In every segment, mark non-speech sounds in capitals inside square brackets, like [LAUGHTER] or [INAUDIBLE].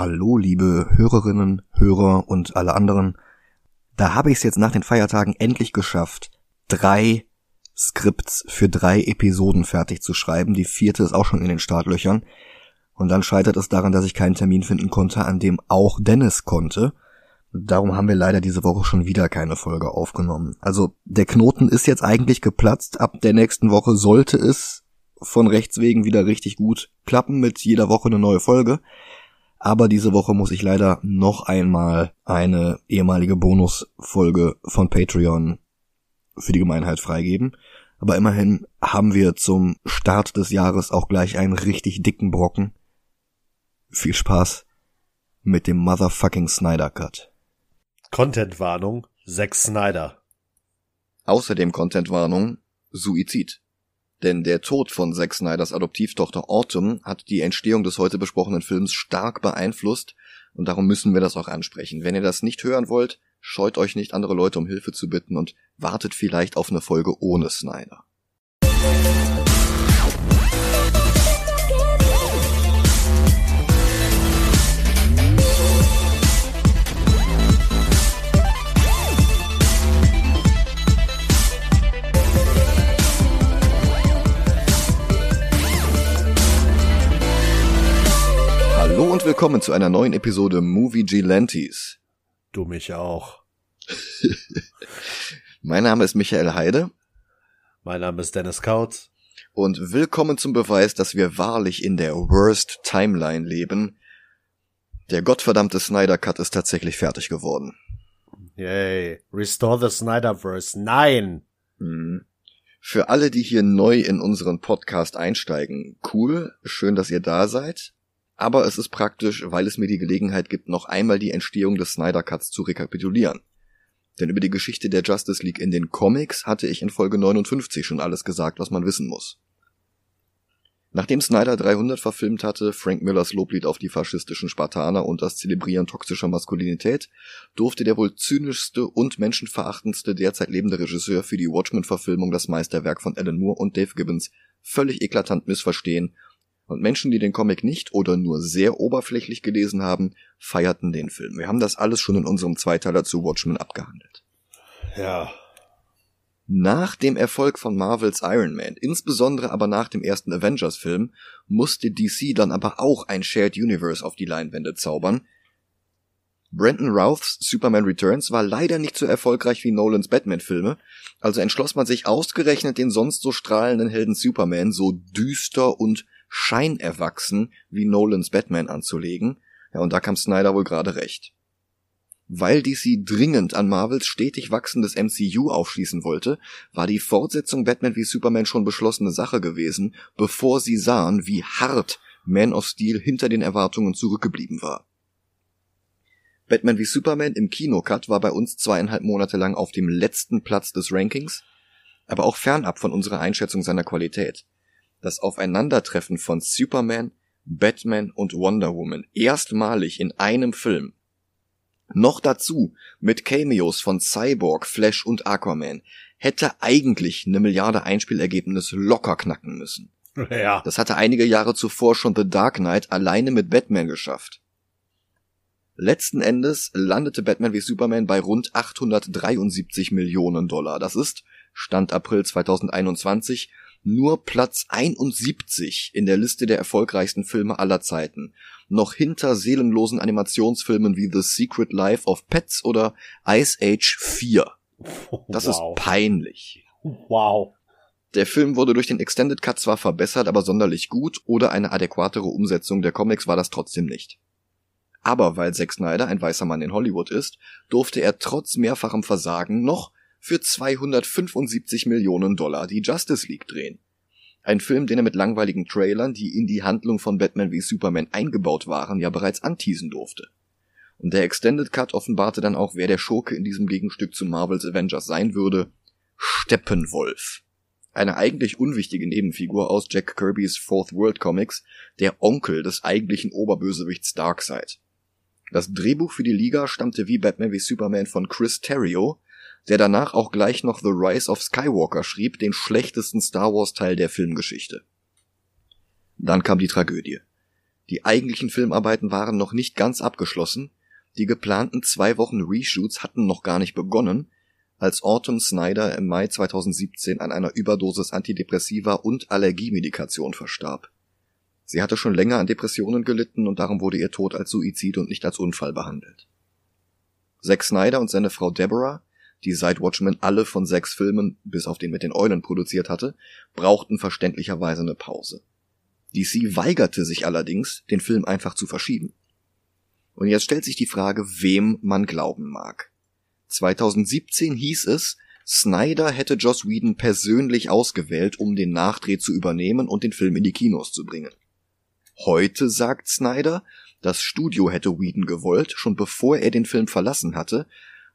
Hallo, liebe Hörerinnen, Hörer und alle anderen. Da habe ich es jetzt nach den Feiertagen endlich geschafft, drei Skripts für drei Episoden fertig zu schreiben. Die vierte ist auch schon in den Startlöchern. Und dann scheitert es daran, dass ich keinen Termin finden konnte, an dem auch Dennis konnte. Darum haben wir leider diese Woche schon wieder keine Folge aufgenommen. Also der Knoten ist jetzt eigentlich geplatzt. Ab der nächsten Woche sollte es von rechts wegen wieder richtig gut klappen mit jeder Woche eine neue Folge. Aber diese Woche muss ich leider noch einmal eine ehemalige Bonusfolge von Patreon für die Gemeinheit freigeben. Aber immerhin haben wir zum Start des Jahres auch gleich einen richtig dicken Brocken. Viel Spaß mit dem Motherfucking Snyder Cut. Contentwarnung, Zack Snyder. Außerdem Contentwarnung, Suizid. Denn der Tod von Zack Snyders Adoptivtochter Autumn hat die Entstehung des heute besprochenen Films stark beeinflusst und darum müssen wir das auch ansprechen. Wenn ihr das nicht hören wollt, scheut euch nicht, andere Leute um Hilfe zu bitten und wartet vielleicht auf eine Folge ohne Snyder. Und willkommen zu einer neuen Episode Movie Gelantes. Du mich auch. [LAUGHS] mein Name ist Michael Heide. Mein Name ist Dennis Kautz. Und willkommen zum Beweis, dass wir wahrlich in der Worst Timeline leben. Der gottverdammte Snyder Cut ist tatsächlich fertig geworden. Yay. Restore the Snyderverse. Nein! Mhm. Für alle, die hier neu in unseren Podcast einsteigen, cool, schön, dass ihr da seid aber es ist praktisch, weil es mir die Gelegenheit gibt, noch einmal die Entstehung des Snyder Cuts zu rekapitulieren. Denn über die Geschichte der Justice League in den Comics hatte ich in Folge 59 schon alles gesagt, was man wissen muss. Nachdem Snyder 300 verfilmt hatte, Frank Millers Loblied auf die faschistischen Spartaner und das Zelebrieren toxischer Maskulinität, durfte der wohl zynischste und menschenverachtendste derzeit lebende Regisseur für die Watchmen-Verfilmung das Meisterwerk von Alan Moore und Dave Gibbons völlig eklatant missverstehen und Menschen, die den Comic nicht oder nur sehr oberflächlich gelesen haben, feierten den Film. Wir haben das alles schon in unserem Zweiteiler zu Watchmen abgehandelt. Ja. Nach dem Erfolg von Marvels Iron Man, insbesondere aber nach dem ersten Avengers-Film, musste DC dann aber auch ein Shared Universe auf die Leinwände zaubern. Brandon Rouths Superman Returns war leider nicht so erfolgreich wie Nolans Batman-Filme, also entschloss man sich ausgerechnet den sonst so strahlenden Helden Superman so düster und scheinerwachsen wie Nolans Batman anzulegen. Ja, und da kam Snyder wohl gerade recht. Weil DC dringend an Marvels stetig wachsendes MCU aufschließen wollte, war die Fortsetzung Batman wie Superman schon beschlossene Sache gewesen, bevor sie sahen, wie hart Man of Steel hinter den Erwartungen zurückgeblieben war. Batman wie Superman im Kinocut war bei uns zweieinhalb Monate lang auf dem letzten Platz des Rankings, aber auch fernab von unserer Einschätzung seiner Qualität das Aufeinandertreffen von Superman, Batman und Wonder Woman erstmalig in einem Film. Noch dazu mit Cameos von Cyborg, Flash und Aquaman hätte eigentlich eine Milliarde Einspielergebnis locker knacken müssen. Ja. Das hatte einige Jahre zuvor schon The Dark Knight alleine mit Batman geschafft. Letzten Endes landete Batman wie Superman bei rund 873 Millionen Dollar. Das ist, Stand April 2021, nur Platz 71 in der Liste der erfolgreichsten Filme aller Zeiten, noch hinter seelenlosen Animationsfilmen wie The Secret Life of Pets oder Ice Age 4. Das wow. ist peinlich. Wow. Der Film wurde durch den Extended Cut zwar verbessert, aber sonderlich gut oder eine adäquatere Umsetzung der Comics war das trotzdem nicht. Aber weil Zack Snyder ein weißer Mann in Hollywood ist, durfte er trotz mehrfachem Versagen noch für 275 Millionen Dollar die Justice League drehen. Ein Film, den er mit langweiligen Trailern, die in die Handlung von Batman wie Superman eingebaut waren, ja bereits anteasen durfte. Und der Extended Cut offenbarte dann auch, wer der Schurke in diesem Gegenstück zu Marvels Avengers sein würde. Steppenwolf. Eine eigentlich unwichtige Nebenfigur aus Jack Kirby's Fourth World Comics, der Onkel des eigentlichen Oberbösewichts Darkseid. Das Drehbuch für die Liga stammte wie Batman wie Superman von Chris Terrio, der danach auch gleich noch The Rise of Skywalker schrieb, den schlechtesten Star Wars Teil der Filmgeschichte. Dann kam die Tragödie. Die eigentlichen Filmarbeiten waren noch nicht ganz abgeschlossen, die geplanten zwei Wochen Reshoots hatten noch gar nicht begonnen, als Autumn Snyder im Mai 2017 an einer Überdosis Antidepressiva und Allergiemedikation verstarb. Sie hatte schon länger an Depressionen gelitten und darum wurde ihr Tod als Suizid und nicht als Unfall behandelt. Zack Snyder und seine Frau Deborah, die seit Watchmen alle von sechs Filmen, bis auf den mit den Eulen produziert hatte, brauchten verständlicherweise eine Pause. DC weigerte sich allerdings, den Film einfach zu verschieben. Und jetzt stellt sich die Frage, wem man glauben mag. 2017 hieß es, Snyder hätte Joss Whedon persönlich ausgewählt, um den Nachdreh zu übernehmen und den Film in die Kinos zu bringen. Heute sagt Snyder, das Studio hätte Whedon gewollt, schon bevor er den Film verlassen hatte,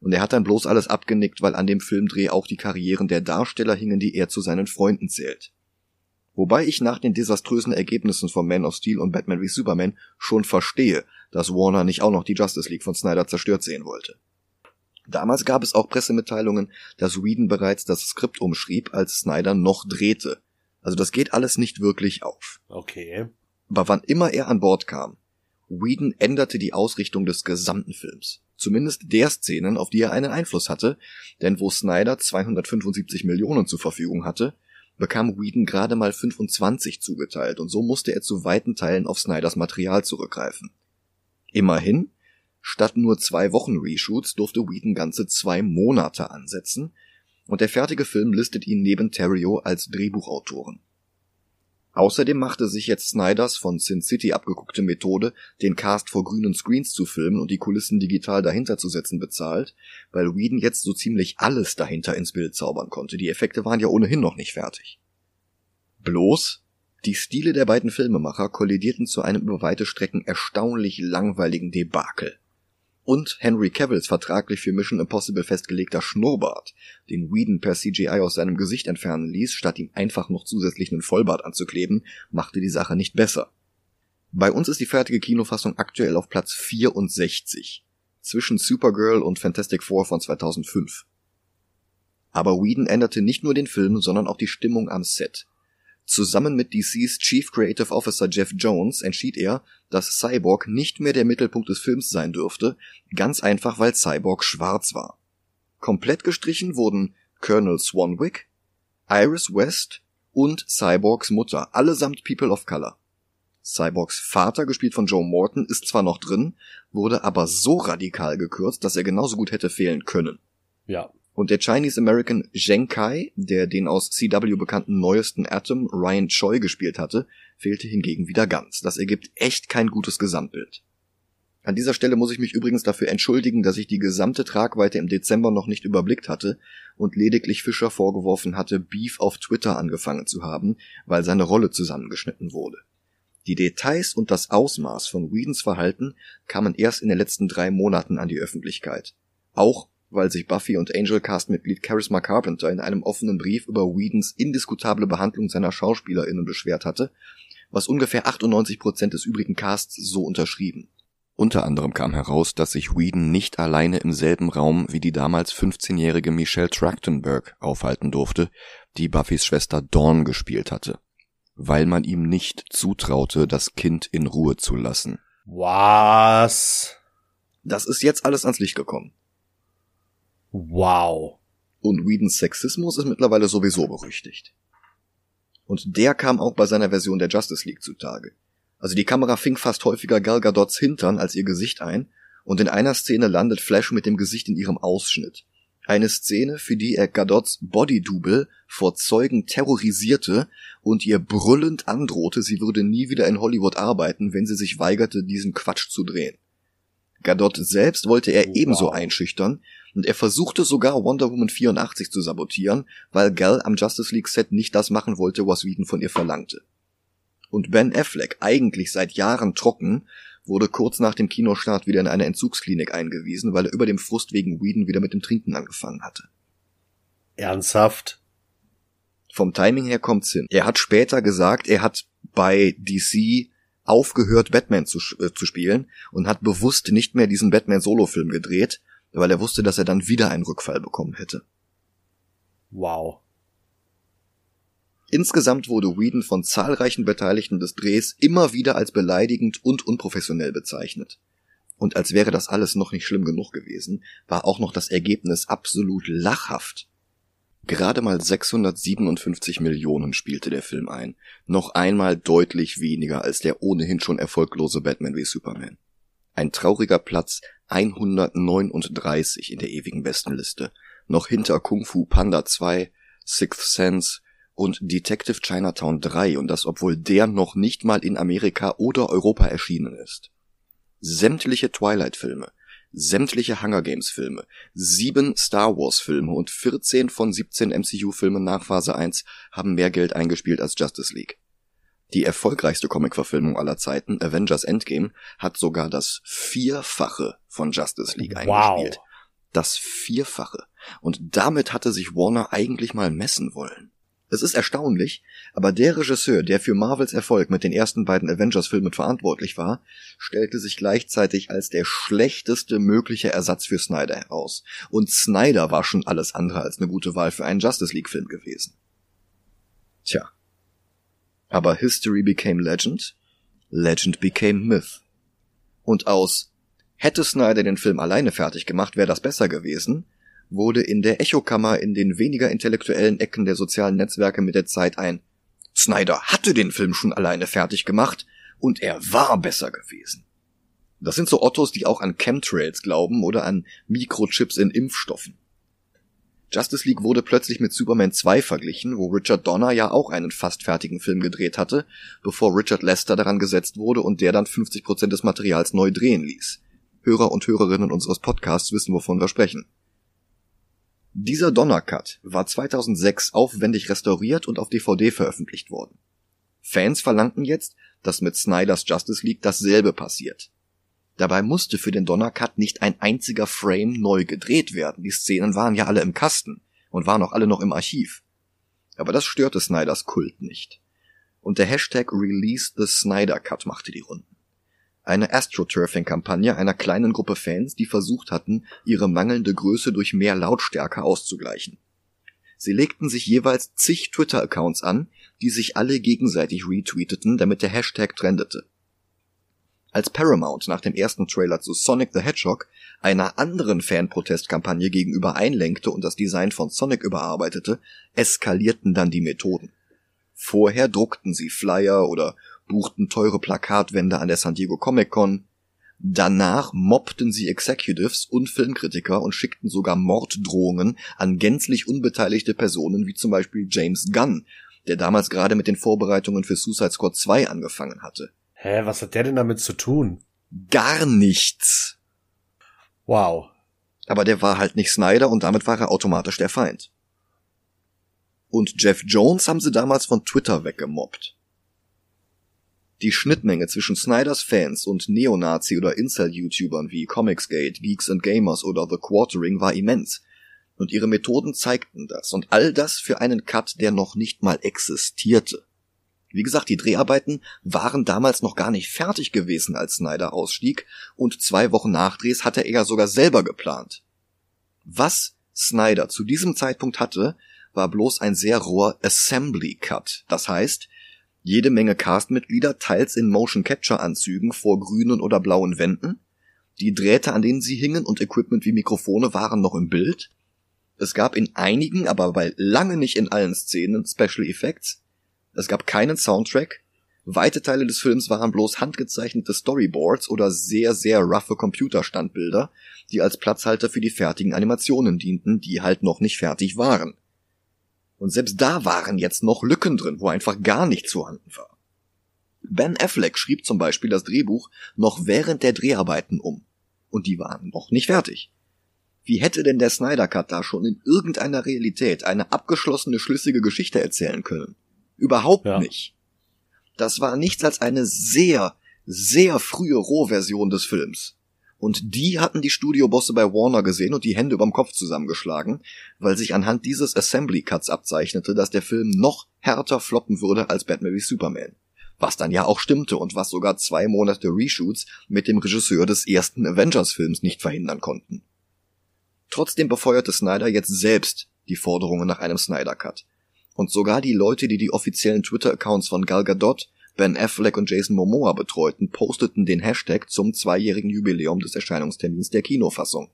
und er hat dann bloß alles abgenickt, weil an dem Filmdreh auch die Karrieren der Darsteller hingen, die er zu seinen Freunden zählt. Wobei ich nach den desaströsen Ergebnissen von Man of Steel und Batman wie Superman schon verstehe, dass Warner nicht auch noch die Justice League von Snyder zerstört sehen wollte. Damals gab es auch Pressemitteilungen, dass Whedon bereits das Skript umschrieb, als Snyder noch drehte. Also das geht alles nicht wirklich auf. Okay. Aber wann immer er an Bord kam, Whedon änderte die Ausrichtung des gesamten Films. Zumindest der Szenen, auf die er einen Einfluss hatte, denn wo Snyder 275 Millionen zur Verfügung hatte, bekam Whedon gerade mal 25 zugeteilt und so musste er zu weiten Teilen auf Snyders Material zurückgreifen. Immerhin, statt nur zwei Wochen Reshoots durfte Whedon ganze zwei Monate ansetzen und der fertige Film listet ihn neben Terrio als Drehbuchautoren. Außerdem machte sich jetzt Snyders von Sin City abgeguckte Methode, den Cast vor grünen Screens zu filmen und die Kulissen digital dahinter zu setzen, bezahlt, weil Whedon jetzt so ziemlich alles dahinter ins Bild zaubern konnte. Die Effekte waren ja ohnehin noch nicht fertig. Bloß, die Stile der beiden Filmemacher kollidierten zu einem über weite Strecken erstaunlich langweiligen Debakel und Henry Cavills vertraglich für Mission Impossible festgelegter Schnurrbart, den Whedon per CGI aus seinem Gesicht entfernen ließ, statt ihm einfach noch zusätzlich einen Vollbart anzukleben, machte die Sache nicht besser. Bei uns ist die fertige Kinofassung aktuell auf Platz 64, zwischen Supergirl und Fantastic Four von 2005. Aber Whedon änderte nicht nur den Film, sondern auch die Stimmung am Set. Zusammen mit DCs Chief Creative Officer Jeff Jones entschied er, dass Cyborg nicht mehr der Mittelpunkt des Films sein dürfte, ganz einfach weil Cyborg schwarz war. Komplett gestrichen wurden Colonel Swanwick, Iris West und Cyborgs Mutter, allesamt People of Color. Cyborgs Vater, gespielt von Joe Morton, ist zwar noch drin, wurde aber so radikal gekürzt, dass er genauso gut hätte fehlen können. Ja. Und der Chinese American Zheng Kai, der den aus CW bekannten neuesten Atom Ryan Choi gespielt hatte, fehlte hingegen wieder ganz. Das ergibt echt kein gutes Gesamtbild. An dieser Stelle muss ich mich übrigens dafür entschuldigen, dass ich die gesamte Tragweite im Dezember noch nicht überblickt hatte und lediglich Fischer vorgeworfen hatte, Beef auf Twitter angefangen zu haben, weil seine Rolle zusammengeschnitten wurde. Die Details und das Ausmaß von Whedons Verhalten kamen erst in den letzten drei Monaten an die Öffentlichkeit. Auch weil sich Buffy und Angel Cast-Mitglied Charisma Carpenter in einem offenen Brief über Whedons indiskutable Behandlung seiner SchauspielerInnen beschwert hatte, was ungefähr 98 Prozent des übrigen Casts so unterschrieben. Unter anderem kam heraus, dass sich Whedon nicht alleine im selben Raum wie die damals 15-jährige Michelle Trachtenberg aufhalten durfte, die Buffys Schwester Dawn gespielt hatte, weil man ihm nicht zutraute, das Kind in Ruhe zu lassen. Was? Das ist jetzt alles ans Licht gekommen. Wow. Und Whedons Sexismus ist mittlerweile sowieso berüchtigt. Und der kam auch bei seiner Version der Justice League zutage. Also die Kamera fing fast häufiger Gal Gadots Hintern als ihr Gesicht ein, und in einer Szene landet Flash mit dem Gesicht in ihrem Ausschnitt. Eine Szene, für die er Gadots Body-Double vor Zeugen terrorisierte und ihr brüllend androhte, sie würde nie wieder in Hollywood arbeiten, wenn sie sich weigerte, diesen Quatsch zu drehen. Gadot selbst wollte er Wow. ebenso einschüchtern und er versuchte sogar Wonder Woman 84 zu sabotieren, weil Gal am Justice League Set nicht das machen wollte, was Whedon von ihr verlangte. Und Ben Affleck, eigentlich seit Jahren trocken, wurde kurz nach dem Kinostart wieder in eine Entzugsklinik eingewiesen, weil er über dem Frust wegen Whedon wieder mit dem Trinken angefangen hatte. Ernsthaft? Vom Timing her kommt's hin. Er hat später gesagt, er hat bei DC aufgehört, Batman zu, äh, zu spielen und hat bewusst nicht mehr diesen Batman-Solo-Film gedreht, weil er wusste, dass er dann wieder einen Rückfall bekommen hätte. Wow. Insgesamt wurde Whedon von zahlreichen Beteiligten des Drehs immer wieder als beleidigend und unprofessionell bezeichnet. Und als wäre das alles noch nicht schlimm genug gewesen, war auch noch das Ergebnis absolut lachhaft. Gerade mal 657 Millionen spielte der Film ein, noch einmal deutlich weniger als der ohnehin schon erfolglose Batman wie Superman. Ein trauriger Platz 139 in der ewigen Bestenliste, noch hinter Kung Fu Panda 2, Sixth Sense und Detective Chinatown 3 und das obwohl der noch nicht mal in Amerika oder Europa erschienen ist. Sämtliche Twilight-Filme, sämtliche Hunger Games-Filme, sieben Star Wars-Filme und 14 von 17 MCU-Filmen nach Phase 1 haben mehr Geld eingespielt als Justice League. Die erfolgreichste Comic-Verfilmung aller Zeiten, Avengers Endgame, hat sogar das Vierfache von Justice League wow. eingespielt. Das Vierfache. Und damit hatte sich Warner eigentlich mal messen wollen. Es ist erstaunlich, aber der Regisseur, der für Marvels Erfolg mit den ersten beiden Avengers-Filmen verantwortlich war, stellte sich gleichzeitig als der schlechteste mögliche Ersatz für Snyder heraus. Und Snyder war schon alles andere als eine gute Wahl für einen Justice League-Film gewesen. Tja. Aber History became Legend, Legend became Myth. Und aus hätte Snyder den Film alleine fertig gemacht, wäre das besser gewesen, wurde in der Echokammer in den weniger intellektuellen Ecken der sozialen Netzwerke mit der Zeit ein Snyder hatte den Film schon alleine fertig gemacht und er war besser gewesen. Das sind so Ottos, die auch an Chemtrails glauben oder an Mikrochips in Impfstoffen. Justice League wurde plötzlich mit Superman 2 verglichen, wo Richard Donner ja auch einen fast fertigen Film gedreht hatte, bevor Richard Lester daran gesetzt wurde und der dann 50% des Materials neu drehen ließ. Hörer und Hörerinnen unseres Podcasts wissen, wovon wir sprechen. Dieser Donnercut war 2006 aufwendig restauriert und auf DVD veröffentlicht worden. Fans verlangten jetzt, dass mit Snyders Justice League dasselbe passiert. Dabei musste für den Donnercut nicht ein einziger Frame neu gedreht werden. Die Szenen waren ja alle im Kasten und waren auch alle noch im Archiv. Aber das störte Snyders Kult nicht. Und der Hashtag Release the Snyder Cut machte die Runden eine Astroturfing-Kampagne einer kleinen Gruppe Fans, die versucht hatten, ihre mangelnde Größe durch mehr Lautstärke auszugleichen. Sie legten sich jeweils zig Twitter-Accounts an, die sich alle gegenseitig retweeteten, damit der Hashtag trendete. Als Paramount nach dem ersten Trailer zu Sonic the Hedgehog einer anderen Fanprotestkampagne gegenüber einlenkte und das Design von Sonic überarbeitete, eskalierten dann die Methoden. Vorher druckten sie Flyer oder buchten teure Plakatwände an der San Diego Comic Con. Danach mobbten sie Executives und Filmkritiker und schickten sogar Morddrohungen an gänzlich unbeteiligte Personen wie zum Beispiel James Gunn, der damals gerade mit den Vorbereitungen für Suicide Squad 2 angefangen hatte. Hä, was hat der denn damit zu tun? Gar nichts. Wow. Aber der war halt nicht Snyder und damit war er automatisch der Feind. Und Jeff Jones haben sie damals von Twitter weggemobbt. Die Schnittmenge zwischen Snyders Fans und Neonazi- oder Incel-YouTubern wie Comicsgate, Geeks and Gamers oder The Quartering war immens. Und ihre Methoden zeigten das. Und all das für einen Cut, der noch nicht mal existierte. Wie gesagt, die Dreharbeiten waren damals noch gar nicht fertig gewesen, als Snyder ausstieg, und zwei Wochen nach Drehs hatte er ja sogar selber geplant. Was Snyder zu diesem Zeitpunkt hatte, war bloß ein sehr roher Assembly Cut. Das heißt, jede Menge Castmitglieder, teils in Motion Capture Anzügen vor grünen oder blauen Wänden. Die Drähte, an denen sie hingen und Equipment wie Mikrofone waren noch im Bild. Es gab in einigen, aber bei lange nicht in allen Szenen Special Effects. Es gab keinen Soundtrack. Weite Teile des Films waren bloß handgezeichnete Storyboards oder sehr, sehr roughe Computerstandbilder, die als Platzhalter für die fertigen Animationen dienten, die halt noch nicht fertig waren. Und selbst da waren jetzt noch Lücken drin, wo einfach gar nichts vorhanden war. Ben Affleck schrieb zum Beispiel das Drehbuch noch während der Dreharbeiten um. Und die waren noch nicht fertig. Wie hätte denn der Snyder Cut da schon in irgendeiner Realität eine abgeschlossene, schlüssige Geschichte erzählen können? Überhaupt ja. nicht. Das war nichts als eine sehr, sehr frühe Rohversion des Films. Und die hatten die Studiobosse bei Warner gesehen und die Hände überm Kopf zusammengeschlagen, weil sich anhand dieses Assembly Cuts abzeichnete, dass der Film noch härter floppen würde als Batman wie Superman. Was dann ja auch stimmte und was sogar zwei Monate Reshoots mit dem Regisseur des ersten Avengers-Films nicht verhindern konnten. Trotzdem befeuerte Snyder jetzt selbst die Forderungen nach einem Snyder Cut. Und sogar die Leute, die die offiziellen Twitter-Accounts von Gal Gadot, Ben Affleck und Jason Momoa betreuten, posteten den Hashtag zum zweijährigen Jubiläum des Erscheinungstermins der Kinofassung.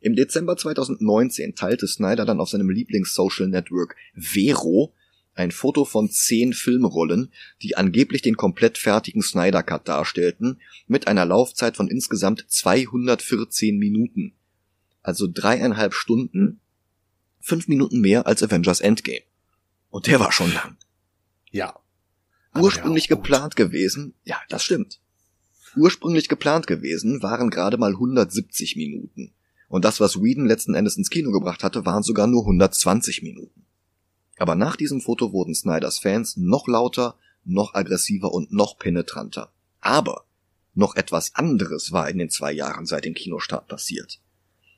Im Dezember 2019 teilte Snyder dann auf seinem Lieblings-Social Network Vero ein Foto von zehn Filmrollen, die angeblich den komplett fertigen Snyder Cut darstellten, mit einer Laufzeit von insgesamt 214 Minuten. Also dreieinhalb Stunden, fünf Minuten mehr als Avengers Endgame. Und der war schon lang. Ja. Ursprünglich geplant gewesen, ja, das stimmt. Ursprünglich geplant gewesen waren gerade mal 170 Minuten. Und das, was Whedon letzten Endes ins Kino gebracht hatte, waren sogar nur 120 Minuten. Aber nach diesem Foto wurden Snyders Fans noch lauter, noch aggressiver und noch penetranter. Aber noch etwas anderes war in den zwei Jahren seit dem Kinostart passiert.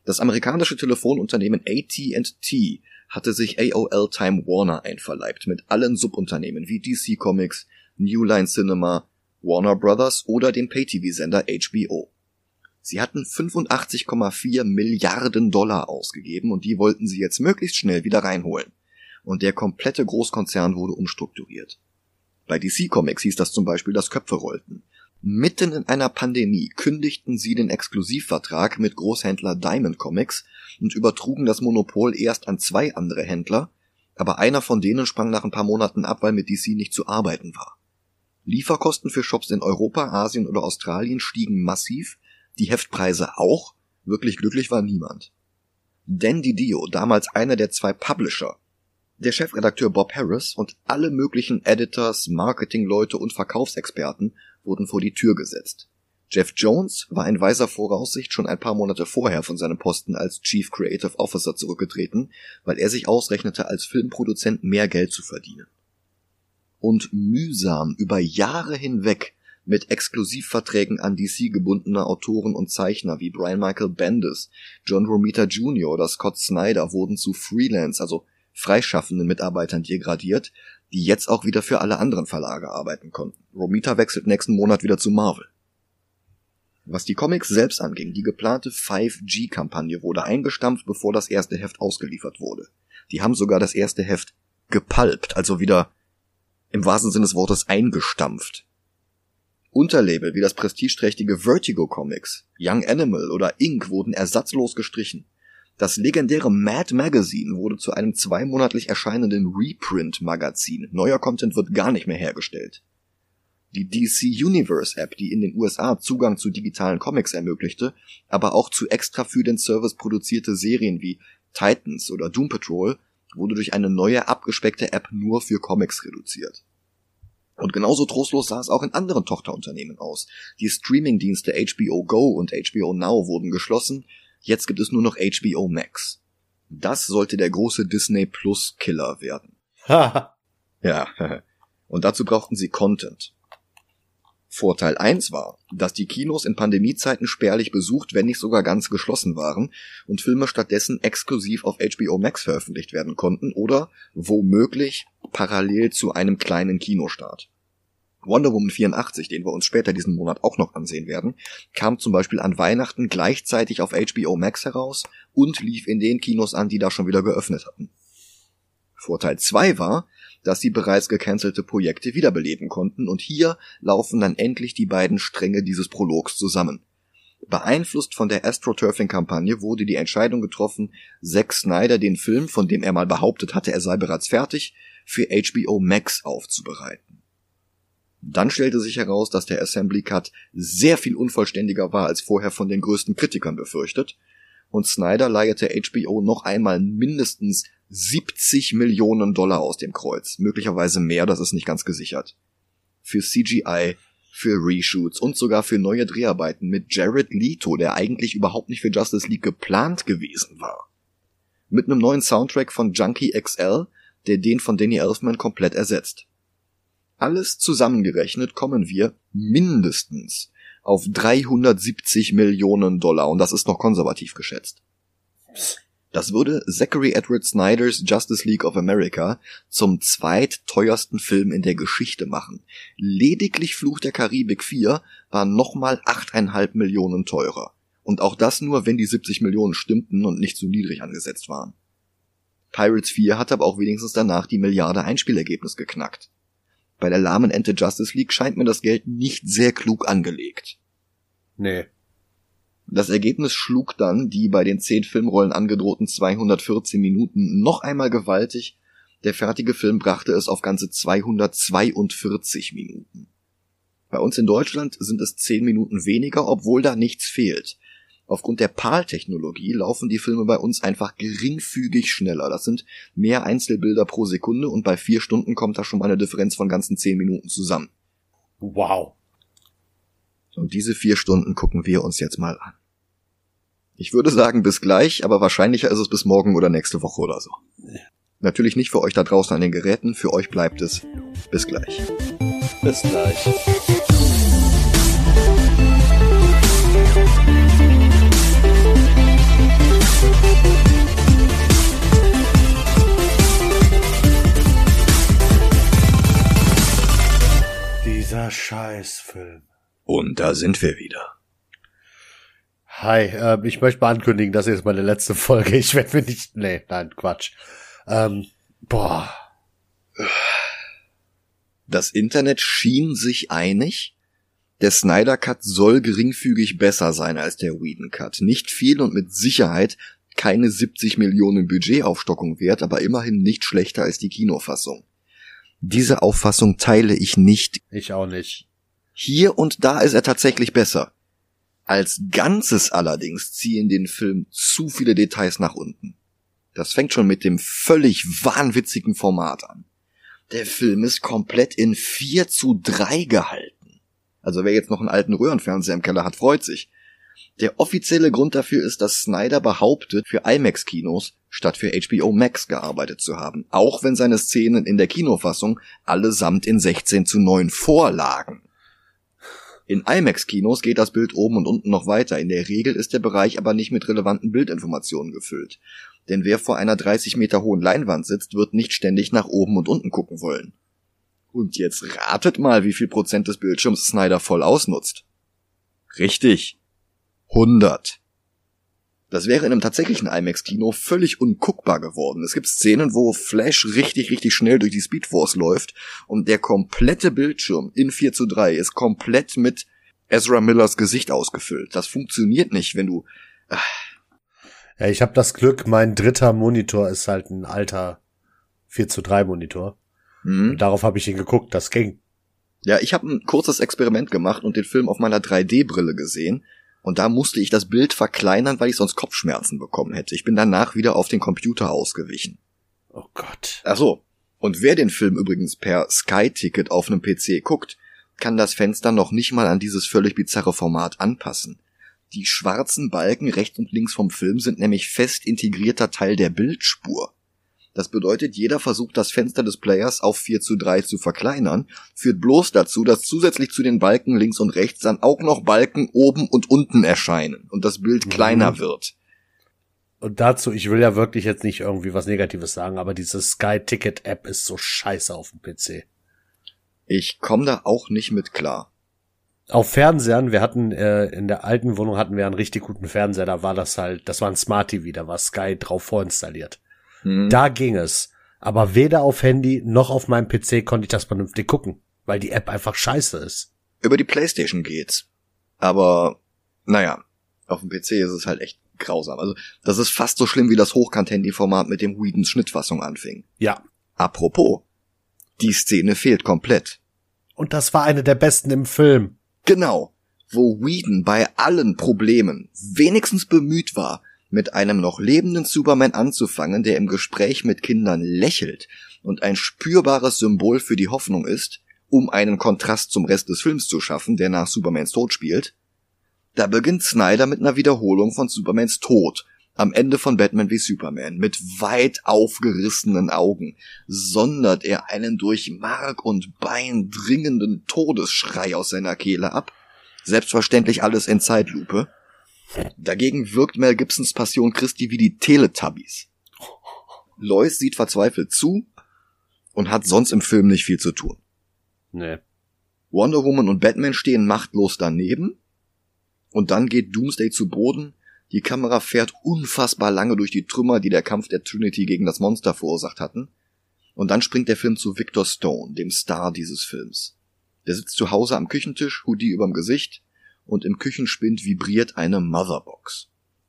Das amerikanische Telefonunternehmen AT&T hatte sich AOL Time Warner einverleibt mit allen Subunternehmen wie DC Comics, New Line Cinema, Warner Brothers oder dem Pay-TV-Sender HBO. Sie hatten 85,4 Milliarden Dollar ausgegeben und die wollten sie jetzt möglichst schnell wieder reinholen. Und der komplette Großkonzern wurde umstrukturiert. Bei DC Comics hieß das zum Beispiel, dass Köpfe rollten. Mitten in einer Pandemie kündigten sie den Exklusivvertrag mit Großhändler Diamond Comics und übertrugen das Monopol erst an zwei andere Händler, aber einer von denen sprang nach ein paar Monaten ab, weil mit DC nicht zu arbeiten war. Lieferkosten für Shops in Europa, Asien oder Australien stiegen massiv die Heftpreise auch, wirklich glücklich war niemand. Dan Didio, damals einer der zwei Publisher, der Chefredakteur Bob Harris und alle möglichen Editors, Marketingleute und Verkaufsexperten wurden vor die Tür gesetzt. Jeff Jones war in weiser Voraussicht schon ein paar Monate vorher von seinem Posten als Chief Creative Officer zurückgetreten, weil er sich ausrechnete, als Filmproduzent mehr Geld zu verdienen. Und mühsam über Jahre hinweg mit Exklusivverträgen an DC gebundener Autoren und Zeichner wie Brian Michael Bendis, John Romita Jr. oder Scott Snyder wurden zu Freelance, also freischaffenden Mitarbeitern degradiert, die jetzt auch wieder für alle anderen Verlage arbeiten konnten. Romita wechselt nächsten Monat wieder zu Marvel. Was die Comics selbst anging, die geplante 5G-Kampagne wurde eingestampft, bevor das erste Heft ausgeliefert wurde. Die haben sogar das erste Heft gepalpt, also wieder im wahrsten Sinne des Wortes eingestampft. Unterlabel wie das prestigeträchtige Vertigo Comics, Young Animal oder Inc. wurden ersatzlos gestrichen. Das legendäre Mad Magazine wurde zu einem zweimonatlich erscheinenden Reprint-Magazin. Neuer Content wird gar nicht mehr hergestellt. Die DC Universe App, die in den USA Zugang zu digitalen Comics ermöglichte, aber auch zu extra für den Service produzierte Serien wie Titans oder Doom Patrol, wurde durch eine neue abgespeckte App nur für Comics reduziert. Und genauso trostlos sah es auch in anderen Tochterunternehmen aus. Die Streamingdienste HBO Go und HBO Now wurden geschlossen, jetzt gibt es nur noch HBO Max. Das sollte der große Disney Plus Killer werden. [LAUGHS] ja, [LAUGHS] und dazu brauchten sie Content. Vorteil 1 war, dass die Kinos in Pandemiezeiten spärlich besucht, wenn nicht sogar ganz geschlossen waren und Filme stattdessen exklusiv auf HBO Max veröffentlicht werden konnten oder womöglich parallel zu einem kleinen Kinostart. Wonder Woman 84, den wir uns später diesen Monat auch noch ansehen werden, kam zum Beispiel an Weihnachten gleichzeitig auf HBO Max heraus und lief in den Kinos an, die da schon wieder geöffnet hatten. Vorteil 2 war, dass sie bereits gecancelte Projekte wiederbeleben konnten und hier laufen dann endlich die beiden Stränge dieses Prologs zusammen. Beeinflusst von der AstroTurfing-Kampagne wurde die Entscheidung getroffen, Zack Snyder den Film, von dem er mal behauptet hatte, er sei bereits fertig, für HBO Max aufzubereiten. Dann stellte sich heraus, dass der Assembly Cut sehr viel unvollständiger war als vorher von den größten Kritikern befürchtet, und Snyder leierte HBO noch einmal mindestens 70 Millionen Dollar aus dem Kreuz, möglicherweise mehr, das ist nicht ganz gesichert. Für CGI, für Reshoots und sogar für neue Dreharbeiten mit Jared Leto, der eigentlich überhaupt nicht für Justice League geplant gewesen war. Mit einem neuen Soundtrack von Junkie XL, der den von Danny Elfman komplett ersetzt. Alles zusammengerechnet kommen wir mindestens auf 370 Millionen Dollar und das ist noch konservativ geschätzt. Das würde Zachary Edward Snyders Justice League of America zum zweitteuersten Film in der Geschichte machen. Lediglich Fluch der Karibik 4 war nochmal 8,5 Millionen teurer. Und auch das nur, wenn die 70 Millionen stimmten und nicht zu niedrig angesetzt waren. Pirates 4 hat aber auch wenigstens danach die Milliarde Einspielergebnis geknackt. Bei der lahmen Ente Justice League scheint mir das Geld nicht sehr klug angelegt. Nee. Das Ergebnis schlug dann die bei den zehn Filmrollen angedrohten 214 Minuten noch einmal gewaltig. Der fertige Film brachte es auf ganze 242 Minuten. Bei uns in Deutschland sind es 10 Minuten weniger, obwohl da nichts fehlt. Aufgrund der PAL-Technologie laufen die Filme bei uns einfach geringfügig schneller. Das sind mehr Einzelbilder pro Sekunde und bei vier Stunden kommt da schon mal eine Differenz von ganzen 10 Minuten zusammen. Wow. Und diese vier Stunden gucken wir uns jetzt mal an. Ich würde sagen bis gleich, aber wahrscheinlicher ist es bis morgen oder nächste Woche oder so. Natürlich nicht für euch da draußen an den Geräten, für euch bleibt es bis gleich. Bis gleich. Dieser Scheißfilm. Und da sind wir wieder. Hi, äh, ich möchte mal ankündigen, das ist jetzt meine letzte Folge. Ich werde mir nicht. Nee, nein, Quatsch. Ähm, boah. Das Internet schien sich einig. Der Snyder Cut soll geringfügig besser sein als der Whedon Cut. Nicht viel und mit Sicherheit keine 70 Millionen Budgetaufstockung wert, aber immerhin nicht schlechter als die Kinofassung. Diese Auffassung teile ich nicht. Ich auch nicht. Hier und da ist er tatsächlich besser. Als Ganzes allerdings ziehen den Film zu viele Details nach unten. Das fängt schon mit dem völlig wahnwitzigen Format an. Der Film ist komplett in 4 zu 3 gehalten. Also wer jetzt noch einen alten Röhrenfernseher im Keller hat, freut sich. Der offizielle Grund dafür ist, dass Snyder behauptet, für IMAX-Kinos statt für HBO Max gearbeitet zu haben, auch wenn seine Szenen in der Kinofassung allesamt in 16 zu 9 vorlagen. In IMAX-Kinos geht das Bild oben und unten noch weiter. In der Regel ist der Bereich aber nicht mit relevanten Bildinformationen gefüllt. Denn wer vor einer 30 Meter hohen Leinwand sitzt, wird nicht ständig nach oben und unten gucken wollen. Und jetzt ratet mal, wie viel Prozent des Bildschirms Snyder voll ausnutzt. Richtig. 100. Das wäre in einem tatsächlichen IMAX-Kino völlig unguckbar geworden. Es gibt Szenen, wo Flash richtig, richtig schnell durch die Speedforce läuft und der komplette Bildschirm in 4 zu 3 ist komplett mit Ezra Millers Gesicht ausgefüllt. Das funktioniert nicht, wenn du... Ach. Ja, ich habe das Glück, mein dritter Monitor ist halt ein alter 4 zu 3 Monitor. Mhm. Darauf habe ich ihn geguckt, das ging. Ja, ich habe ein kurzes Experiment gemacht und den Film auf meiner 3D-Brille gesehen und da musste ich das Bild verkleinern, weil ich sonst Kopfschmerzen bekommen hätte. Ich bin danach wieder auf den Computer ausgewichen. Oh Gott. Ach so. Und wer den Film übrigens per Sky-Ticket auf einem PC guckt, kann das Fenster noch nicht mal an dieses völlig bizarre Format anpassen. Die schwarzen Balken rechts und links vom Film sind nämlich fest integrierter Teil der Bildspur. Das bedeutet, jeder versucht das Fenster des Players auf 4 zu 3 zu verkleinern, führt bloß dazu, dass zusätzlich zu den Balken links und rechts dann auch noch Balken oben und unten erscheinen und das Bild mhm. kleiner wird. Und dazu, ich will ja wirklich jetzt nicht irgendwie was Negatives sagen, aber diese Sky Ticket App ist so scheiße auf dem PC. Ich komme da auch nicht mit klar. Auf Fernsehern, wir hatten äh, in der alten Wohnung hatten wir einen richtig guten Fernseher, da war das halt, das war ein Smart TV, da war Sky drauf vorinstalliert. Hm. Da ging es. Aber weder auf Handy noch auf meinem PC konnte ich das vernünftig gucken, weil die App einfach scheiße ist. Über die Playstation geht's. Aber, naja, auf dem PC ist es halt echt grausam. Also, das ist fast so schlimm wie das Hochkant-Handy-Format mit dem Whedons Schnittfassung anfing. Ja. Apropos, die Szene fehlt komplett. Und das war eine der besten im Film. Genau. Wo Whedon bei allen Problemen wenigstens bemüht war, mit einem noch lebenden Superman anzufangen, der im Gespräch mit Kindern lächelt und ein spürbares Symbol für die Hoffnung ist, um einen Kontrast zum Rest des Films zu schaffen, der nach Supermans Tod spielt, da beginnt Snyder mit einer Wiederholung von Supermans Tod am Ende von Batman wie Superman. Mit weit aufgerissenen Augen sondert er einen durch Mark und Bein dringenden Todesschrei aus seiner Kehle ab, selbstverständlich alles in Zeitlupe, Dagegen wirkt Mel Gibsons Passion Christi wie die Teletubbies. Lois sieht verzweifelt zu und hat sonst im Film nicht viel zu tun. Nee. Wonder Woman und Batman stehen machtlos daneben und dann geht Doomsday zu Boden, Die Kamera fährt unfassbar lange durch die Trümmer, die der Kampf der Trinity gegen das Monster verursacht hatten. Und dann springt der Film zu Victor Stone, dem Star dieses Films. Der sitzt zu Hause am Küchentisch, Hoodie überm Gesicht, und im Küchenspind vibriert eine Motherbox.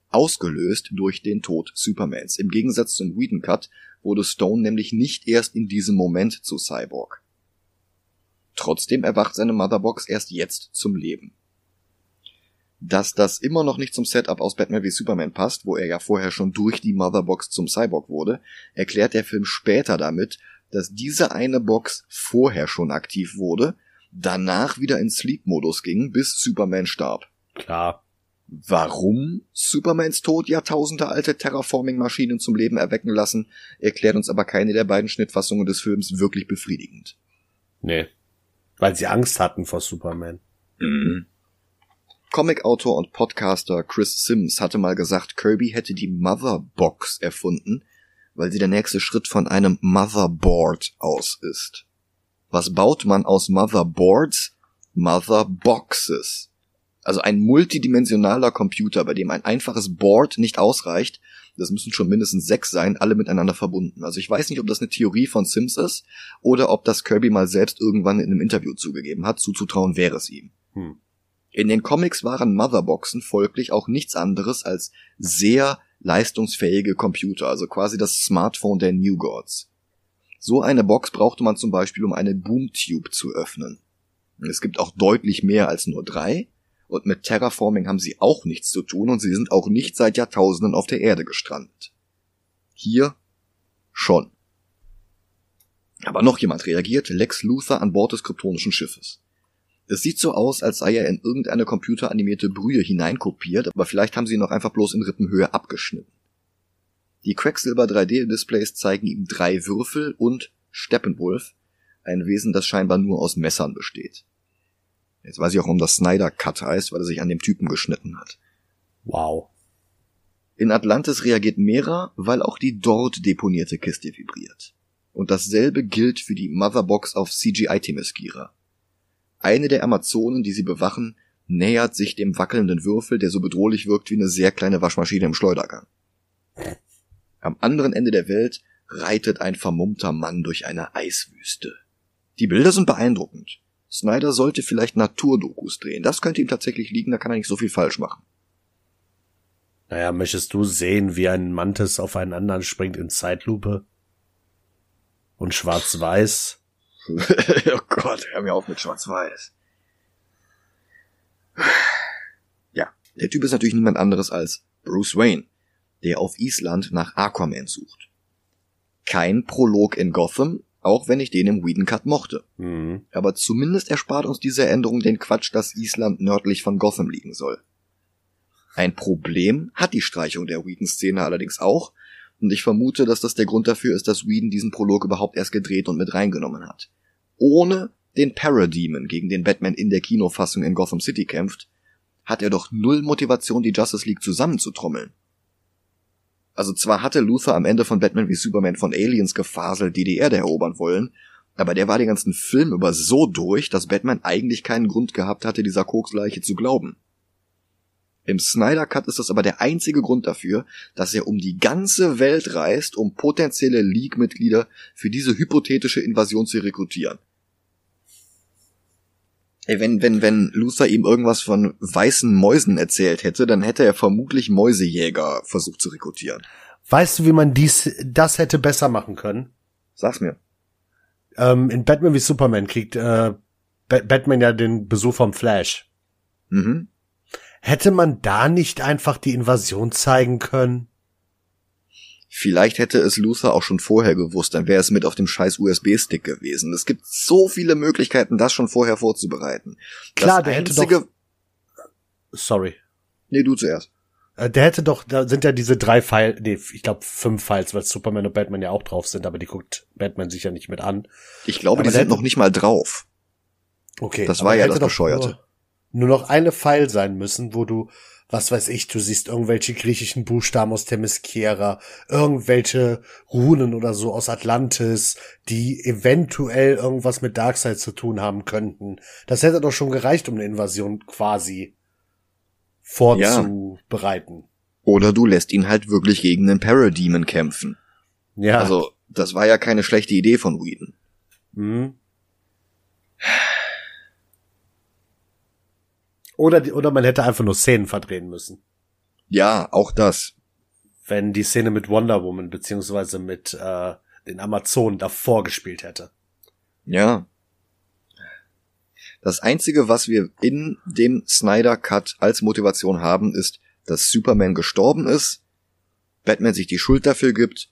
Ausgelöst durch den Tod Supermans. Im Gegensatz zum Whedon Cut wurde Stone nämlich nicht erst in diesem Moment zu Cyborg. Trotzdem erwacht seine Motherbox erst jetzt zum Leben. Dass das immer noch nicht zum Setup aus Batman wie Superman passt, wo er ja vorher schon durch die Motherbox zum Cyborg wurde, erklärt der Film später damit, dass diese eine Box vorher schon aktiv wurde, danach wieder in Sleep-Modus ging, bis Superman starb. Klar. Warum Supermans Tod Jahrtausende alte Terraforming-Maschinen zum Leben erwecken lassen, erklärt uns aber keine der beiden Schnittfassungen des Films wirklich befriedigend. Nee. Weil sie Angst hatten vor Superman. Mhm. Comicautor und Podcaster Chris Sims hatte mal gesagt, Kirby hätte die Motherbox erfunden, weil sie der nächste Schritt von einem Motherboard aus ist. Was baut man aus Motherboards? Motherboxes. Also ein multidimensionaler Computer, bei dem ein einfaches Board nicht ausreicht. Das müssen schon mindestens sechs sein, alle miteinander verbunden. Also ich weiß nicht, ob das eine Theorie von Sims ist oder ob das Kirby mal selbst irgendwann in einem Interview zugegeben hat. Zuzutrauen wäre es ihm. Hm. In den Comics waren Motherboxen folglich auch nichts anderes als sehr leistungsfähige Computer, also quasi das Smartphone der New Gods. So eine Box brauchte man zum Beispiel, um eine Boomtube zu öffnen. Es gibt auch deutlich mehr als nur drei, und mit Terraforming haben sie auch nichts zu tun und sie sind auch nicht seit Jahrtausenden auf der Erde gestrandet. Hier schon. Aber noch jemand reagiert, Lex Luthor an Bord des kryptonischen Schiffes. Es sieht so aus, als sei er in irgendeine computeranimierte Brühe hineinkopiert, aber vielleicht haben sie ihn noch einfach bloß in Rippenhöhe abgeschnitten. Die Quecksilber 3D-Displays zeigen ihm drei Würfel und Steppenwolf, ein Wesen, das scheinbar nur aus Messern besteht. Jetzt weiß ich auch, warum das Snyder Cut heißt, weil er sich an dem Typen geschnitten hat. Wow. In Atlantis reagiert Mera, weil auch die dort deponierte Kiste vibriert. Und dasselbe gilt für die Motherbox auf CGI Themyscira. Eine der Amazonen, die sie bewachen, nähert sich dem wackelnden Würfel, der so bedrohlich wirkt wie eine sehr kleine Waschmaschine im Schleudergang. Am anderen Ende der Welt reitet ein vermummter Mann durch eine Eiswüste. Die Bilder sind beeindruckend. Snyder sollte vielleicht Naturdokus drehen. Das könnte ihm tatsächlich liegen, da kann er nicht so viel falsch machen. Naja, möchtest du sehen, wie ein Mantis auf einen anderen springt in Zeitlupe? Und schwarz-weiß? [LAUGHS] oh Gott, hör mir auf mit schwarz-weiß. Ja, der Typ ist natürlich niemand anderes als Bruce Wayne, der auf Island nach Aquaman sucht. Kein Prolog in Gotham, auch wenn ich den im Whedon Cut mochte. Mhm. Aber zumindest erspart uns diese Änderung den Quatsch, dass Island nördlich von Gotham liegen soll. Ein Problem hat die Streichung der Whedon-Szene allerdings auch, und ich vermute, dass das der Grund dafür ist, dass Whedon diesen Prolog überhaupt erst gedreht und mit reingenommen hat. Ohne den Parademon, gegen den Batman in der Kinofassung in Gotham City kämpft, hat er doch null Motivation, die Justice League zusammenzutrommeln. Also zwar hatte Luther am Ende von Batman wie Superman von Aliens gefaselt, die die Erde erobern wollen, aber der war den ganzen Film über so durch, dass Batman eigentlich keinen Grund gehabt hatte, dieser Koksleiche zu glauben. Im Snyder Cut ist das aber der einzige Grund dafür, dass er um die ganze Welt reist, um potenzielle League-Mitglieder für diese hypothetische Invasion zu rekrutieren. Ey, wenn, wenn, wenn Luther ihm irgendwas von weißen Mäusen erzählt hätte, dann hätte er vermutlich Mäusejäger versucht zu rekrutieren. Weißt du, wie man dies, das hätte besser machen können? Sag's mir. Ähm, in Batman wie Superman kriegt äh, Batman ja den Besuch vom Flash. Mhm. Hätte man da nicht einfach die Invasion zeigen können? Vielleicht hätte es Luther auch schon vorher gewusst, dann wäre es mit auf dem scheiß USB-Stick gewesen. Es gibt so viele Möglichkeiten, das schon vorher vorzubereiten. Klar, das der einzige... hätte doch... Sorry. Nee, du zuerst. Äh, der hätte doch, da sind ja diese drei Files, nee, ich glaube fünf Files, weil Superman und Batman ja auch drauf sind, aber die guckt Batman sich ja nicht mit an. Ich glaube, aber die sind noch nicht mal drauf. Okay. Das war ja das Bescheuerte. Nur, nur noch eine File sein müssen, wo du was weiß ich, du siehst irgendwelche griechischen Buchstaben aus Themyscira, irgendwelche Runen oder so aus Atlantis, die eventuell irgendwas mit Darkseid zu tun haben könnten. Das hätte doch schon gereicht, um eine Invasion quasi vorzubereiten. Oder du lässt ihn halt wirklich gegen den Parademon kämpfen. Ja. Also, das war ja keine schlechte Idee von Whedon. Mhm. Oder, oder man hätte einfach nur Szenen verdrehen müssen. Ja, auch das. Wenn die Szene mit Wonder Woman beziehungsweise mit äh, den Amazonen davor gespielt hätte. Ja. Das einzige, was wir in dem Snyder Cut als Motivation haben, ist, dass Superman gestorben ist, Batman sich die Schuld dafür gibt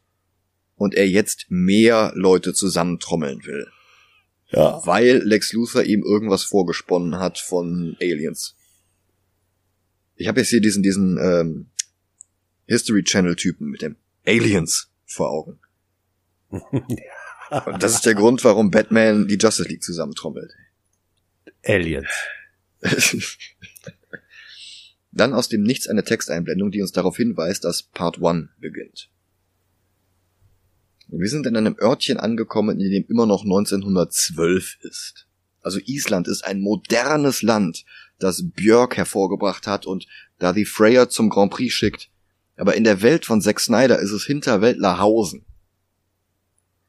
und er jetzt mehr Leute zusammentrommeln will. Ja. Weil Lex Luthor ihm irgendwas vorgesponnen hat von Aliens. Ich habe jetzt hier diesen, diesen ähm, History Channel Typen mit dem Aliens vor Augen. ja. [LAUGHS] Und das ist der Grund, warum Batman die Justice League zusammentrommelt. Aliens. [LAUGHS] Dann aus dem Nichts eine Texteinblendung, die uns darauf hinweist, dass Part 1 beginnt. Wir sind in einem Örtchen angekommen, in dem immer noch 1912 ist. Also Island ist ein modernes Land, das Björk hervorgebracht hat und da die Freya zum Grand Prix schickt. Aber in der Welt von Zack Snyder ist es Hinterwäldlerhausen.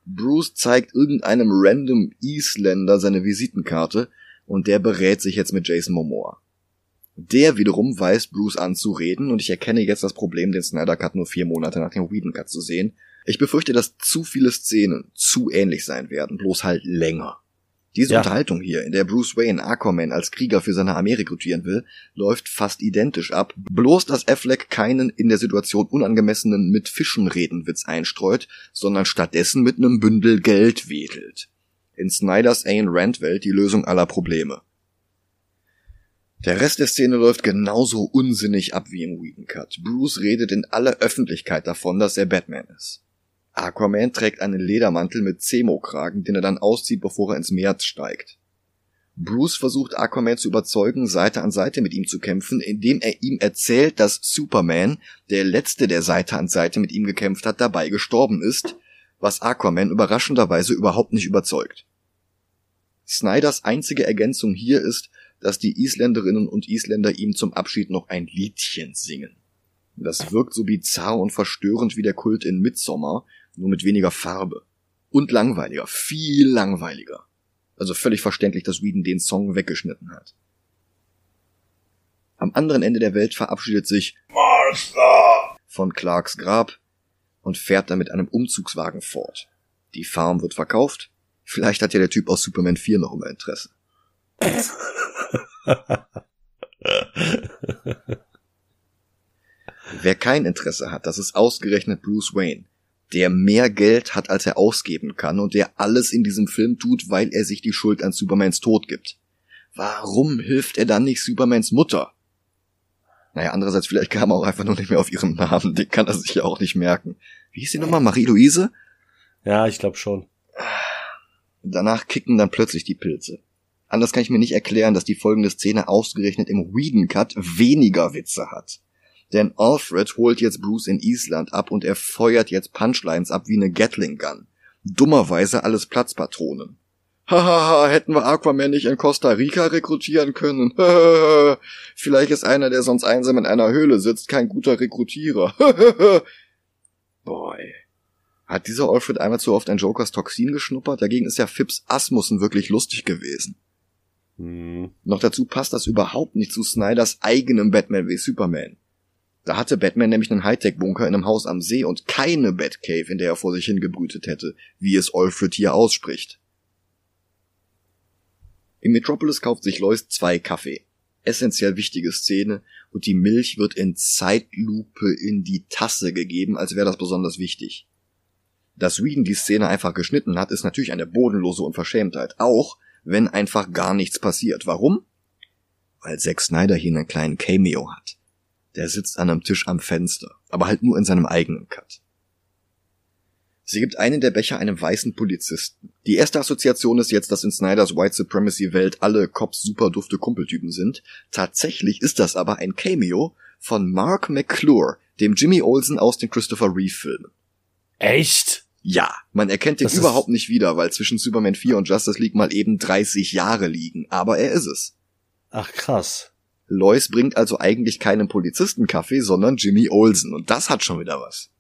Bruce zeigt irgendeinem random Isländer seine Visitenkarte und der berät sich jetzt mit Jason Momoa. Der wiederum weiß Bruce anzureden und ich erkenne jetzt das Problem, den Snyder Cut nur vier Monate nach dem Whedon Cut zu sehen. Ich befürchte, dass zu viele Szenen zu ähnlich sein werden, bloß halt länger. Diese ja. Unterhaltung hier, in der Bruce Wayne Aquaman als Krieger für seine Armee rekrutieren will, läuft fast identisch ab, bloß dass Affleck keinen in der Situation unangemessenen mit Fischen reden Witz einstreut, sondern stattdessen mit nem Bündel Geld wedelt. In Snyders Ayn Rand Welt die Lösung aller Probleme. Der Rest der Szene läuft genauso unsinnig ab wie im Whedon Cut. Bruce redet in aller Öffentlichkeit davon, dass er Batman ist. Aquaman trägt einen Ledermantel mit Zemo-Kragen, den er dann auszieht, bevor er ins Meer steigt. Bruce versucht Aquaman zu überzeugen, Seite an Seite mit ihm zu kämpfen, indem er ihm erzählt, dass Superman, der letzte, der Seite an Seite mit ihm gekämpft hat, dabei gestorben ist, was Aquaman überraschenderweise überhaupt nicht überzeugt. Snyders einzige Ergänzung hier ist, dass die Isländerinnen und Isländer ihm zum Abschied noch ein Liedchen singen. Das wirkt so bizarr und verstörend wie der Kult in Midsommer, nur mit weniger Farbe. Und langweiliger, viel langweiliger. Also völlig verständlich, dass Whedon den Song weggeschnitten hat. Am anderen Ende der Welt verabschiedet sich Martha von Clarks Grab und fährt dann mit einem Umzugswagen fort. Die Farm wird verkauft. Vielleicht hat ja der Typ aus Superman 4 noch immer Interesse. [LAUGHS] Wer kein Interesse hat, das ist ausgerechnet Bruce Wayne, der mehr Geld hat, als er ausgeben kann und der alles in diesem Film tut, weil er sich die Schuld an Supermans Tod gibt. Warum hilft er dann nicht Supermans Mutter? Naja, andererseits vielleicht kam er auch einfach nur nicht mehr auf ihren Namen, den kann er sich ja auch nicht merken. Wie hieß sie nochmal? Marie-Louise? Ja, ich glaube schon. Danach kicken dann plötzlich die Pilze. Anders kann ich mir nicht erklären, dass die folgende Szene ausgerechnet im Whedon Cut weniger Witze hat. Denn Alfred holt jetzt Bruce in Island ab und er feuert jetzt Punchlines ab wie eine Gatling Gun. Dummerweise alles Platzpatronen. Hahaha, [LAUGHS] hätten wir Aquaman nicht in Costa Rica rekrutieren können. [LAUGHS] Vielleicht ist einer, der sonst einsam in einer Höhle sitzt, kein guter Rekrutierer. [LAUGHS] Boy. Hat dieser Alfred einmal zu oft ein Jokers Toxin geschnuppert? Dagegen ist ja Phipps Asmussen wirklich lustig gewesen. Hm. Noch dazu passt das überhaupt nicht zu Snyders eigenem Batman wie Superman. Da hatte Batman nämlich einen Hightech-Bunker in einem Haus am See und keine Batcave, in der er vor sich hingebrütet hätte, wie es Alfred hier ausspricht. Im Metropolis kauft sich Lois zwei Kaffee. Essentiell wichtige Szene und die Milch wird in Zeitlupe in die Tasse gegeben, als wäre das besonders wichtig. Dass Whedon die Szene einfach geschnitten hat, ist natürlich eine bodenlose Unverschämtheit, auch wenn einfach gar nichts passiert. Warum? Weil Zack Snyder hier einen kleinen Cameo hat. Der sitzt an einem Tisch am Fenster, aber halt nur in seinem eigenen Cut. Sie gibt einen der Becher einem weißen Polizisten. Die erste Assoziation ist jetzt, dass in Snyders White Supremacy Welt alle Cops super dufte Kumpeltypen sind. Tatsächlich ist das aber ein Cameo von Mark McClure, dem Jimmy Olsen aus den Christopher Reeve Filmen. Echt? Ja, man erkennt ihn überhaupt nicht wieder, weil zwischen Superman 4 und Justice League mal eben 30 Jahre liegen, aber er ist es. Ach krass. Lois bringt also eigentlich keinen Polizistenkaffee, sondern Jimmy Olsen. Und das hat schon wieder was.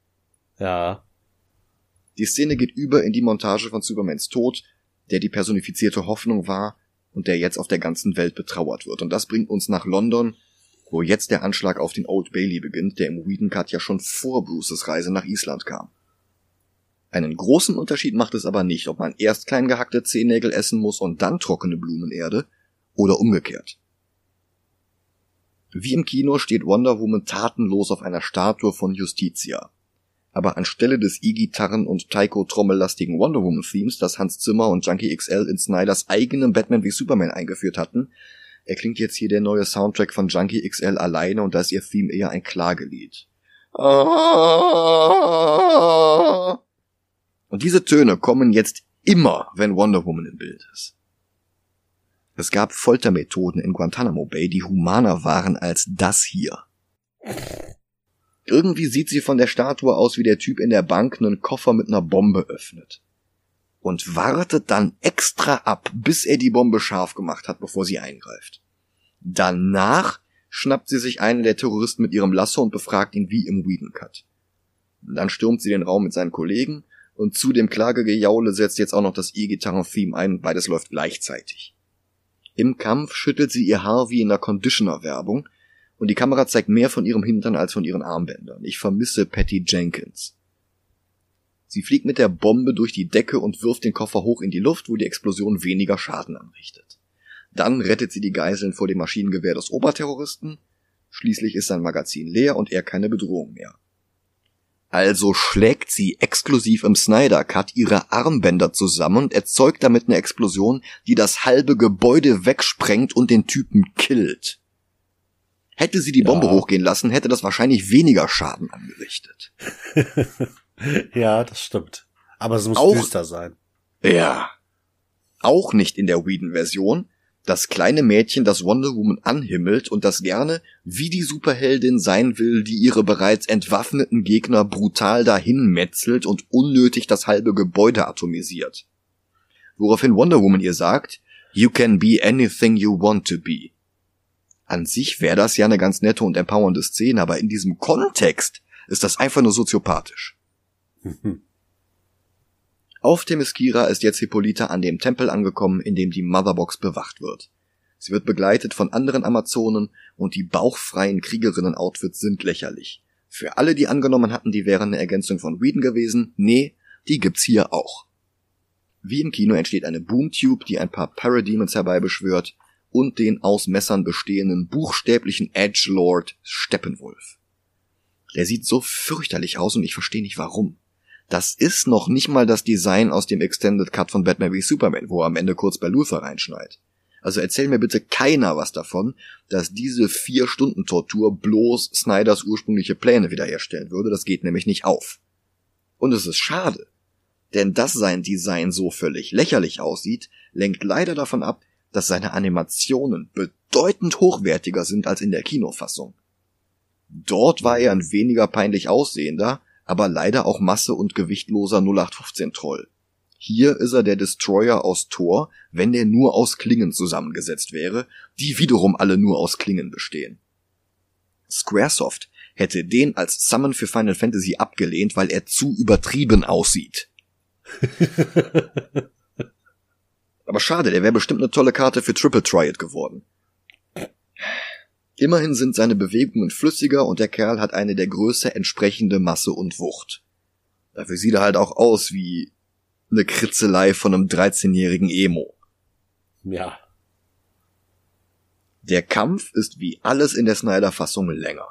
Ja. Die Szene geht über in die Montage von Supermans Tod, der die personifizierte Hoffnung war und der jetzt auf der ganzen Welt betrauert wird. Und das bringt uns nach London, wo jetzt der Anschlag auf den Old Bailey beginnt, der im Whedon Cut ja schon vor Bruces Reise nach Island kam. Einen großen Unterschied macht es aber nicht, ob man erst klein gehackte Zehennägel essen muss und dann trockene Blumenerde oder umgekehrt. Wie im Kino steht Wonder Woman tatenlos auf einer Statue von Justitia. Aber anstelle des E-Gitarren und Taiko-trommellastigen Wonder Woman Themes, das Hans Zimmer und Junkie XL in Snyders eigenem Batman wie Superman eingeführt hatten, erklingt jetzt hier der neue Soundtrack von Junkie XL alleine und da ist ihr Theme eher ein Klagelied. Und diese Töne kommen jetzt immer, wenn Wonder Woman im Bild ist. Es gab Foltermethoden in Guantanamo Bay, die humaner waren als das hier. Irgendwie sieht sie von der Statue aus, wie der Typ in der Bank einen Koffer mit einer Bombe öffnet. Und wartet dann extra ab, bis er die Bombe scharf gemacht hat, bevor sie eingreift. Danach schnappt sie sich einen der Terroristen mit ihrem Lasso und befragt ihn wie im Whedon Cut. Dann stürmt sie den Raum mit seinen Kollegen und zu dem Klagegejaule setzt jetzt auch noch das E-Gitarren-Theme ein, beides läuft gleichzeitig. Im Kampf schüttelt sie ihr Haar wie in der Conditioner-Werbung und die Kamera zeigt mehr von ihrem Hintern als von ihren Armbändern. Ich vermisse Patty Jenkins. Sie fliegt mit der Bombe durch die Decke und wirft den Koffer hoch in die Luft, wo die Explosion weniger Schaden anrichtet. Dann rettet sie die Geiseln vor dem Maschinengewehr des Oberterroristen. Schließlich ist sein Magazin leer und er keine Bedrohung mehr. Also schlägt sie exklusiv im Snyder Cut ihre Armbänder zusammen und erzeugt damit eine Explosion, die das halbe Gebäude wegsprengt und den Typen killt. Hätte sie die Bombe ja. hochgehen lassen, hätte das wahrscheinlich weniger Schaden angerichtet. [LAUGHS] ja, das stimmt. Aber es muss Auch, düster sein. Ja. Auch nicht in der Whedon-Version, das kleine Mädchen, das Wonder Woman anhimmelt und das gerne wie die Superheldin sein will, die ihre bereits entwaffneten Gegner brutal dahin metzelt und unnötig das halbe Gebäude atomisiert. Woraufhin Wonder Woman ihr sagt, You can be anything you want to be. An sich wäre das ja eine ganz nette und empowernde Szene, aber in diesem Kontext ist das einfach nur soziopathisch. Auf Themyscira ist jetzt Hippolyta an dem Tempel angekommen, in dem die Motherbox bewacht wird. Sie wird begleitet von anderen Amazonen und die bauchfreien Kriegerinnen-Outfits sind lächerlich. Für alle, die angenommen hatten, die wären eine Ergänzung von Whedon gewesen, nee, die gibt's hier auch. Wie im Kino entsteht eine Boomtube, die ein paar Parademons herbeibeschwört und den aus Messern bestehenden buchstäblichen Edgelord Steppenwolf. Der sieht so fürchterlich aus und ich verstehe nicht warum. Das ist noch nicht mal das Design aus dem Extended Cut von Batman wie Superman, wo er am Ende kurz bei Luther reinschneit. Also erzähl mir bitte keiner was davon, dass diese vier Stunden Tortur bloß Snyders ursprüngliche Pläne wiederherstellen würde. Das geht nämlich nicht auf. Und es ist schade. Denn dass sein Design so völlig lächerlich aussieht, lenkt leider davon ab, dass seine Animationen bedeutend hochwertiger sind als in der Kinofassung. Dort war er ein weniger peinlich aussehender, aber leider auch Masse und gewichtloser 0815 Troll. Hier ist er der Destroyer aus Thor, wenn der nur aus Klingen zusammengesetzt wäre, die wiederum alle nur aus Klingen bestehen. Squaresoft hätte den als Summon für Final Fantasy abgelehnt, weil er zu übertrieben aussieht. [LAUGHS] Aber schade, der wäre bestimmt eine tolle Karte für Triple Triad geworden. Immerhin sind seine Bewegungen flüssiger und der Kerl hat eine der Größe entsprechende Masse und Wucht. Dafür sieht er halt auch aus wie eine Kritzelei von einem 13-jährigen Emo. Ja. Der Kampf ist wie alles in der Snyder-Fassung länger.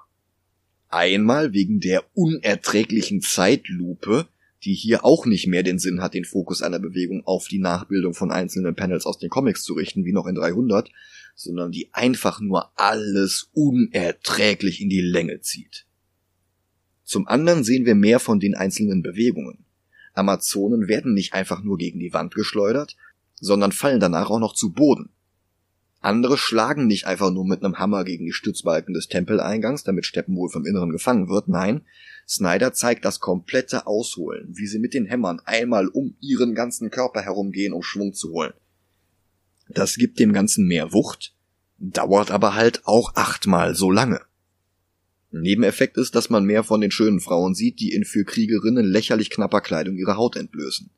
Einmal wegen der unerträglichen Zeitlupe, die hier auch nicht mehr den Sinn hat, den Fokus einer Bewegung auf die Nachbildung von einzelnen Panels aus den Comics zu richten, wie noch in 300, sondern die einfach nur alles unerträglich in die Länge zieht. Zum anderen sehen wir mehr von den einzelnen Bewegungen. Amazonen werden nicht einfach nur gegen die Wand geschleudert, sondern fallen danach auch noch zu Boden. Andere schlagen nicht einfach nur mit einem Hammer gegen die Stützbalken des Tempeleingangs, damit Steppenwolf im Inneren gefangen wird, nein, Snyder zeigt das komplette Ausholen, wie sie mit den Hämmern einmal um ihren ganzen Körper herumgehen, um Schwung zu holen. Das gibt dem Ganzen mehr Wucht, Dauert aber halt auch achtmal so lange. Nebeneffekt ist, dass man mehr von den schönen Frauen sieht, die in für Kriegerinnen lächerlich knapper Kleidung ihre Haut entblößen.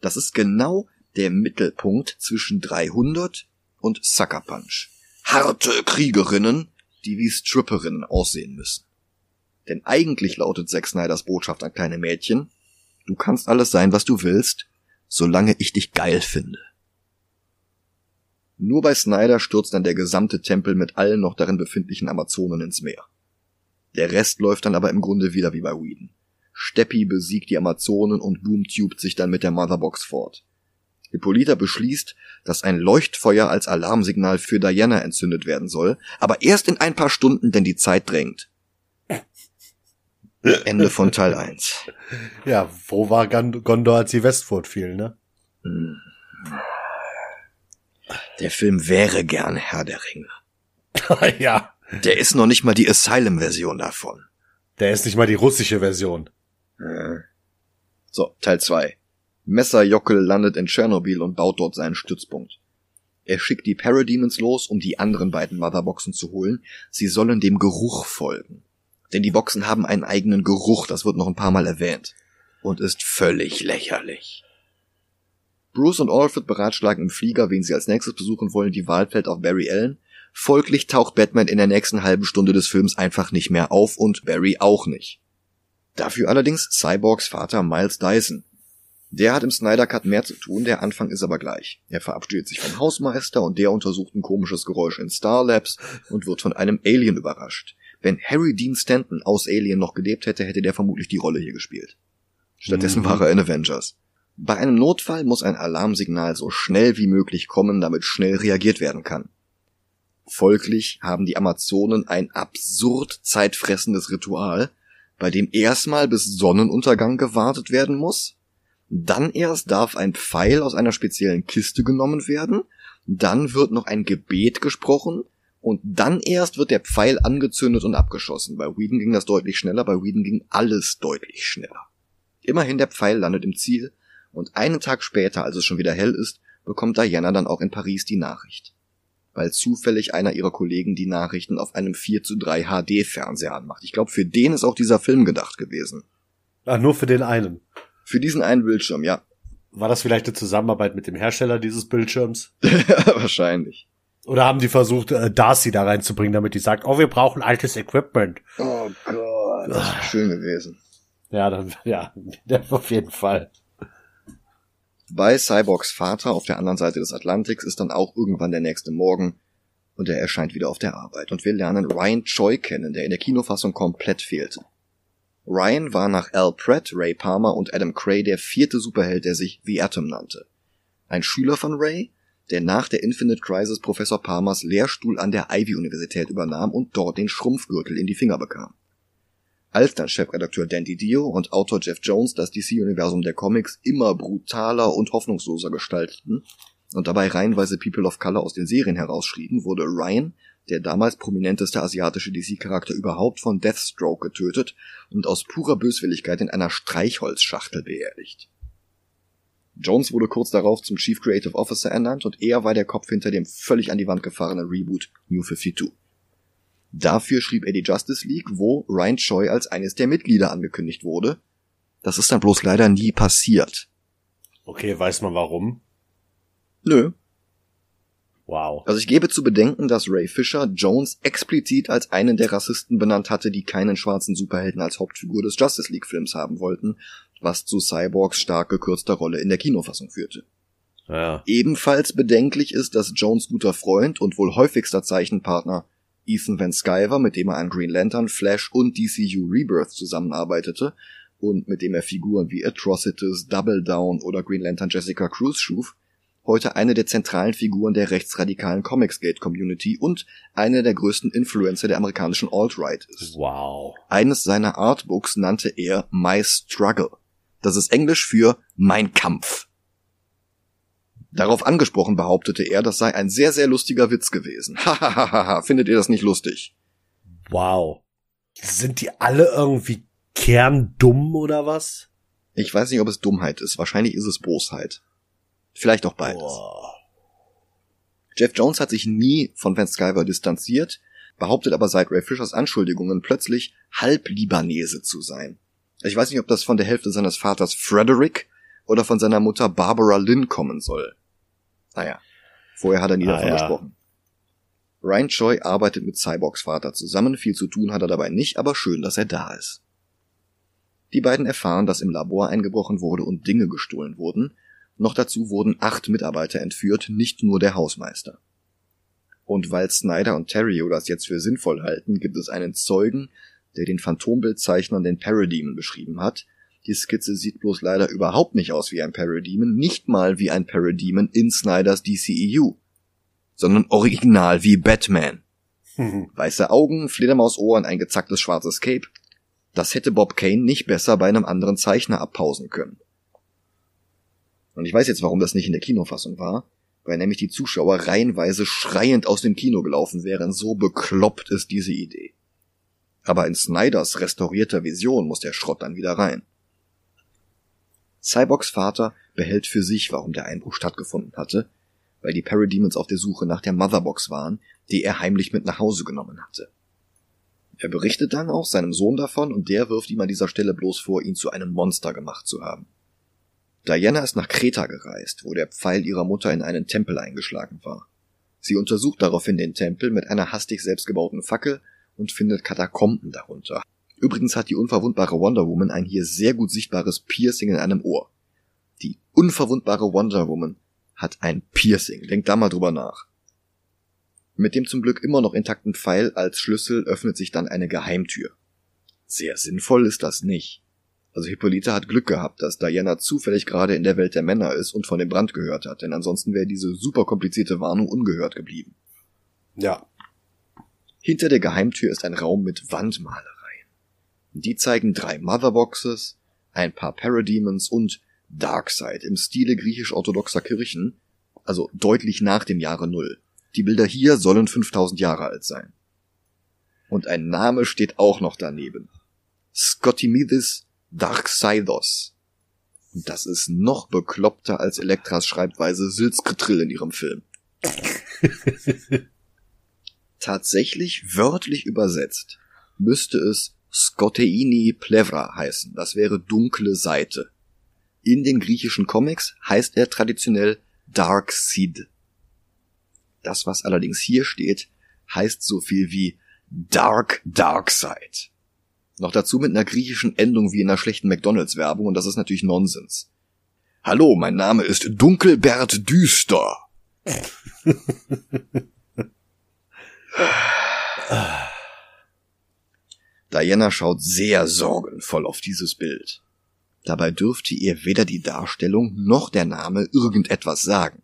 Das ist genau der Mittelpunkt zwischen 300 und Sucker Punch. Harte Kriegerinnen, die wie Stripperinnen aussehen müssen. Denn eigentlich lautet Zack Snyders Botschaft an kleine Mädchen, du kannst alles sein, was du willst, solange ich dich geil finde. Nur bei Snyder stürzt dann der gesamte Tempel mit allen noch darin befindlichen Amazonen ins Meer. Der Rest läuft dann aber im Grunde wieder wie bei Whedon. Steppi besiegt die Amazonen und boomtubt sich dann mit der Motherbox fort. Hippolyta beschließt, dass ein Leuchtfeuer als Alarmsignal für Diana entzündet werden soll, aber erst in ein paar Stunden, denn die Zeit drängt. Ende von Teil 1. Ja, wo war Gondor, als die Westfurt fiel, ne? Hm. Der Film wäre gern Herr der Ringe. [LAUGHS] ja. Der ist noch nicht mal die Asylum-Version davon. Der ist nicht mal die russische Version. So, Teil 2. Messerjockel landet in Tschernobyl und baut dort seinen Stützpunkt. Er schickt die Parademons los, um die anderen beiden Motherboxen zu holen. Sie sollen dem Geruch folgen. Denn die Boxen haben einen eigenen Geruch, das wird noch ein paar Mal erwähnt. Und ist völlig lächerlich. Bruce und Alfred beratschlagen im Flieger, wen sie als nächstes besuchen wollen. Die Wahl fällt auf Barry Allen. Folglich taucht Batman in der nächsten halben Stunde des Films einfach nicht mehr auf und Barry auch nicht. Dafür allerdings Cyborgs Vater Miles Dyson. Der hat im Snyder Cut mehr zu tun, der Anfang ist aber gleich. Er verabschiedet sich vom Hausmeister und der untersucht ein komisches Geräusch in Star Labs und wird von einem Alien überrascht. Wenn Harry Dean Stanton aus Alien noch gelebt hätte, hätte der vermutlich die Rolle hier gespielt. Stattdessen mhm. war er in Avengers. Bei einem Notfall muss ein Alarmsignal so schnell wie möglich kommen, damit schnell reagiert werden kann. Folglich haben die Amazonen ein absurd zeitfressendes Ritual, bei dem erstmal bis Sonnenuntergang gewartet werden muss, dann erst darf ein Pfeil aus einer speziellen Kiste genommen werden, dann wird noch ein Gebet gesprochen, und dann erst wird der Pfeil angezündet und abgeschossen. Bei Whedon ging das deutlich schneller, bei Whedon ging alles deutlich schneller. Immerhin der Pfeil landet im Ziel, und einen Tag später, als es schon wieder hell ist, bekommt Diana dann auch in Paris die Nachricht weil zufällig einer ihrer Kollegen die Nachrichten auf einem 4 zu 3 HD-Fernseher anmacht. Ich glaube, für den ist auch dieser Film gedacht gewesen. Ach, nur für den einen. Für diesen einen Bildschirm, ja. War das vielleicht eine Zusammenarbeit mit dem Hersteller dieses Bildschirms? [LAUGHS] Wahrscheinlich. Oder haben die versucht, äh, Darcy da reinzubringen, damit die sagt, oh, wir brauchen altes Equipment. Oh Gott, das ist schön gewesen. Ja, dann, [LAUGHS] ja, [LAUGHS] auf jeden Fall. Bei Cyborgs Vater auf der anderen Seite des Atlantiks ist dann auch irgendwann der nächste Morgen und er erscheint wieder auf der Arbeit und wir lernen Ryan Choi kennen, der in der Kinofassung komplett fehlte. Ryan war nach Al Pratt, Ray Palmer und Adam Cray der vierte Superheld, der sich The Atom nannte. Ein Schüler von Ray, der nach der Infinite Crisis Professor Palmers Lehrstuhl an der Ivy-Universität übernahm und dort den Schrumpfgürtel in die Finger bekam als dann Chefredakteur Dan Dio und Autor Jeff Jones das DC-Universum der Comics immer brutaler und hoffnungsloser gestalteten und dabei reihenweise People of Color aus den Serien herausschrieben, wurde Ryan, der damals prominenteste asiatische DC-Charakter überhaupt, von Deathstroke getötet und aus purer Böswilligkeit in einer Streichholzschachtel beerdigt. Jones wurde kurz darauf zum Chief Creative Officer ernannt und er war der Kopf hinter dem völlig an die Wand gefahrenen Reboot New 52. Dafür schrieb er die Justice League, wo Ryan Choi als eines der Mitglieder angekündigt wurde. Das ist dann bloß leider nie passiert. Okay, weiß man warum? Nö. Wow. Also ich gebe zu bedenken, dass Ray Fisher Jones explizit als einen der Rassisten benannt hatte, die keinen schwarzen Superhelden als Hauptfigur des Justice League Films haben wollten, was zu Cyborgs stark gekürzter Rolle in der Kinofassung führte. Ja. Ebenfalls bedenklich ist, dass Jones guter Freund und wohl häufigster Zeichenpartner Ethan Van Sciver, mit dem er an Green Lantern, Flash und DCU Rebirth zusammenarbeitete und mit dem er Figuren wie Atrocitus, Double Down oder Green Lantern Jessica Cruz schuf, heute eine der zentralen Figuren der rechtsradikalen Comicsgate Community und eine der größten Influencer der amerikanischen Alt-Right ist. Wow. Eines seiner Artbooks nannte er My Struggle. Das ist Englisch für Mein Kampf. Darauf angesprochen behauptete er, das sei ein sehr, sehr lustiger Witz gewesen. [LAUGHS] Hahaha, findet ihr das nicht lustig? Wow. Sind die alle irgendwie kerndumm oder was? Ich weiß nicht, ob es Dummheit ist. Wahrscheinlich ist es Bosheit. Vielleicht auch beides. Boah. Jeff Jones hat sich nie von Van Skyver distanziert, behauptet aber seit Ray Fishers Anschuldigungen plötzlich halb Libanese zu sein. Ich weiß nicht, ob das von der Hälfte seines Vaters Frederick oder von seiner Mutter Barbara Lynn kommen soll. Naja, vorher hat er nie ah, davon ja. gesprochen. Ryan Choi arbeitet mit Cyborgs Vater zusammen, viel zu tun hat er dabei nicht, aber schön, dass er da ist. Die beiden erfahren, dass im Labor eingebrochen wurde und Dinge gestohlen wurden. Noch dazu wurden acht Mitarbeiter entführt, nicht nur der Hausmeister. Und weil Snyder und Terrio das jetzt für sinnvoll halten, gibt es einen Zeugen, der den Phantombildzeichner den Parademon beschrieben hat. Die Skizze sieht bloß leider überhaupt nicht aus wie ein Parademon, nicht mal wie ein Parademon in Snyders DCEU, sondern original wie Batman. Weiße Augen, Fledermausohren, ein gezacktes schwarzes Cape. Das hätte Bob Kane nicht besser bei einem anderen Zeichner abpausen können. Und ich weiß jetzt, warum das nicht in der Kinofassung war, weil nämlich die Zuschauer reihenweise schreiend aus dem Kino gelaufen wären, so bekloppt ist diese Idee. Aber in Snyders restaurierter Vision muss der Schrott dann wieder rein. Cyborgs Vater behält für sich, warum der Einbruch stattgefunden hatte, weil die Parademons auf der Suche nach der Motherbox waren, die er heimlich mit nach Hause genommen hatte. Er berichtet dann auch seinem Sohn davon und der wirft ihm an dieser Stelle bloß vor, ihn zu einem Monster gemacht zu haben. Diana ist nach Kreta gereist, wo der Pfeil ihrer Mutter in einen Tempel eingeschlagen war. Sie untersucht daraufhin den Tempel mit einer hastig selbstgebauten Fackel und findet Katakomben darunter. Übrigens hat die unverwundbare Wonder Woman ein hier sehr gut sichtbares Piercing in einem Ohr. Die unverwundbare Wonder Woman hat ein Piercing. Denkt da mal drüber nach. Mit dem zum Glück immer noch intakten Pfeil als Schlüssel öffnet sich dann eine Geheimtür. Sehr sinnvoll ist das nicht. Also Hippolyta hat Glück gehabt, dass Diana zufällig gerade in der Welt der Männer ist und von dem Brand gehört hat, denn ansonsten wäre diese super komplizierte Warnung ungehört geblieben. Ja. Hinter der Geheimtür ist ein Raum mit Wandmalereien. Die zeigen drei Motherboxes, ein paar Parademons und Darkseid im Stile griechisch-orthodoxer Kirchen, also deutlich nach dem Jahre Null. Die Bilder hier sollen 5000 Jahre alt sein. Und ein Name steht auch noch daneben. Scottimidis Darkseidos. Und das ist noch bekloppter als Elektras Schreibweise Silskritrill in ihrem Film. [LAUGHS] Tatsächlich wörtlich übersetzt müsste es Scotteini Plevra heißen. Das wäre dunkle Seite. In den griechischen Comics heißt er traditionell Dark Seed. Das, was allerdings hier steht, heißt so viel wie Dark Dark Side. Noch dazu mit einer griechischen Endung wie in einer schlechten McDonalds-Werbung und das ist natürlich Nonsens. Hallo, mein Name ist Dunkelbert Düster. [LAUGHS] Diana schaut sehr sorgenvoll auf dieses Bild. Dabei dürfte ihr weder die Darstellung noch der Name irgendetwas sagen.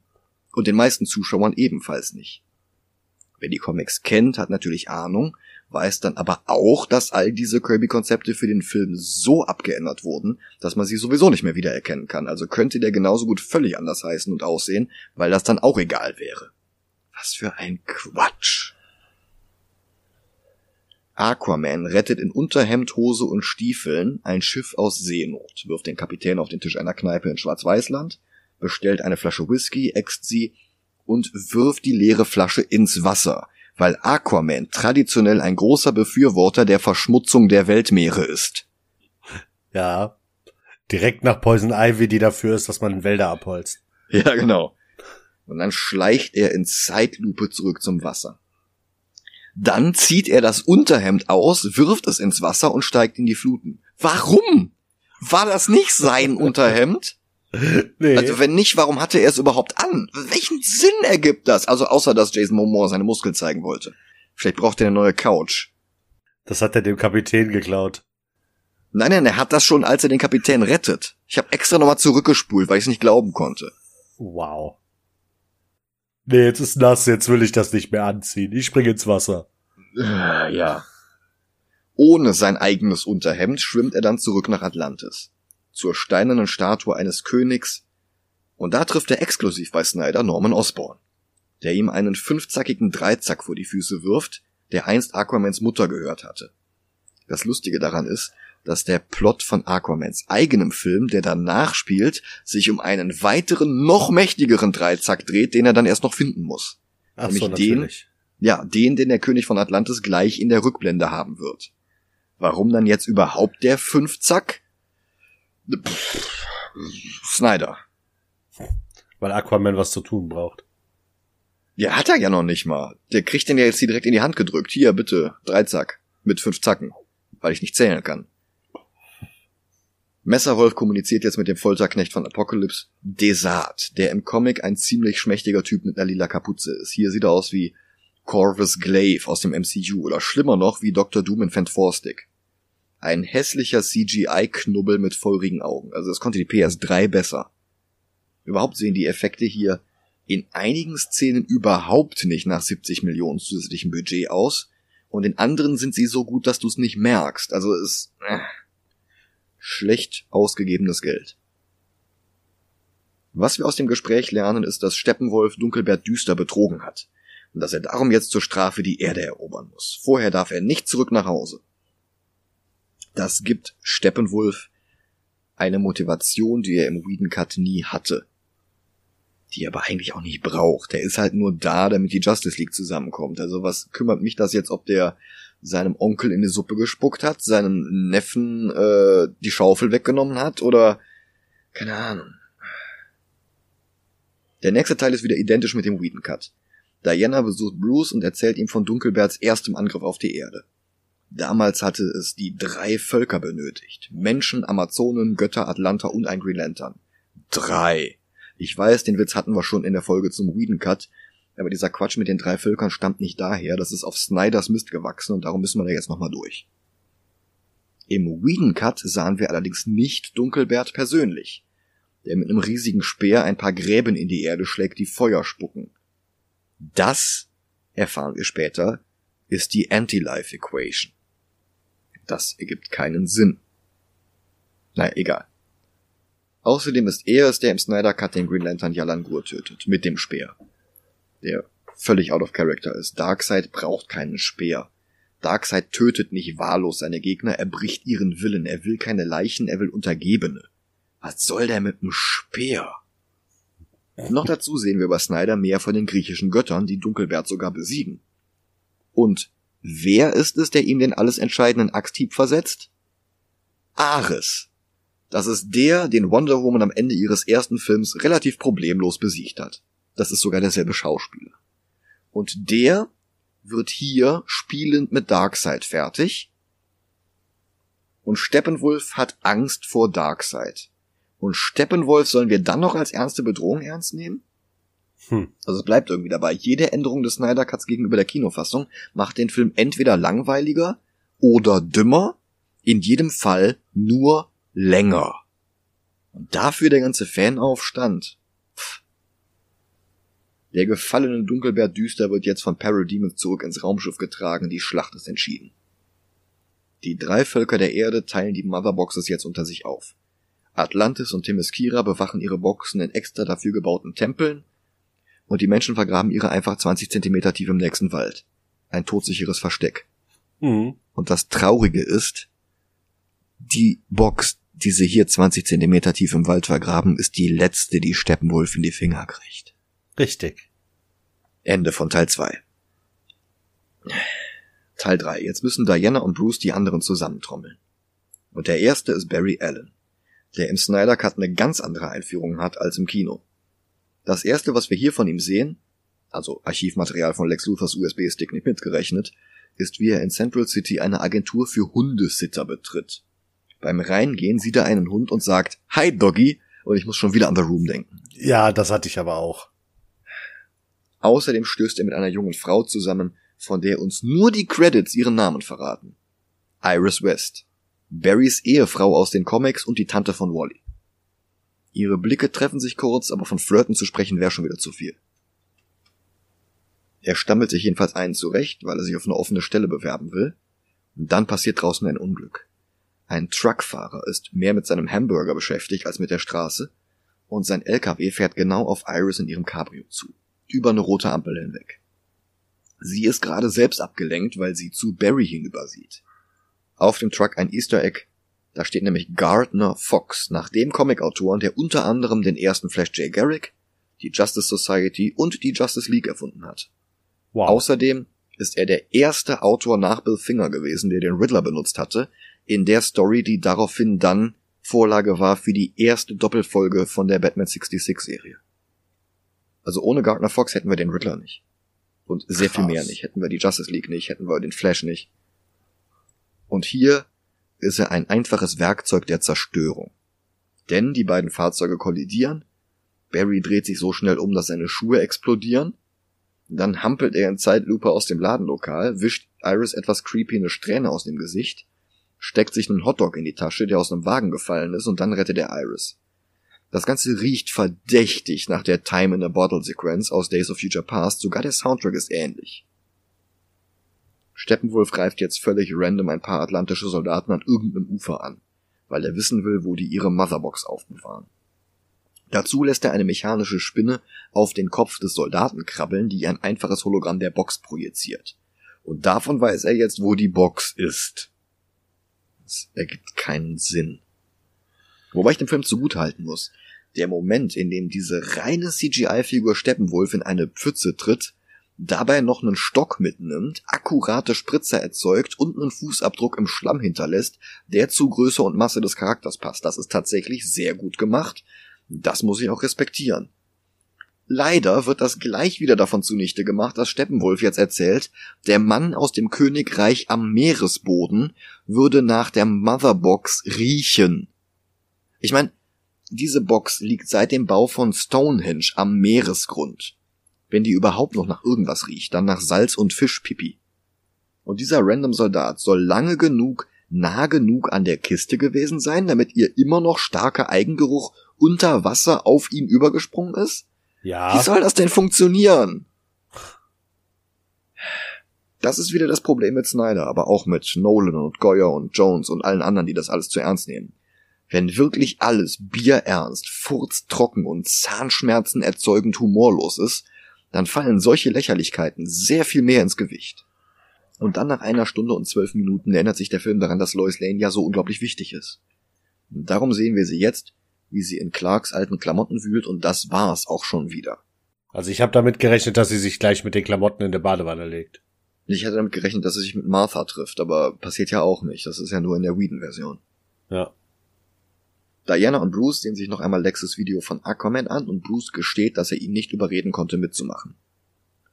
Und den meisten Zuschauern ebenfalls nicht. Wer die Comics kennt, hat natürlich Ahnung, weiß dann aber auch, dass all diese Kirby-Konzepte für den Film so abgeändert wurden, dass man sie sowieso nicht mehr wiedererkennen kann. Also könnte der genauso gut völlig anders heißen und aussehen, weil das dann auch egal wäre. Was für ein Quatsch. Aquaman rettet in Unterhemd, Hose und Stiefeln ein Schiff aus Seenot, wirft den Kapitän auf den Tisch einer Kneipe in Schwarz-Weißland, bestellt eine Flasche Whisky, äxt sie und wirft die leere Flasche ins Wasser, weil Aquaman traditionell ein großer Befürworter der Verschmutzung der Weltmeere ist. Ja. Direkt nach Poison Ivy, die dafür ist, dass man Wälder abholzt. Ja, genau. Und dann schleicht er in Zeitlupe zurück zum Wasser. Dann zieht er das Unterhemd aus, wirft es ins Wasser und steigt in die Fluten. Warum? War das nicht sein [LAUGHS] Unterhemd? [LAUGHS] Nee. Also wenn nicht, warum hatte er es überhaupt an? Welchen Sinn ergibt das? Also außer, dass Jason Momoa seine Muskeln zeigen wollte. Vielleicht braucht er eine neue Couch. Das hat er dem Kapitän geklaut. Nein, nein, er hat das schon, als er den Kapitän rettet. Ich habe extra nochmal zurückgespult, weil ich es nicht glauben konnte. Wow. Nee, jetzt ist nass, jetzt will ich das nicht mehr anziehen. Ich springe ins Wasser. Äh, ja. Ohne sein eigenes Unterhemd schwimmt er dann zurück nach Atlantis. Zur steinernen Statue eines Königs. Und da trifft er exklusiv bei Snyder Norman Osborn, der ihm einen fünfzackigen Dreizack vor die Füße wirft, der einst Aquamans Mutter gehört hatte. Das Lustige daran ist, dass der Plot von Aquamans eigenem Film, der danach spielt, sich um einen weiteren, noch mächtigeren Dreizack dreht, den er dann erst noch finden muss. Ach Nämlich so, natürlich. den, ja, den, den der König von Atlantis gleich in der Rückblende haben wird. Warum dann jetzt überhaupt der Fünfzack? Pff, Snyder. Weil Aquaman was zu tun braucht. Ja, hat er ja noch nicht mal. Der kriegt den ja jetzt hier direkt in die Hand gedrückt. Hier, bitte, Dreizack. Mit fünf Zacken. Weil ich nicht zählen kann. Messerwolf kommuniziert jetzt mit dem Folterknecht von Apocalypse, Desart, der im Comic ein ziemlich schmächtiger Typ mit einer lila Kapuze ist. Hier sieht er aus wie Corvus Glaive aus dem MCU oder schlimmer noch wie Dr. Doom in Fantastic. Ein hässlicher CGI-Knubbel mit feurigen Augen. Also das konnte die PS3 besser. Überhaupt sehen die Effekte hier in einigen Szenen überhaupt nicht nach 70 Millionen zusätzlichem Budget aus und in anderen sind sie so gut, dass du es nicht merkst. Also es äh, schlecht ausgegebenes Geld. Was wir aus dem Gespräch lernen, ist, dass Steppenwolf Dunkelbert düster betrogen hat und dass er darum jetzt zur Strafe die Erde erobern muss. Vorher darf er nicht zurück nach Hause. Das gibt Steppenwolf eine Motivation, die er im Whedon Cut nie hatte die er aber eigentlich auch nicht braucht. Der ist halt nur da, damit die Justice League zusammenkommt. Also was kümmert mich das jetzt, ob der seinem Onkel in die Suppe gespuckt hat, seinem Neffen äh, die Schaufel weggenommen hat oder keine Ahnung. Der nächste Teil ist wieder identisch mit dem Whedon Cut. Diana besucht Bruce und erzählt ihm von Dunkelberts erstem Angriff auf die Erde. Damals hatte es die drei Völker benötigt. Menschen, Amazonen, Götter, Atlanta und ein Green Lantern. Drei. Ich weiß, den Witz hatten wir schon in der Folge zum Whedon Cut, aber dieser Quatsch mit den drei Völkern stammt nicht daher, das ist auf Snyders Mist gewachsen und darum müssen wir da jetzt nochmal durch. Im Whedon Cut sahen wir allerdings nicht Dunkelbert persönlich, der mit einem riesigen Speer ein paar Gräben in die Erde schlägt, die Feuer spucken. Das, erfahren wir später, ist die Anti-Life Equation. Das ergibt keinen Sinn. Na, egal. Außerdem ist er es, der im Snyder Cut den Green Lantern Yalan Gur tötet, mit dem Speer. Der völlig out of character ist. Darkseid braucht keinen Speer. Darkseid tötet nicht wahllos seine Gegner, er bricht ihren Willen, er will keine Leichen, er will Untergebene. Was soll der mit dem Speer? Noch dazu sehen wir bei Snyder mehr von den griechischen Göttern, die Dunkelbert sogar besiegen. Und wer ist es, der ihm den alles entscheidenden Axthieb versetzt? Ares, das ist der, den Wonder Woman am Ende ihres ersten Films relativ problemlos besiegt hat. Das ist sogar derselbe Schauspieler. Und der wird hier spielend mit Darkseid fertig. Und Steppenwolf hat Angst vor Darkseid. Und Steppenwolf sollen wir dann noch als ernste Bedrohung ernst nehmen? Hm. Also es bleibt irgendwie dabei. Jede Änderung des Snyder Cuts gegenüber der Kinofassung macht den Film entweder langweiliger oder dümmer. In jedem Fall nur länger. Und dafür der ganze Fanaufstand. Pff. Der gefallene Dunkelbär Düster wird jetzt von Parademons zurück ins Raumschiff getragen, die Schlacht ist entschieden. Die drei Völker der Erde teilen die Motherboxes jetzt unter sich auf. Atlantis und Themyscira bewachen ihre Boxen in extra dafür gebauten Tempeln und die Menschen vergraben ihre einfach 20 Zentimeter tief im nächsten Wald. Ein todsicheres Versteck. Mhm. Und das Traurige ist, die Box, diese hier 20 Zentimeter tief im Wald vergraben, ist die letzte, die Steppenwolf in die Finger kriegt. Richtig. Ende von Teil 2. Teil 3. Jetzt müssen Diana und Bruce die anderen zusammentrommeln. Und der erste ist Barry Allen, der im Snyder Cut eine ganz andere Einführung hat als im Kino. Das erste, was wir hier von ihm sehen, also Archivmaterial von Lex Luthers USB-Stick nicht mitgerechnet, ist, wie er in Central City eine Agentur für Hundesitter betritt. Beim Reingehen sieht er einen Hund und sagt, Hi Doggy, und ich muss schon wieder an The Room denken. Ja, das hatte ich aber auch. Außerdem stößt er mit einer jungen Frau zusammen, von der uns nur die Credits ihren Namen verraten. Iris West. Barrys Ehefrau aus den Comics und die Tante von Wally. Ihre Blicke treffen sich kurz, aber von Flirten zu sprechen wäre schon wieder zu viel. Er stammelt sich jedenfalls einen zurecht, weil er sich auf eine offene Stelle bewerben will. Und dann passiert draußen ein Unglück. Ein Truckfahrer ist mehr mit seinem Hamburger beschäftigt als mit der Straße und sein LKW fährt genau auf Iris in ihrem Cabrio zu, über eine rote Ampel hinweg. Sie ist gerade selbst abgelenkt, weil sie zu Barry hinübersieht. Auf dem Truck ein Easter Egg, da steht nämlich Gardner Fox, nach dem Comicautoren, der unter anderem den ersten Flash J. Garrick, die Justice Society und die Justice League erfunden hat. Wow. Außerdem ist er der erste Autor nach Bill Finger gewesen, der den Riddler benutzt hatte, in der Story, die daraufhin dann Vorlage war für die erste Doppelfolge von der Batman 66 Serie. Also ohne Gardner Fox hätten wir den Riddler nicht. Und sehr Krass. viel mehr nicht. Hätten wir die Justice League nicht, hätten wir den Flash nicht. Und hier ist er ein einfaches Werkzeug der Zerstörung. Denn die beiden Fahrzeuge kollidieren, Barry dreht sich so schnell um, dass seine Schuhe explodieren, dann hampelt er in Zeitlupe aus dem Ladenlokal, wischt Iris etwas creepy eine Strähne aus dem Gesicht, steckt sich einen Hotdog in die Tasche, der aus einem Wagen gefallen ist, und dann rettet er Iris. Das Ganze riecht verdächtig nach der Time in a Bottle Sequenz aus Days of Future Past, sogar der Soundtrack ist ähnlich. Steppenwolf greift jetzt völlig random ein paar atlantische Soldaten an irgendeinem Ufer an, weil er wissen will, wo die ihre Motherbox aufbewahren. Dazu lässt er eine mechanische Spinne auf den Kopf des Soldaten krabbeln, die ein einfaches Hologramm der Box projiziert. Und davon weiß er jetzt, wo die Box ist. Das ergibt keinen Sinn. Wobei ich dem Film zugutehalten muss der Moment, in dem diese reine CGI-Figur Steppenwolf in eine Pfütze tritt, dabei noch einen Stock mitnimmt, akkurate Spritzer erzeugt und einen Fußabdruck im Schlamm hinterlässt, der zu Größe und Masse des Charakters passt. Das ist tatsächlich sehr gut gemacht. Das muss ich auch respektieren. Leider wird das gleich wieder davon zunichte gemacht, dass Steppenwolf jetzt erzählt, der Mann aus dem Königreich am Meeresboden würde nach der Motherbox riechen. Ich meine, diese Box liegt seit dem Bau von Stonehenge am Meeresgrund. Wenn die überhaupt noch nach irgendwas riecht, dann nach Salz und Fischpipi. Und dieser random Soldat soll lange genug, nah genug an der Kiste gewesen sein, damit ihr immer noch starker Eigengeruch unter Wasser auf ihn übergesprungen ist? Ja. Wie soll das denn funktionieren? Das ist wieder das Problem mit Snyder, aber auch mit Nolan und Goyer und Jones und allen anderen, die das alles zu ernst nehmen. Wenn wirklich alles bierernst, furztrocken und Zahnschmerzen erzeugend humorlos ist, dann fallen solche Lächerlichkeiten sehr viel mehr ins Gewicht. Und dann nach einer Stunde und zwölf Minuten erinnert sich der Film daran, dass Lois Lane ja so unglaublich wichtig ist. Und darum sehen wir sie jetzt, wie sie in Clarks alten Klamotten wühlt und das war's auch schon wieder. Also ich habe damit gerechnet, dass sie sich gleich mit den Klamotten in der Badewanne legt. Ich hätte damit gerechnet, dass sie sich mit Martha trifft, aber passiert ja auch nicht. Das ist ja nur in der Whedon-Version. Ja. Diana und Bruce sehen sich noch einmal Lexes Video von Aquaman an und Bruce gesteht, dass er ihn nicht überreden konnte mitzumachen.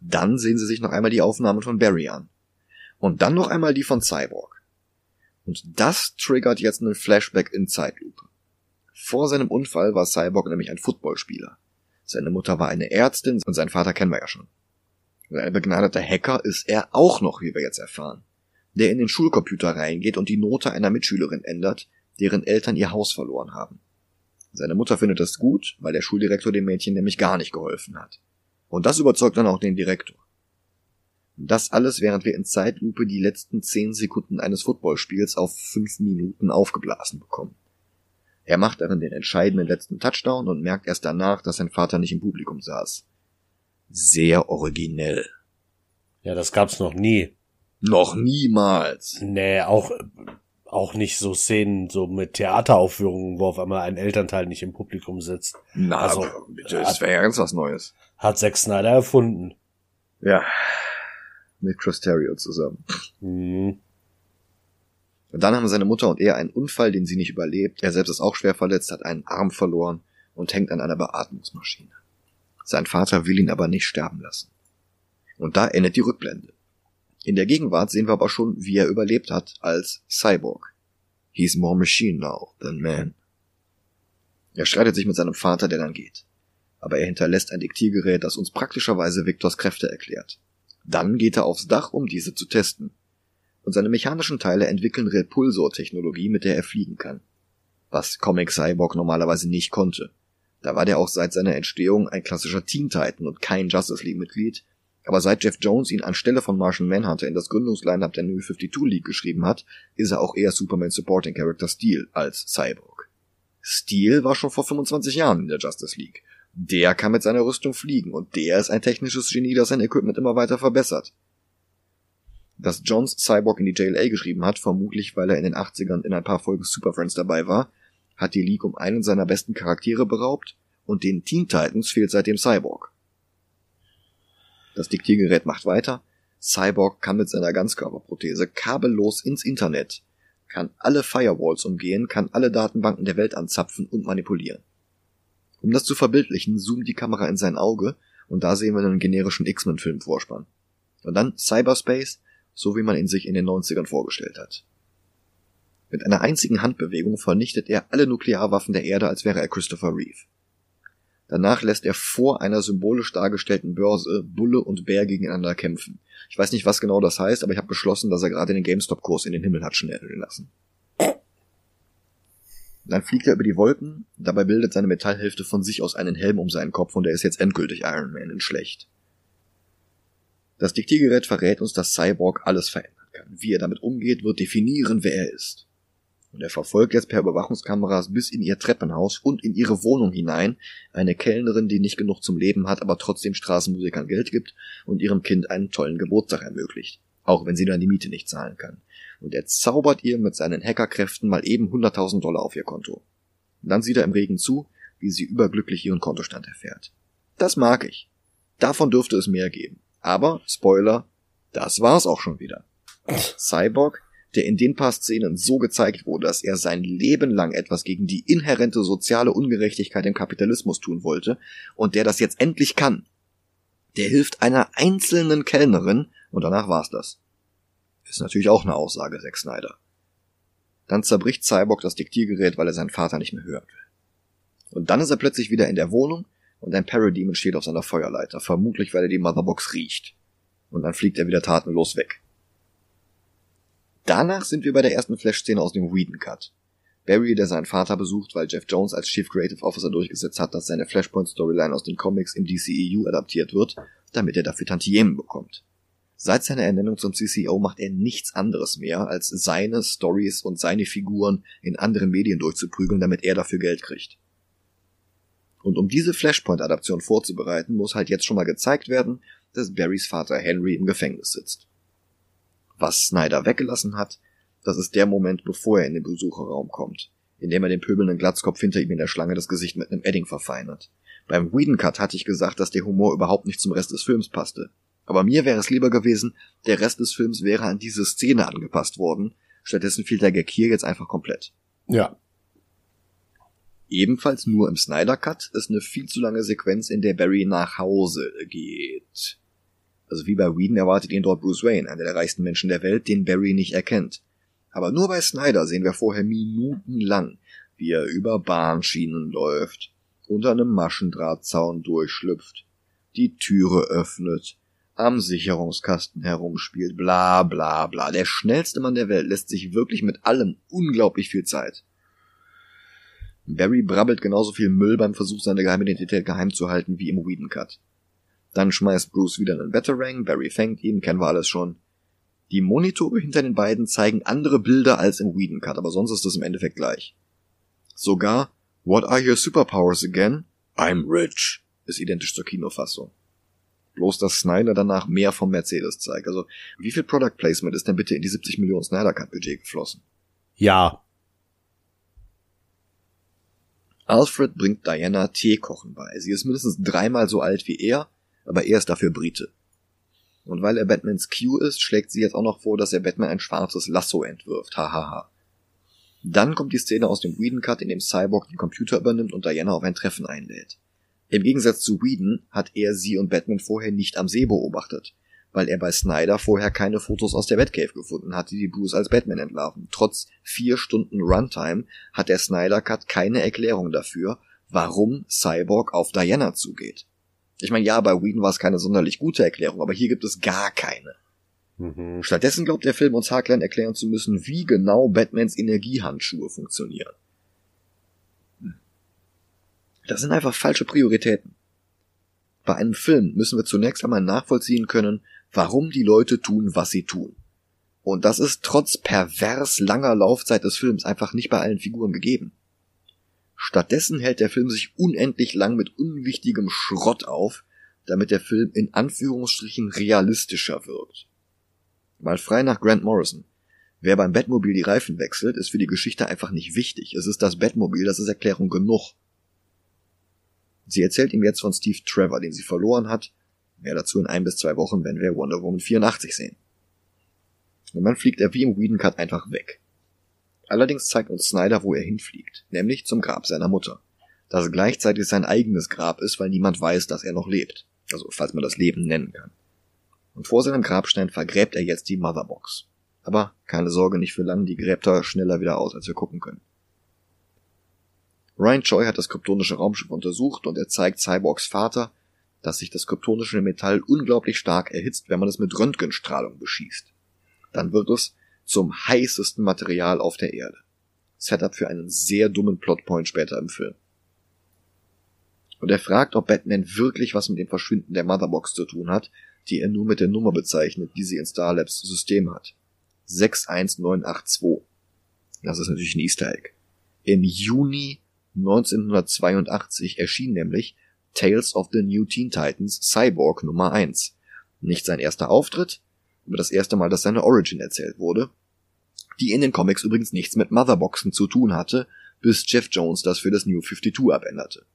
Dann sehen sie sich noch einmal die Aufnahmen von Barry an. Und dann noch einmal die von Cyborg. Und das triggert jetzt einen Flashback in Zeitlupe. Vor seinem Unfall war Cyborg nämlich ein Footballspieler. Seine Mutter war eine Ärztin und sein Vater kennen wir ja schon. Und ein begnadeter Hacker ist er auch noch, wie wir jetzt erfahren. Der in den Schulcomputer reingeht und die Note einer Mitschülerin ändert, deren Eltern ihr Haus verloren haben. Seine Mutter findet das gut, weil der Schuldirektor dem Mädchen nämlich gar nicht geholfen hat. Und das überzeugt dann auch den Direktor. Das alles, während wir in Zeitlupe die letzten zehn Sekunden eines Footballspiels auf fünf Minuten aufgeblasen bekommen. Er macht darin den entscheidenden letzten Touchdown und merkt erst danach, dass sein Vater nicht im Publikum saß. Sehr originell. Ja, das gab's noch nie. Noch niemals. Nee, auch auch nicht so Szenen so mit Theateraufführungen, wo auf einmal ein Elternteil nicht im Publikum sitzt. Na, also, bitte, das wäre ja ganz was Neues. Hat Zack Snyder erfunden. Ja. Mit Chris Terrio zusammen. Mhm. Und dann haben seine Mutter und er einen Unfall, den sie nicht überlebt. Er selbst ist auch schwer verletzt, hat einen Arm verloren und hängt an einer Beatmungsmaschine. Sein Vater will ihn aber nicht sterben lassen. Und da endet die Rückblende. In der Gegenwart sehen wir aber schon, wie er überlebt hat als Cyborg. He's more machine now than man. Er streitet sich mit seinem Vater, der dann geht. Aber er hinterlässt ein Diktiergerät, das uns praktischerweise Victors Kräfte erklärt. Dann geht er aufs Dach, um diese zu testen. Und seine mechanischen Teile entwickeln Repulsor-Technologie, mit der er fliegen kann. Was Comic Cyborg normalerweise nicht konnte. Da war der auch seit seiner Entstehung ein klassischer Teen Titan und kein Justice League Mitglied, aber seit Jeff Jones ihn anstelle von Martian Manhunter in das Gründungsline-Up der New 52 League geschrieben hat, ist er auch eher Superman Supporting Character Steel als Cyborg. Steel war schon vor 25 Jahren in der Justice League. Der kann mit seiner Rüstung fliegen und der ist ein technisches Genie, das sein Equipment immer weiter verbessert. Dass Jones Cyborg in die JLA geschrieben hat, vermutlich weil er in den 80ern in ein paar Folgen Super Friends dabei war, hat die League um einen seiner besten Charaktere beraubt und den Teen Titans fehlt seitdem Cyborg. Das Diktiergerät macht weiter. Cyborg kann mit seiner Ganzkörperprothese kabellos ins Internet, kann alle Firewalls umgehen, kann alle Datenbanken der Welt anzapfen und manipulieren. Um das zu verbildlichen, zoomt die Kamera in sein Auge und da sehen wir einen generischen X-Men-Film-Vorspann. Und dann Cyberspace, so wie man ihn sich in den 90ern vorgestellt hat. Mit einer einzigen Handbewegung vernichtet er alle Nuklearwaffen der Erde, als wäre er Christopher Reeve. Danach lässt er vor einer symbolisch dargestellten Börse Bulle und Bär gegeneinander kämpfen. Ich weiß nicht, was genau das heißt, aber ich habe beschlossen, dass er gerade den GameStop-Kurs in den Himmel hat schnellen lassen. Dann fliegt er über die Wolken, dabei bildet seine Metallhälfte von sich aus einen Helm um seinen Kopf und er ist jetzt endgültig Iron Man in schlecht. Das Diktiergerät verrät uns, dass Cyborg alles verändern kann. Wie er damit umgeht, wird definieren, wer er ist. Und er verfolgt jetzt per Überwachungskameras bis in ihr Treppenhaus und in ihre Wohnung hinein eine Kellnerin, die nicht genug zum Leben hat, aber trotzdem Straßenmusikern Geld gibt und ihrem Kind einen tollen Geburtstag ermöglicht. Auch wenn sie dann die Miete nicht zahlen kann. Und er zaubert ihr mit seinen Hackerkräften mal eben 100.000 Dollar auf ihr Konto. Und dann sieht er im Regen zu, wie sie überglücklich ihren Kontostand erfährt. Das mag ich. Davon dürfte es mehr geben. Aber, Spoiler, das war's auch schon wieder. [LAUGHS] Cyborg der in den paar Szenen so gezeigt wurde, dass er sein Leben lang etwas gegen die inhärente soziale Ungerechtigkeit im Kapitalismus tun wollte und der das jetzt endlich kann. Der hilft einer einzelnen Kellnerin und danach war's das. Ist natürlich auch eine Aussage, Zack Snyder. Dann zerbricht Cyborg das Diktiergerät, weil er seinen Vater nicht mehr hören will. Und dann ist er plötzlich wieder in der Wohnung und ein Parademon steht auf seiner Feuerleiter, vermutlich weil er die Motherbox riecht. Und dann fliegt er wieder tatenlos weg. Danach sind wir bei der ersten Flash-Szene aus dem Whedon Cut. Barry, der seinen Vater besucht, weil Jeff Jones als Chief Creative Officer durchgesetzt hat, dass seine Flashpoint-Storyline aus den Comics im DCEU adaptiert wird, damit er dafür Tantiemen bekommt. Seit seiner Ernennung zum CCO macht er nichts anderes mehr, als seine Stories und seine Figuren in anderen Medien durchzuprügeln, damit er dafür Geld kriegt. Und um diese Flashpoint-Adaption vorzubereiten, muss halt jetzt schon mal gezeigt werden, dass Barrys Vater Henry im Gefängnis sitzt. Was Snyder weggelassen hat, das ist der Moment, bevor er in den Besucherraum kommt, indem er den pöbelnden Glatzkopf hinter ihm in der Schlange das Gesicht mit einem Edding verfeinert. Beim Whedon Cut hatte ich gesagt, dass der Humor überhaupt nicht zum Rest des Films passte. Aber mir wäre es lieber gewesen, der Rest des Films wäre an diese Szene angepasst worden. Stattdessen fiel der Gag hier jetzt einfach komplett. Ja. Ebenfalls nur im Snyder Cut ist eine viel zu lange Sequenz, in der Barry nach Hause geht. Also wie bei Whedon erwartet ihn dort Bruce Wayne, einer der reichsten Menschen der Welt, den Barry nicht erkennt. Aber nur bei Snyder sehen wir vorher minutenlang, wie er über Bahnschienen läuft, unter einem Maschendrahtzaun durchschlüpft, die Türe öffnet, am Sicherungskasten herumspielt, bla bla bla. Der schnellste Mann der Welt lässt sich wirklich mit allem unglaublich viel Zeit. Barry brabbelt genauso viel Müll beim Versuch, seine Geheimidentität geheim zu halten wie im Whedon Cut. Dann schmeißt Bruce wieder einen Batarang, Barry fängt ihn, kennen wir alles schon. Die Monitore hinter den beiden zeigen andere Bilder als im Whedon Cut, aber sonst ist es im Endeffekt gleich. Sogar What are your superpowers again? I'm rich ist identisch zur Kinofassung. Bloß, dass Snyder danach mehr vom Mercedes zeigt. Also, wie viel Product Placement ist denn bitte in die 70 Millionen Snyder Cut Budget geflossen? Ja. Alfred bringt Diana Teekochen bei. Sie ist mindestens dreimal so alt wie er aber er ist dafür Brite. Und weil er Batmans Q ist, schlägt sie jetzt auch noch vor, dass er Batman ein schwarzes Lasso entwirft. Hahaha. Dann kommt die Szene aus dem Whedon Cut, in dem Cyborg den Computer übernimmt und Diana auf ein Treffen einlädt. Im Gegensatz zu Whedon hat er sie und Batman vorher nicht am See beobachtet, weil er bei Snyder vorher keine Fotos aus der Batcave gefunden hatte, die Bruce als Batman entlarven. Trotz vier Stunden Runtime hat der Snyder Cut keine Erklärung dafür, warum Cyborg auf Diana zugeht. Ich meine, ja, bei Whedon war es keine sonderlich gute Erklärung, aber hier gibt es gar keine. Mhm. Stattdessen glaubt der Film uns haarklein erklären zu müssen, wie genau Batmans Energiehandschuhe funktionieren. Das sind einfach falsche Prioritäten. Bei einem Film müssen wir zunächst einmal nachvollziehen können, warum die Leute tun, was sie tun. Und das ist trotz pervers langer Laufzeit des Films einfach nicht bei allen Figuren gegeben. Stattdessen hält der Film sich unendlich lang mit unwichtigem Schrott auf, damit der Film in Anführungsstrichen realistischer wirkt. Mal frei nach Grant Morrison. Wer beim Batmobil die Reifen wechselt, ist für die Geschichte einfach nicht wichtig. Es ist das Batmobil, das ist Erklärung genug. Sie erzählt ihm jetzt von Steve Trevor, den sie verloren hat, Mehr dazu in ein bis zwei Wochen, wenn wir Wonder Woman 84 sehen. Und dann fliegt er wie im Whedon Cut einfach weg. Allerdings zeigt uns Snyder, wo er hinfliegt, nämlich zum Grab seiner Mutter, das gleichzeitig sein eigenes Grab ist, weil niemand weiß, dass er noch lebt, also falls man das Leben nennen kann. Und vor seinem Grabstein vergräbt er jetzt die Motherbox. Aber keine Sorge, nicht für lang, die gräbt er schneller wieder aus, als wir gucken können. Ryan Choi hat das kryptonische Raumschiff untersucht und er zeigt Cyborgs Vater, dass sich das kryptonische Metall unglaublich stark erhitzt, wenn man es mit Röntgenstrahlung beschießt. Dann wird es zum heißesten Material auf der Erde. Setup für einen sehr dummen Plotpoint später im Film. Und er fragt, ob Batman wirklich was mit dem Verschwinden der Motherbox zu tun hat, die er nur mit der Nummer bezeichnet, die sie in Starlabs System hat. 61982. Das ist natürlich ein Easter Egg. Im Juni 1982 erschien nämlich Tales of the New Teen Titans Cyborg Nummer 1. Nicht sein erster Auftritt, das erste Mal, dass seine Origin erzählt wurde, die in den Comics übrigens nichts mit Motherboxen zu tun hatte, bis Jeff Jones das für das New 52 abänderte.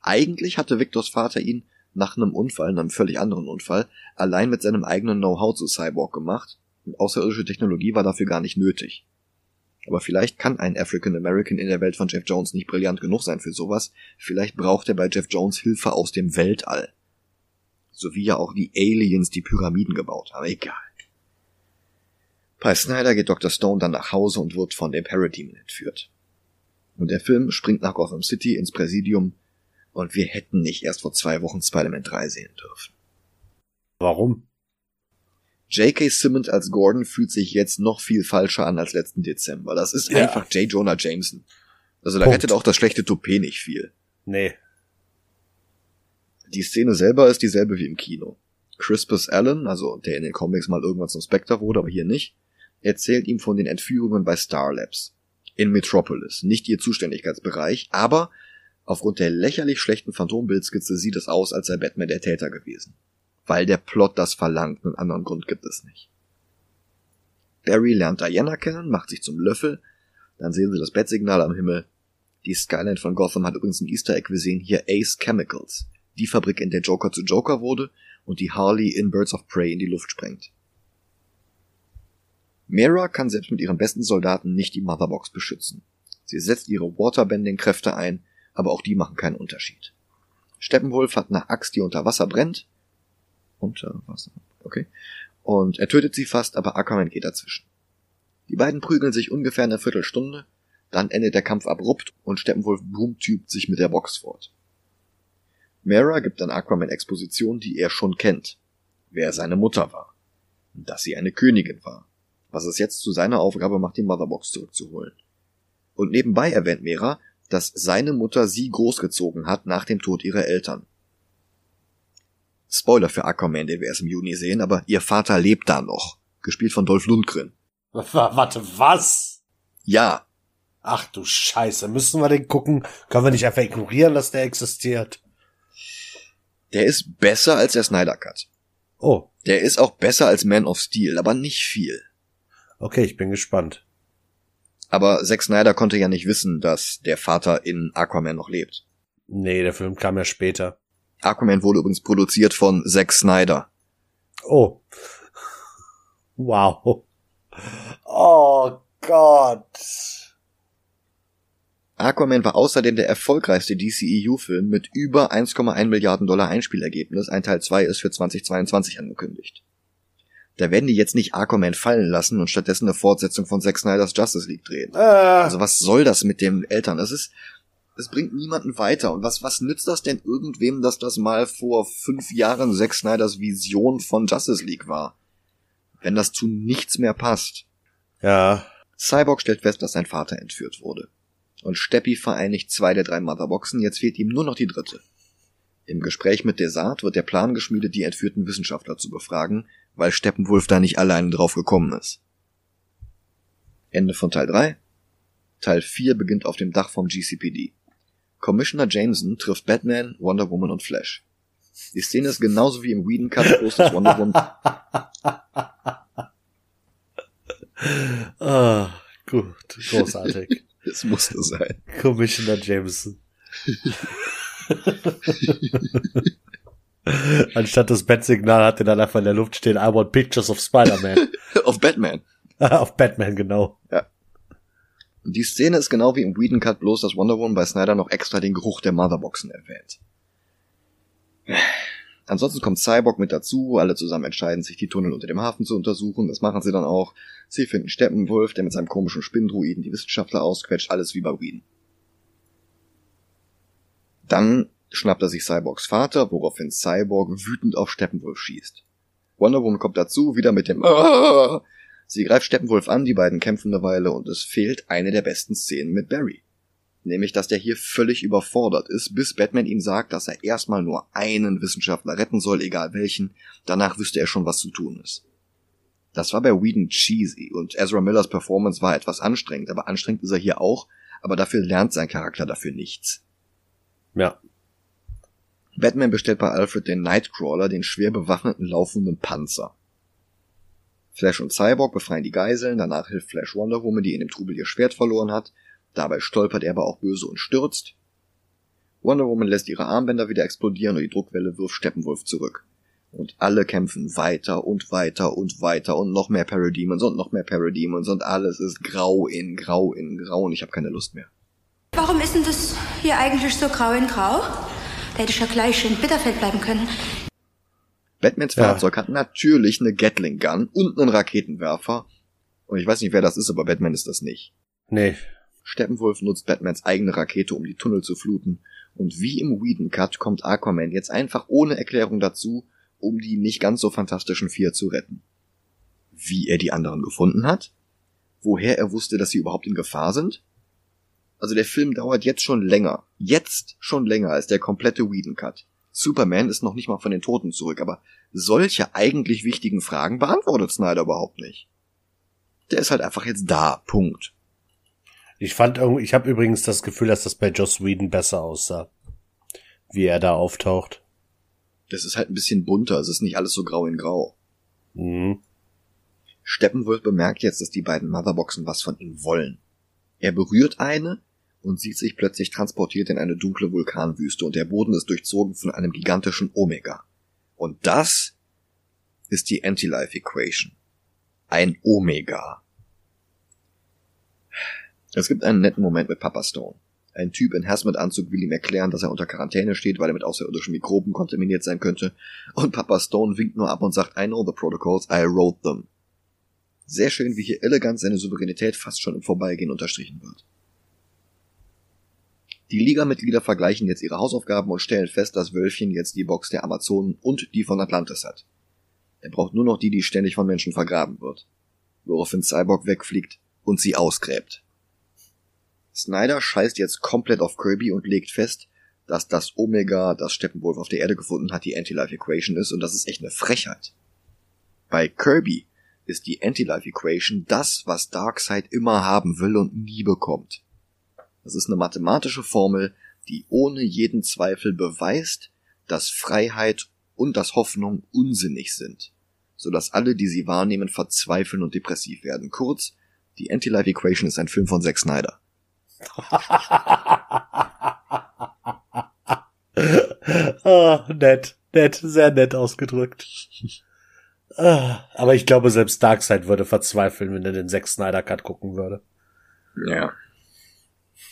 Eigentlich hatte Victors Vater ihn nach einem Unfall, einem völlig anderen Unfall, allein mit seinem eigenen Know-how zu Cyborg gemacht, und außerirdische Technologie war dafür gar nicht nötig. Aber vielleicht kann ein African American in der Welt von Jeff Jones nicht brillant genug sein für sowas, vielleicht braucht er bei Jeff Jones Hilfe aus dem Weltall. So wie ja auch die Aliens die Pyramiden gebaut haben, egal. Bei Snyder geht Dr. Stone dann nach Hause und wird von dem Parademon entführt. Und der Film springt nach Gotham City ins Präsidium und wir hätten nicht erst vor zwei Wochen Spider-Man 3 sehen dürfen. Warum? J.K. Simmons als Gordon fühlt sich jetzt noch viel falscher an als letzten Dezember. Das ist ja. einfach J. Jonah Jameson. Also da Punkt. rettet auch das schlechte Toupet nicht viel. Nee. Die Szene selber ist dieselbe wie im Kino. Crispus Allen, also der in den Comics mal irgendwann zum Spectre wurde, aber hier nicht, erzählt ihm von den Entführungen bei Star Labs in Metropolis, nicht ihr Zuständigkeitsbereich, aber aufgrund der lächerlich schlechten Phantombildskizze sieht es aus, als sei Batman der Täter gewesen. Weil der Plot das verlangt, einen anderen Grund gibt es nicht. Barry lernt Diana kennen, macht sich zum Löffel, dann sehen sie das Bettsignal am Himmel. Die Skyline von Gotham hat übrigens ein Easter Egg, wir sehen hier Ace Chemicals, die Fabrik, in der Joker zu Joker wurde und die Harley in Birds of Prey in die Luft sprengt. Mera kann selbst mit ihren besten Soldaten nicht die Motherbox beschützen. Sie setzt ihre Waterbending-Kräfte ein, aber auch die machen keinen Unterschied. Steppenwolf hat eine Axt, die unter Wasser brennt. Unter Wasser, okay. Und er tötet sie fast, aber Aquaman geht dazwischen. Die beiden prügeln sich ungefähr eine Viertelstunde, dann endet der Kampf abrupt und Steppenwolf boomtypt sich mit der Box fort. Mera gibt dann Aquaman Exposition, die er schon kennt. Wer seine Mutter war. Und dass sie eine Königin war was es jetzt zu seiner Aufgabe macht, die Motherbox zurückzuholen. Und nebenbei erwähnt Mera, dass seine Mutter sie großgezogen hat nach dem Tod ihrer Eltern. Spoiler für Aquaman, den wir erst im Juni sehen, aber ihr Vater lebt da noch. Gespielt von Dolph Lundgren. Warte, was? Ja. Ach du Scheiße, müssen wir den gucken? Können wir nicht einfach ignorieren, dass der existiert? Der ist besser als der Snyder Cut. Oh. Der ist auch besser als Man of Steel, aber nicht viel. Okay, ich bin gespannt. Aber Zack Snyder konnte ja nicht wissen, dass der Vater in Aquaman noch lebt. Nee, der Film kam ja später. Aquaman wurde übrigens produziert von Zack Snyder. Oh. Wow. Oh Gott. Aquaman war außerdem der erfolgreichste DCEU-Film mit über 1,1 Milliarden Dollar Einspielergebnis. Ein Teil 2 ist für 2022 angekündigt. Da werden die jetzt nicht Aquaman fallen lassen und stattdessen eine Fortsetzung von Zack Snyder's Justice League drehen. Äh. Also was soll das mit dem Eltern? Das ist, es bringt niemanden weiter. Und was, was nützt das denn irgendwem, dass das mal vor fünf Jahren Zack Snyders Vision von Justice League war? Wenn das zu nichts mehr passt. Ja. Cyborg stellt fest, dass sein Vater entführt wurde. Und Steppi vereinigt zwei der drei Motherboxen, jetzt fehlt ihm nur noch die dritte. Im Gespräch mit Desart wird der Plan geschmiedet, die entführten Wissenschaftler zu befragen, weil Steppenwolf da nicht alleine drauf gekommen ist. Ende von Teil 3. Teil 4 beginnt auf dem Dach vom GCPD. Commissioner Jameson trifft Batman, Wonder Woman und Flash. Die Szene ist genauso wie im Whedon Cut großes Wonder Woman. [LAUGHS] ah, gut, großartig. Es musste sein. Commissioner Jameson. [LAUGHS] Anstatt das Bat-Signal hatte dann einfach in der Luft stehen, I want pictures of Spider-Man. [LAUGHS] of Batman. [LAUGHS] auf Batman, genau. Ja. Die Szene ist genau wie im Whedon Cut, bloß dass Wonder Woman bei Snyder noch extra den Geruch der Motherboxen erwähnt. Ansonsten kommt Cyborg mit dazu, alle zusammen entscheiden sich, die Tunnel unter dem Hafen zu untersuchen, das machen sie dann auch. Sie finden Steppenwolf, der mit seinem komischen Spinndruiden die Wissenschaftler ausquetscht, alles wie bei Whedon. Dann schnappt er sich Cyborgs Vater, woraufhin Cyborg wütend auf Steppenwolf schießt. Wonder Woman kommt dazu, wieder mit dem! [LAUGHS] Sie greift Steppenwolf an, die beiden kämpfen eine Weile und es fehlt eine der besten Szenen mit Barry. Nämlich, dass der hier völlig überfordert ist, bis Batman ihm sagt, dass er erstmal nur einen Wissenschaftler retten soll, egal welchen, danach wüsste er schon, was zu tun ist. Das war bei Whedon cheesy und Ezra Millers Performance war etwas anstrengend, aber anstrengend ist er hier auch, aber dafür lernt sein Charakter dafür nichts. Ja. Batman bestellt bei Alfred den Nightcrawler, den schwer bewaffneten laufenden Panzer. Flash und Cyborg befreien die Geiseln, danach hilft Flash Wonder Woman, die in dem Trubel ihr Schwert verloren hat. Dabei stolpert er aber auch böse und stürzt. Wonder Woman lässt ihre Armbänder wieder explodieren und die Druckwelle wirft Steppenwolf zurück. Und alle kämpfen weiter und weiter und weiter und noch mehr Parademons und noch mehr Parademons und alles ist grau in grau in grau und ich habe keine Lust mehr. Warum ist denn das hier eigentlich so grau in grau? Da hätte ich ja gleich in Bitterfeld bleiben können. Batmans ja. Fahrzeug hat natürlich eine Gatling Gun und einen Raketenwerfer. Und ich weiß nicht, wer das ist, aber Batman ist das nicht. Nee. Steppenwolf nutzt Batmans eigene Rakete, um die Tunnel zu fluten. Und wie im Whedon Cut kommt Aquaman jetzt einfach ohne Erklärung dazu, um die nicht ganz so fantastischen vier zu retten. Wie er die anderen gefunden hat? Woher er wusste, dass sie überhaupt in Gefahr sind? Also der Film dauert jetzt schon länger. Jetzt schon länger als der komplette Whedon Cut. Superman ist noch nicht mal von den Toten zurück, aber solche eigentlich wichtigen Fragen beantwortet Snyder überhaupt nicht. Der ist halt einfach jetzt da. Punkt. Ich fand irgendwie, ich habe übrigens das Gefühl, dass das bei Joss Whedon besser aussah. Wie er da auftaucht. Das ist halt ein bisschen bunter, es ist nicht alles so grau in grau. Mhm. Steppenwolf bemerkt jetzt, dass die beiden Motherboxen was von ihm wollen. Er berührt eine und sieht sich plötzlich transportiert in eine dunkle Vulkanwüste und der Boden ist durchzogen von einem gigantischen Omega. Und das ist die Anti-Life Equation. Ein Omega. Es gibt einen netten Moment mit Papa Stone. Ein Typ in Hazmat-Anzug will ihm erklären, dass er unter Quarantäne steht, weil er mit außerirdischen Mikroben kontaminiert sein könnte. Und Papa Stone winkt nur ab und sagt, I know the protocols, I wrote them. Sehr schön, wie hier elegant seine Souveränität fast schon im Vorbeigehen unterstrichen wird. Die Liga-Mitglieder vergleichen jetzt ihre Hausaufgaben und stellen fest, dass Wölfchen jetzt die Box der Amazonen und die von Atlantis hat. Er braucht nur noch die, die ständig von Menschen vergraben wird. Woraufhin Cyborg wegfliegt und sie ausgräbt. Snyder scheißt jetzt komplett auf Kirby und legt fest, dass das Omega, das Steppenwolf auf der Erde gefunden hat, die Anti-Life Equation ist und das ist echt eine Frechheit. Bei Kirby ist die Anti-Life Equation das, was Darkseid immer haben will und nie bekommt. Das ist eine mathematische Formel, die ohne jeden Zweifel beweist, dass Freiheit und dass Hoffnung unsinnig sind, so dass alle, die sie wahrnehmen, verzweifeln und depressiv werden. Kurz, die Anti-Life Equation ist ein Film von Zack Snyder. Oh, [LAUGHS] nett, nett, sehr nett ausgedrückt. Ah, aber ich glaube, selbst Darkseid würde verzweifeln, wenn er den Zack Snyder Cut gucken würde. Ja.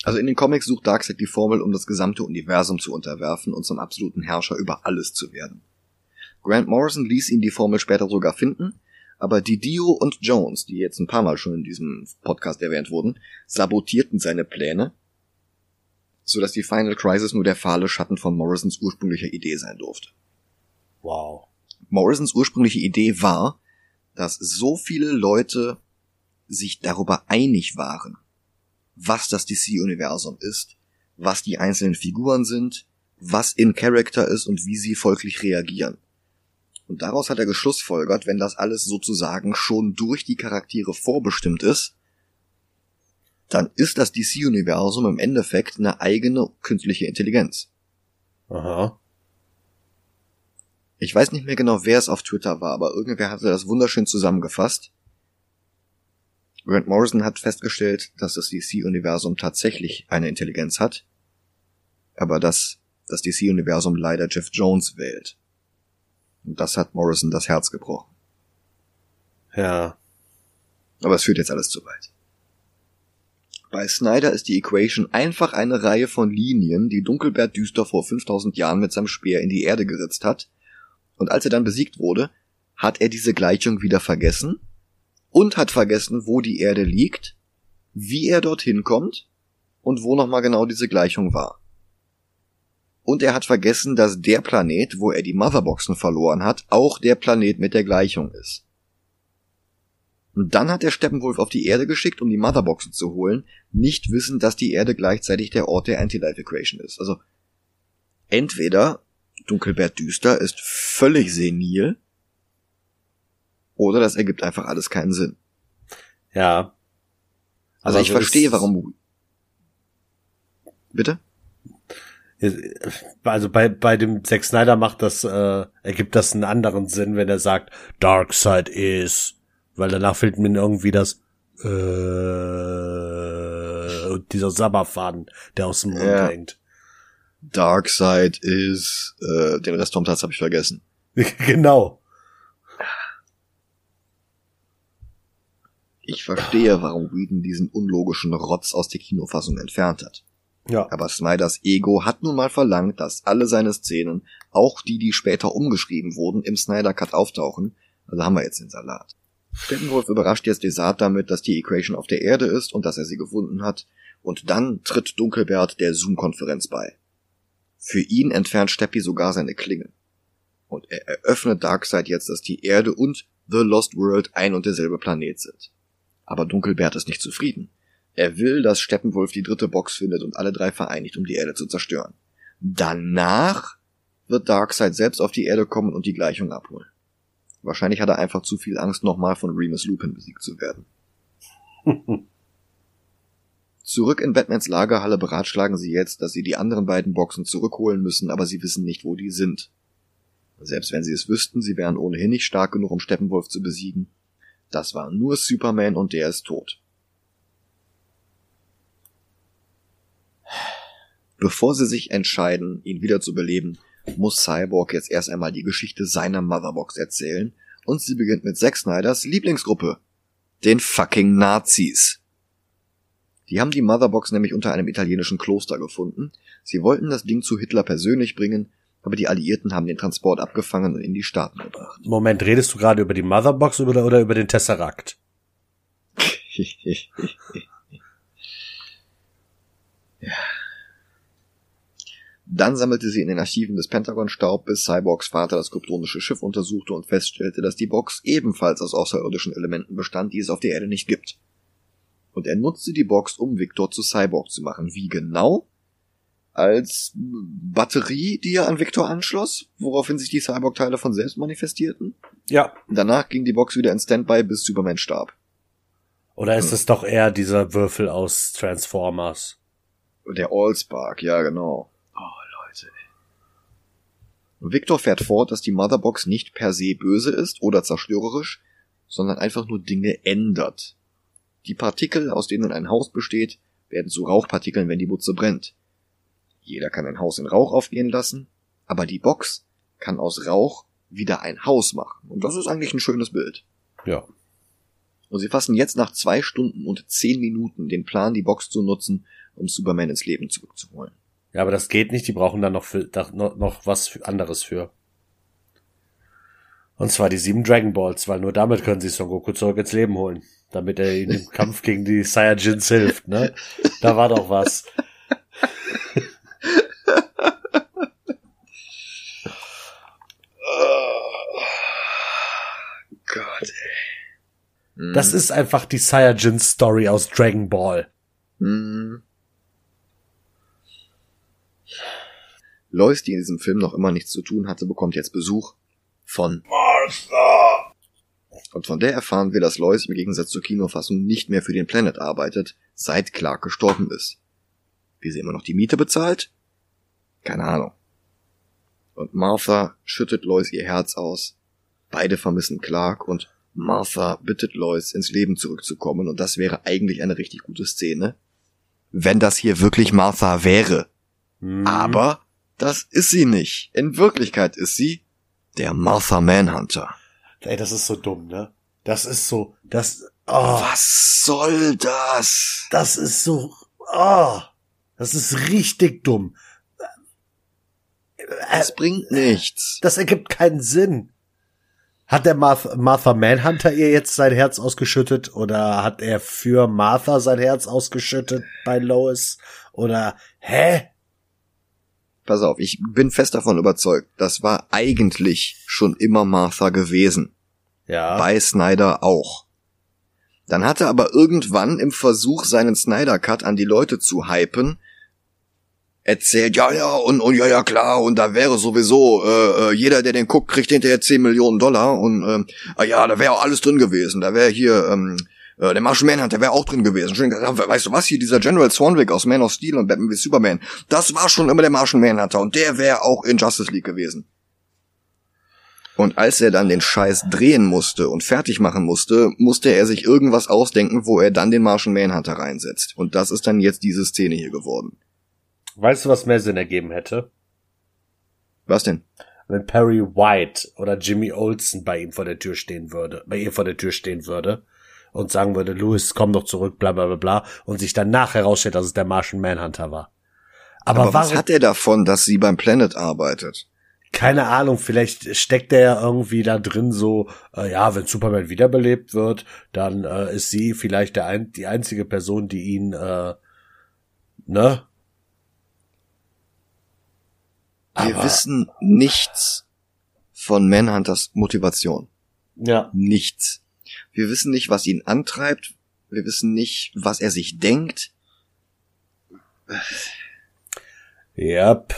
Also in den Comics sucht Darkseid die Formel, um das gesamte Universum zu unterwerfen und zum absoluten Herrscher über alles zu werden. Grant Morrison ließ ihn die Formel später sogar finden, aber Didio und Jones, die jetzt ein paar Mal schon in diesem Podcast erwähnt wurden, sabotierten seine Pläne, so dass die Final Crisis nur der fahle Schatten von Morrisons ursprünglicher Idee sein durfte. Wow. Morrisons ursprüngliche Idee war, dass so viele Leute sich darüber einig waren, was das DC-Universum ist, was die einzelnen Figuren sind, was in Character ist und wie sie folglich reagieren. Und daraus hat er geschlussfolgert, wenn das alles sozusagen schon durch die Charaktere vorbestimmt ist, dann ist das DC-Universum im Endeffekt eine eigene künstliche Intelligenz. Aha. Ich weiß nicht mehr genau, wer es auf Twitter war, aber irgendwer hatte das wunderschön zusammengefasst. Grant Morrison hat festgestellt, dass das DC-Universum tatsächlich eine Intelligenz hat, aber dass das DC-Universum leider Jeff Jones wählt. Und das hat Morrison das Herz gebrochen. Ja. Aber es führt jetzt alles zu weit. Bei Snyder ist die Equation einfach eine Reihe von Linien, die Dunkelbert Düster vor 5000 Jahren mit seinem Speer in die Erde geritzt hat. Und als er dann besiegt wurde, hat er diese Gleichung wieder vergessen und hat vergessen, wo die Erde liegt, wie er dorthin kommt und wo nochmal genau diese Gleichung war. Und er hat vergessen, dass der Planet, wo er die Motherboxen verloren hat, auch der Planet mit der Gleichung ist. Und dann hat er Steppenwolf auf die Erde geschickt, um die Motherboxen zu holen, nicht wissend, dass die Erde gleichzeitig der Ort der Anti-Life Equation ist. Also entweder Dunkelbert Düster ist völlig senil, oder das ergibt einfach alles keinen Sinn. Ja. Also ich verstehe, warum. Bitte? Also bei, bei dem Zack Snyder macht das, äh, ergibt das einen anderen Sinn, wenn er sagt, Dark Side is weil danach fehlt mir irgendwie das äh, dieser Sabberfaden, der aus dem Mund ja. hängt. Darkseid ist, äh, den Rest vom Platz habe ich vergessen. [LAUGHS] genau. Ich verstehe, warum Whedon diesen unlogischen Rotz aus der Kinofassung entfernt hat. Ja. Aber Snyders Ego hat nun mal verlangt, dass alle seine Szenen, auch die, die später umgeschrieben wurden, im Snyder Cut auftauchen. Also haben wir jetzt den Salat. Steppenwolf überrascht jetzt Desart damit, dass die Equation auf der Erde ist und dass er sie gefunden hat, und dann tritt Dunkelbert der Zoom-Konferenz bei. Für ihn entfernt Steppi sogar seine Klinge. Und er eröffnet Darkseid jetzt, dass die Erde und The Lost World ein und derselbe Planet sind. Aber Dunkelbert ist nicht zufrieden. Er will, dass Steppenwolf die dritte Box findet und alle drei vereinigt, um die Erde zu zerstören. Danach wird Darkseid selbst auf die Erde kommen und die Gleichung abholen. Wahrscheinlich hat er einfach zu viel Angst, nochmal von Remus Lupin besiegt zu werden. [LAUGHS] Zurück in Batmans Lagerhalle beratschlagen sie jetzt, dass sie die anderen beiden Boxen zurückholen müssen, aber sie wissen nicht, wo die sind. Selbst wenn sie es wüssten, sie wären ohnehin nicht stark genug, um Steppenwolf zu besiegen. Das war nur Superman und der ist tot. Bevor sie sich entscheiden, ihn wieder zu beleben, muss Cyborg jetzt erst einmal die Geschichte seiner Motherbox erzählen und sie beginnt mit Zack Snyders Lieblingsgruppe, den fucking Nazis. Die haben die Motherbox nämlich unter einem italienischen Kloster gefunden. Sie wollten das Ding zu Hitler persönlich bringen, aber die Alliierten haben den Transport abgefangen und in die Staaten gebracht. Moment, redest du gerade über die Motherbox oder, oder über den Tesseract? [LAUGHS] ja. Dann sammelte sie in den Archiven des Pentagon Staub, bis Cyborgs Vater das kryptonische Schiff untersuchte und feststellte, dass die Box ebenfalls aus außerirdischen Elementen bestand, die es auf der Erde nicht gibt. Und er nutzte die Box, um Victor zu Cyborg zu machen. Wie genau? Als Batterie, die er an Victor anschloss, woraufhin sich die Cyborg-Teile von selbst manifestierten? Ja. Danach ging die Box wieder in Standby, bis Superman starb. Oder ist hm. es doch eher dieser Würfel aus Transformers? Der Allspark, ja genau. Victor fährt fort, dass die Motherbox nicht per se böse ist oder zerstörerisch, sondern einfach nur Dinge ändert. Die Partikel, aus denen ein Haus besteht, werden zu Rauchpartikeln, wenn die Butze brennt. Jeder kann ein Haus in Rauch aufgehen lassen, aber die Box kann aus Rauch wieder ein Haus machen. Und das ist eigentlich ein schönes Bild. Ja. Und sie fassen jetzt nach zwei Stunden und zehn Minuten den Plan, die Box zu nutzen, um Superman ins Leben zurückzuholen. Ja, aber das geht nicht, die brauchen dann noch, für, noch, noch was anderes für. Und zwar die sieben Dragon Balls, weil nur damit können sie Son Goku zurück ins Leben holen. Damit er ihnen im [LAUGHS] Kampf gegen die Saiyajins hilft, ne? Da war doch was. oh, [LAUGHS] Gott, ey. Das ist einfach die Saiyajin Story aus Dragon Ball. Lois, die in diesem Film noch immer nichts zu tun hatte, bekommt jetzt Besuch von Martha. Und von der erfahren wir, dass Lois im Gegensatz zur Kinofassung nicht mehr für den Planet arbeitet, seit Clark gestorben ist. Wie sie immer noch die Miete bezahlt? Keine Ahnung. Und Martha schüttet Lois ihr Herz aus. Beide vermissen Clark und Martha bittet Lois, ins Leben zurückzukommen und das wäre eigentlich eine richtig gute Szene. Wenn das hier wirklich Martha wäre. Mhm. Aber das ist sie nicht. In Wirklichkeit ist sie Der Martha Manhunter. Ey, das ist so dumm, ne? Das ist so, das, oh. Was soll das? Das ist so, oh. Das ist richtig dumm. Das bringt nichts. Das ergibt keinen Sinn. Hat der Martha, Martha Manhunter ihr jetzt sein Herz ausgeschüttet oder hat er für Martha sein Herz ausgeschüttet bei Lois? Oder, hä? Pass auf, ich bin fest davon überzeugt, das war eigentlich schon immer Martha gewesen. Ja. Bei Snyder auch. Dann hatte aber irgendwann im Versuch, seinen Snyder Cut an die Leute zu hypen, erzählt, ja, ja, und, und ja, ja, klar, und da wäre sowieso, äh, äh jeder, der den guckt, kriegt hinterher 10 Millionen Dollar und ah, ja, da wäre auch alles drin gewesen. Da wäre hier, ähm, äh, der Martian Manhunter wäre auch drin gewesen. Schön gesagt, weißt du was, hier dieser General Swanwick aus Man of Steel und Batman wie Superman, das war schon immer der Martian Manhunter und der wäre auch in Justice League gewesen. Und als er dann den Scheiß drehen musste und fertig machen musste, musste er sich irgendwas ausdenken, wo er dann den Martian Manhunter reinsetzt. Und das ist dann jetzt diese Szene hier geworden. Weißt du, was mehr Sinn ergeben hätte? Was denn? Wenn Perry White oder Jimmy Olsen bei ihm vor der Tür stehen würde, bei ihr vor der Tür stehen würde und sagen würde, Louis, komm doch zurück, bla bla bla bla, und sich dann nachher herausstellt, dass es der Martian Manhunter war. Aber, Aber was hat er davon, dass sie beim Planet arbeitet? keine Ahnung, vielleicht steckt er ja irgendwie da drin so, äh, ja, wenn Superman wiederbelebt wird, dann äh, ist sie vielleicht der ein, die einzige Person, die ihn, äh, ne? Wir wissen nichts von Manhunters Motivation. Ja. Nichts. Wir wissen nicht, was ihn antreibt. Wir wissen nicht, was er sich denkt. Yep.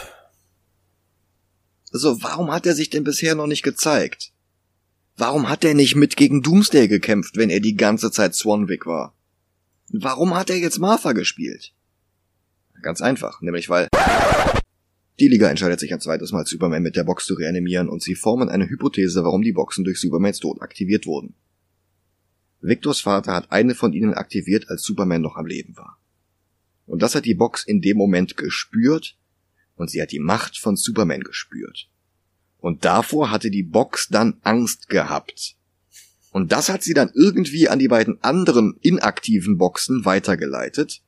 Also warum hat er sich denn bisher noch nicht gezeigt? Warum hat er nicht mit gegen Doomsday gekämpft, wenn er die ganze Zeit Swanwick war? Warum hat er jetzt Martha gespielt? Ganz einfach, nämlich weil die Liga entscheidet sich ein zweites Mal, Superman mit der Box zu reanimieren und sie formen eine Hypothese, warum die Boxen durch Supermans Tod aktiviert wurden. Victors Vater hat eine von ihnen aktiviert, als Superman noch am Leben war. Und das hat die Box in dem Moment gespürt und sie hat die Macht von Superman gespürt. Und davor hatte die Box dann Angst gehabt. Und das hat sie dann irgendwie an die beiden anderen inaktiven Boxen weitergeleitet,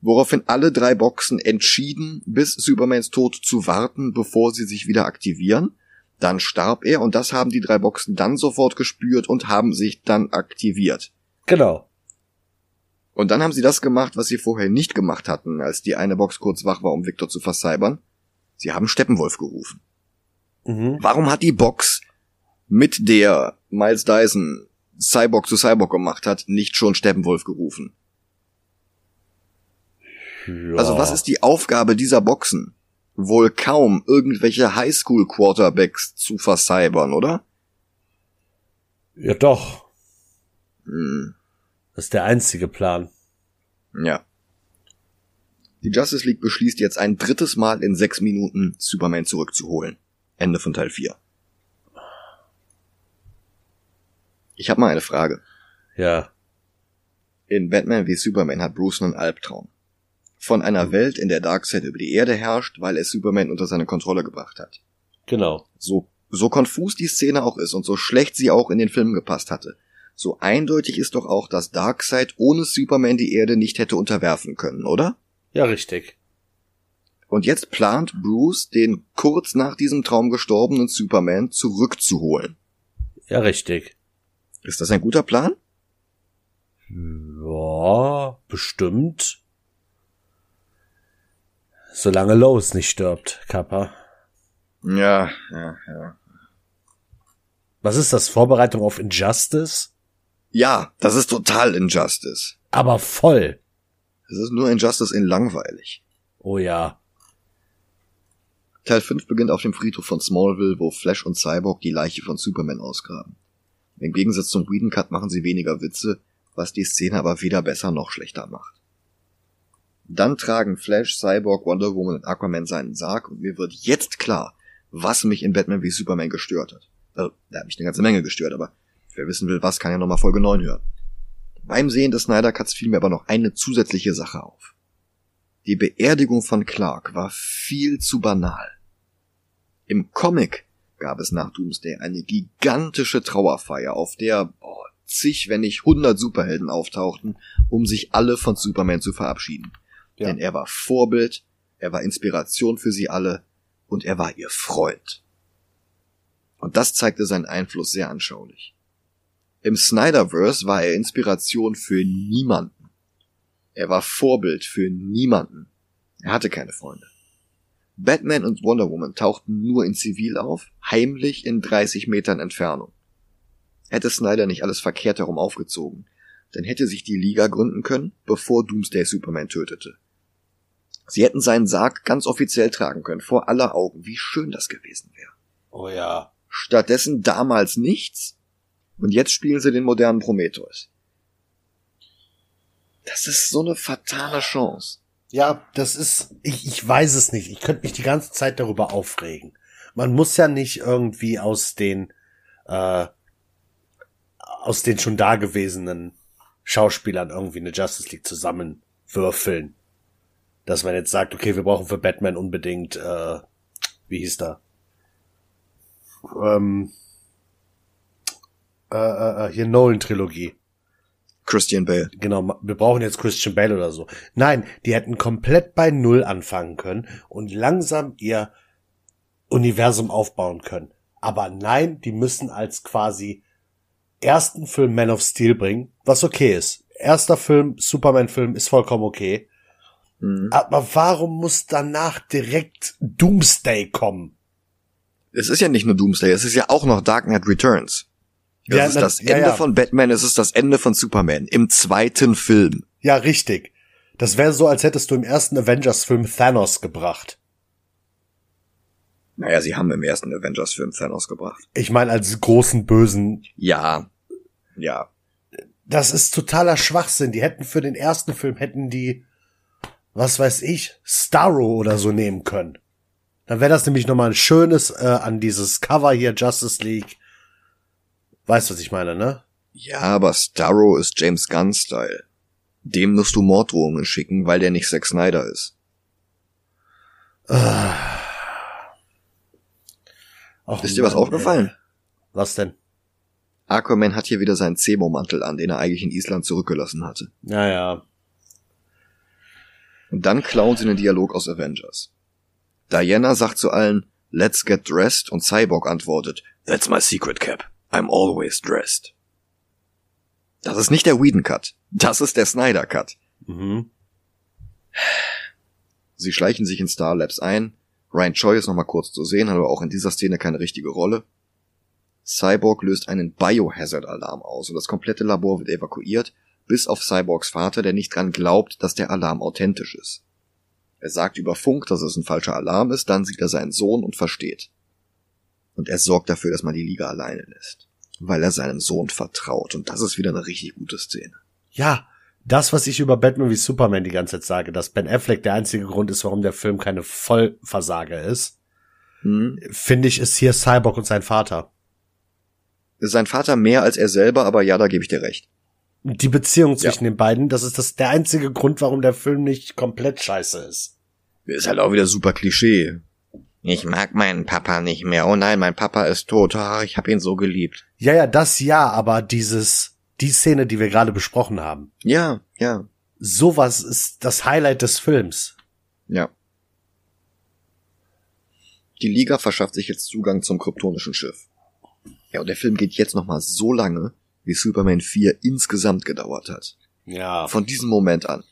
woraufhin alle drei Boxen entschieden, bis Supermans Tod zu warten, bevor sie sich wieder aktivieren. Dann starb er und das haben die drei Boxen dann sofort gespürt und haben sich dann aktiviert. Genau. Und dann haben sie das gemacht, was sie vorher nicht gemacht hatten, als die eine Box kurz wach war, um Victor zu vercybern. Sie haben Steppenwolf gerufen. Mhm. Warum hat die Box, mit der Miles Dyson Cyborg zu Cyborg gemacht hat, nicht schon Steppenwolf gerufen? Ja. Also was ist die Aufgabe dieser Boxen? Wohl kaum irgendwelche Highschool Quarterbacks zu vercybern, oder? Ja doch. Hm. Das ist der einzige Plan. Ja. Die Justice League beschließt jetzt ein drittes Mal in sechs Minuten Superman zurückzuholen. Ende von Teil 4. Ich habe mal eine Frage. Ja. In Batman wie Superman hat Bruce einen Albtraum. Von einer. Welt, in der Darkseid über die Erde herrscht, weil er Superman unter seine Kontrolle gebracht hat. Genau. So, so konfus die Szene auch ist und so schlecht sie auch in den Film gepasst hatte, so eindeutig ist doch auch, dass Darkseid ohne Superman die Erde nicht hätte unterwerfen können, oder? Ja, richtig. Und jetzt plant Bruce, den kurz nach diesem Traum gestorbenen Superman zurückzuholen. Ja, richtig. Ist das ein guter Plan? Ja, bestimmt. Solange Lois nicht stirbt, Kappa. Ja, ja, ja. Was ist das? Vorbereitung auf Injustice? Ja, das ist total Injustice. Aber voll. Es ist nur Injustice in langweilig. Oh ja. Teil 5 beginnt auf dem Friedhof von Smallville, wo Flash und Cyborg die Leiche von Superman ausgraben. Im Gegensatz zum Whedon Cut machen sie weniger Witze, was die Szene aber weder besser noch schlechter macht. Dann tragen Flash, Cyborg, Wonder Woman und Aquaman seinen Sarg und mir wird jetzt klar, was mich in Batman wie Superman gestört hat. Also, da hat mich eine ganze Menge gestört, aber Wer wissen will, was, kann ja nochmal Folge 9 hören. Beim Sehen des Snyder Cuts fiel mir aber noch eine zusätzliche Sache auf. Die Beerdigung von Clark war viel zu banal. Im Comic gab es nach Doomsday eine gigantische Trauerfeier, auf der oh, zig, wenn nicht hundert Superhelden auftauchten, um sich alle von Superman zu verabschieden. Ja. Denn er war Vorbild, er war Inspiration für sie alle und er war ihr Freund. Und das zeigte seinen Einfluss sehr anschaulich. Im Snyderverse war er Inspiration für niemanden. Er war Vorbild für niemanden. Er hatte keine Freunde. Batman und Wonder Woman tauchten nur in Zivil auf, heimlich in 30 Metern Entfernung. Hätte Snyder nicht alles verkehrt herum aufgezogen, dann hätte sich die Liga gründen können, bevor Doomsday Superman tötete. Sie hätten seinen Sarg ganz offiziell tragen können, vor aller Augen. Wie schön das gewesen wäre. Oh ja. Stattdessen damals nichts. Und jetzt spielen sie den modernen Prometheus. Das ist so eine fatale Chance. Ja, das ist, ich, ich weiß es nicht. Ich könnte mich die ganze Zeit darüber aufregen. Man muss ja nicht irgendwie aus den, äh, aus den schon dagewesenen Schauspielern irgendwie eine Justice League zusammenwürfeln. Dass man jetzt sagt, okay, wir brauchen für Batman unbedingt, äh, wie hieß da? Ähm, äh, äh, äh hier Nolan-Trilogie. Christian Bale. Genau, wir brauchen jetzt Christian Bale oder so. Nein, die hätten komplett bei Null anfangen können und langsam ihr Universum aufbauen können. Aber nein, die müssen als quasi ersten Film Man of Steel bringen, was okay ist. Erster Film, Superman-Film ist vollkommen okay. Mhm. Aber warum muss danach direkt Doomsday kommen? Es ist ja nicht nur Doomsday, es ist ja auch noch Dark Knight Returns. Das ja, ist das Ende ja, ja. von Batman, es ist das Ende von Superman im zweiten Film. Ja, richtig. Das wäre so, als hättest du im ersten Avengers-Film Thanos gebracht. Naja, sie haben im ersten Avengers-Film Thanos gebracht. Ich meine, als großen Bösen. Ja. Ja. Das ist totaler Schwachsinn. Die hätten für den ersten Film hätten die, was weiß ich, Starro oder so nehmen können. Dann wäre das nämlich nochmal ein schönes äh, an dieses Cover hier Justice League Weißt du, was ich meine, ne? Ja, aber Starro ist James Gunn-Style. Dem musst du Morddrohungen schicken, weil der nicht Zack Snyder ist. Ach, ist dir was Mann, aufgefallen? Ey. Was denn? Aquaman hat hier wieder seinen Zemo-Mantel an, den er eigentlich in Island zurückgelassen hatte. Naja. Und dann klauen sie einen Dialog aus Avengers. Diana sagt zu allen, Let's get dressed und Cyborg antwortet, That's my secret cap. I'm always dressed. Das ist nicht der Whedon Cut. Das ist der Snyder Cut. Mhm. Sie schleichen sich in Star Labs ein. Ryan Choi ist nochmal kurz zu sehen, hat aber auch in dieser Szene keine richtige Rolle. Cyborg löst einen Biohazard-Alarm aus und das komplette Labor wird evakuiert, bis auf Cyborgs Vater, der nicht dran glaubt, dass der Alarm authentisch ist. Er sagt über Funk, dass es ein falscher Alarm ist, dann sieht er seinen Sohn und versteht. Und er sorgt dafür, dass man die Liga alleine lässt. Weil er seinem Sohn vertraut. Und das ist wieder eine richtig gute Szene. Ja, das, was ich über Batman wie Superman die ganze Zeit sage, dass Ben Affleck der einzige Grund ist, warum der Film keine Vollversage ist, hm. finde ich, ist hier Cyborg und sein Vater. Sein Vater mehr als er selber, aber ja, da gebe ich dir recht. Die Beziehung zwischen ja. den beiden, das ist das der einzige Grund, warum der Film nicht komplett scheiße ist. Ist halt auch wieder super Klischee. Ich mag meinen Papa nicht mehr. Oh nein, mein Papa ist tot. Oh, ich habe ihn so geliebt. Ja, ja, das ja, aber dieses, die Szene, die wir gerade besprochen haben. Ja, ja. Sowas ist das Highlight des Films. Ja. Die Liga verschafft sich jetzt Zugang zum kryptonischen Schiff. Ja, und der Film geht jetzt nochmal so lange, wie Superman 4 insgesamt gedauert hat. Ja. Von diesem Moment an.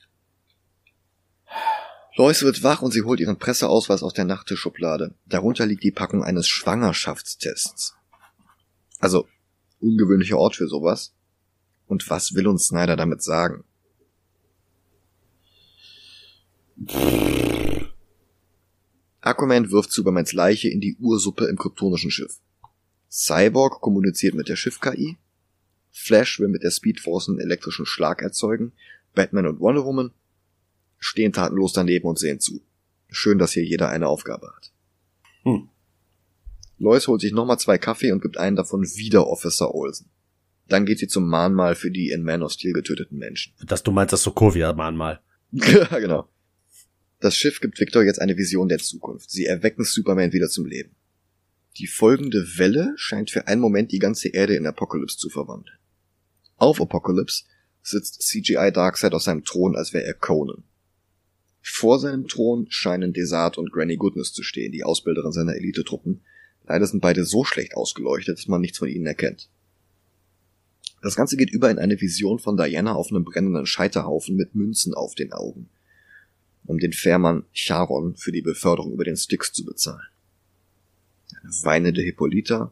Lois wird wach und sie holt ihren Presseausweis aus der Nachttischschublade. Darunter liegt die Packung eines Schwangerschaftstests. Also, ungewöhnlicher Ort für sowas. Und was will uns Snyder damit sagen? Aquaman wirft Supermans Leiche in die Ursuppe im kryptonischen Schiff. Cyborg kommuniziert mit der Schiff-KI. Flash will mit der Speedforce einen elektrischen Schlag erzeugen. Batman und Wonder Woman stehen tatenlos daneben und sehen zu. Schön, dass hier jeder eine Aufgabe hat. Hm. Lois holt sich nochmal zwei Kaffee und gibt einen davon wieder Officer Olsen. Dann geht sie zum Mahnmal für die in Man of Steel getöteten Menschen. Dass du meinst das Sokovia-Mahnmal. [LAUGHS] ja, genau. Das Schiff gibt Victor jetzt eine Vision der Zukunft. Sie erwecken Superman wieder zum Leben. Die folgende Welle scheint für einen Moment die ganze Erde in Apocalypse zu verwandeln. Auf Apocalypse sitzt CGI Darkseid auf seinem Thron, als wäre er Conan. Vor seinem Thron scheinen Desart und Granny Goodness zu stehen, die Ausbilderin seiner Elitetruppen. Leider sind beide so schlecht ausgeleuchtet, dass man nichts von ihnen erkennt. Das Ganze geht über in eine Vision von Diana auf einem brennenden Scheiterhaufen mit Münzen auf den Augen, um den Fährmann Charon für die Beförderung über den Styx zu bezahlen. Eine weinende Hippolyta,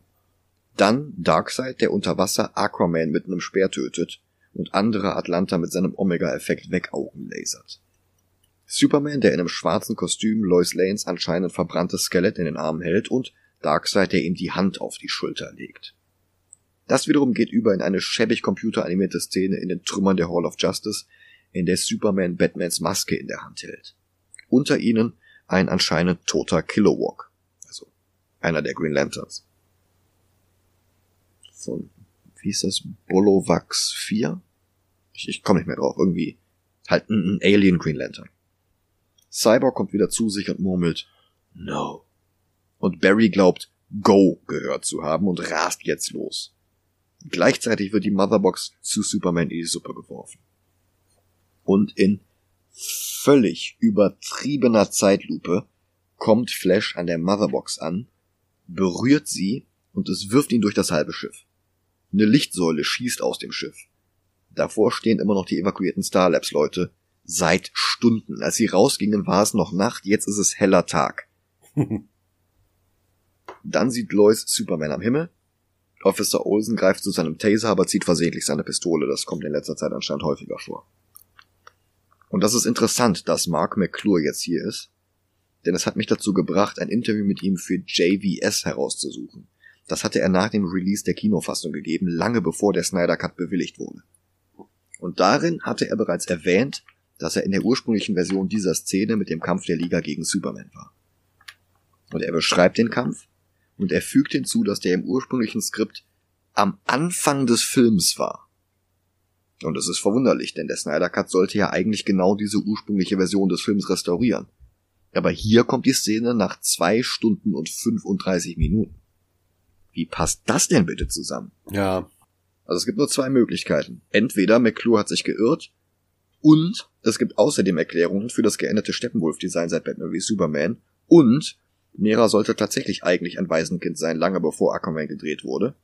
dann Darkseid, der unter Wasser Aquaman mit einem Speer tötet und andere Atlanta mit seinem Omega-Effekt wegaugen lasert. Superman, der in einem schwarzen Kostüm Lois Lanes anscheinend verbranntes Skelett in den Armen hält und Darkseid, der ihm die Hand auf die Schulter legt. Das wiederum geht über in eine schäbig computeranimierte Szene in den Trümmern der Hall of Justice, in der Superman Batmans Maske in der Hand hält. Unter ihnen ein anscheinend toter Kilowog, also einer der Green Lanterns. Von, wie ist das, Bolovax 4? Ich, ich komme nicht mehr drauf, irgendwie halt ein, ein Alien Green Lantern. Cyborg kommt wieder zu sich und murmelt No. Und Barry glaubt Go gehört zu haben und rast jetzt los. Gleichzeitig wird die Motherbox zu Superman in die Suppe geworfen. Und in völlig übertriebener Zeitlupe kommt Flash an der Motherbox an, berührt sie und es wirft ihn durch das halbe Schiff. Eine Lichtsäule schießt aus dem Schiff. Davor stehen immer noch die evakuierten Starlabs-Leute. Seit Stunden. Als sie rausgingen, war es noch Nacht, jetzt ist es heller Tag. [LAUGHS] Dann sieht Lois Superman am Himmel Officer Olsen greift zu seinem Taser, aber zieht versehentlich seine Pistole. Das kommt in letzter Zeit anscheinend häufiger vor. Und das ist interessant, dass Mark McClure jetzt hier ist, denn es hat mich dazu gebracht, ein Interview mit ihm für JVS herauszusuchen. Das hatte er nach dem Release der Kinofassung gegeben, lange bevor der Snyder Cut bewilligt wurde. Und darin hatte er bereits erwähnt, dass er in der ursprünglichen Version dieser Szene mit dem Kampf der Liga gegen Superman war. Und er beschreibt den Kampf und er fügt hinzu, dass der im ursprünglichen Skript am Anfang des Films war. Und es ist verwunderlich, denn der Snyder Cut sollte ja eigentlich genau diese ursprüngliche Version des Films restaurieren. Aber hier kommt die Szene nach zwei Stunden und 35 Minuten. Wie passt das denn bitte zusammen? Ja. Also es gibt nur zwei Möglichkeiten. Entweder McClure hat sich geirrt und es gibt außerdem Erklärungen für das geänderte Steppenwolf-Design seit Batman wie Superman und Mera sollte tatsächlich eigentlich ein Waisenkind sein, lange bevor Aquaman gedreht wurde.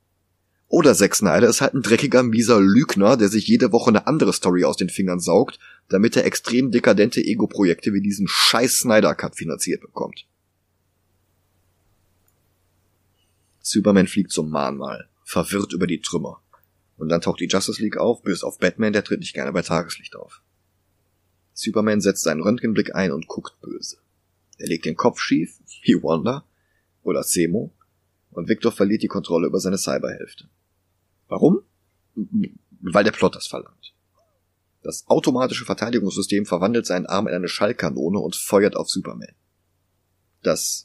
Oder Zack Snyder ist halt ein dreckiger, mieser Lügner, der sich jede Woche eine andere Story aus den Fingern saugt, damit er extrem dekadente Ego-Projekte wie diesen scheiß Snyder-Cut finanziert bekommt. Superman fliegt zum Mahnmal, verwirrt über die Trümmer. Und dann taucht die Justice League auf, bis auf Batman, der tritt nicht gerne bei Tageslicht auf. Superman setzt seinen Röntgenblick ein und guckt böse. Er legt den Kopf schief, wie Wanda oder Zemo, und Victor verliert die Kontrolle über seine Cyberhälfte. Warum? Weil der Plot das verlangt. Das automatische Verteidigungssystem verwandelt seinen Arm in eine Schallkanone und feuert auf Superman. Das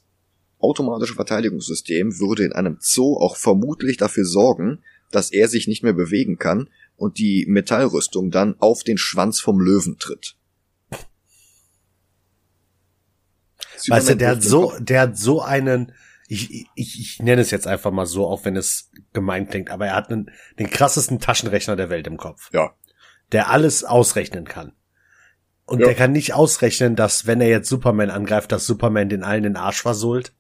automatische Verteidigungssystem würde in einem Zoo auch vermutlich dafür sorgen, dass er sich nicht mehr bewegen kann und die Metallrüstung dann auf den Schwanz vom Löwen tritt. Weißt du, der hat so, der hat so einen, ich, ich, ich nenne es jetzt einfach mal so, auch wenn es gemein klingt, aber er hat einen, den krassesten Taschenrechner der Welt im Kopf. Ja. Der alles ausrechnen kann. Und ja. der kann nicht ausrechnen, dass wenn er jetzt Superman angreift, dass Superman den allen den Arsch versohlt.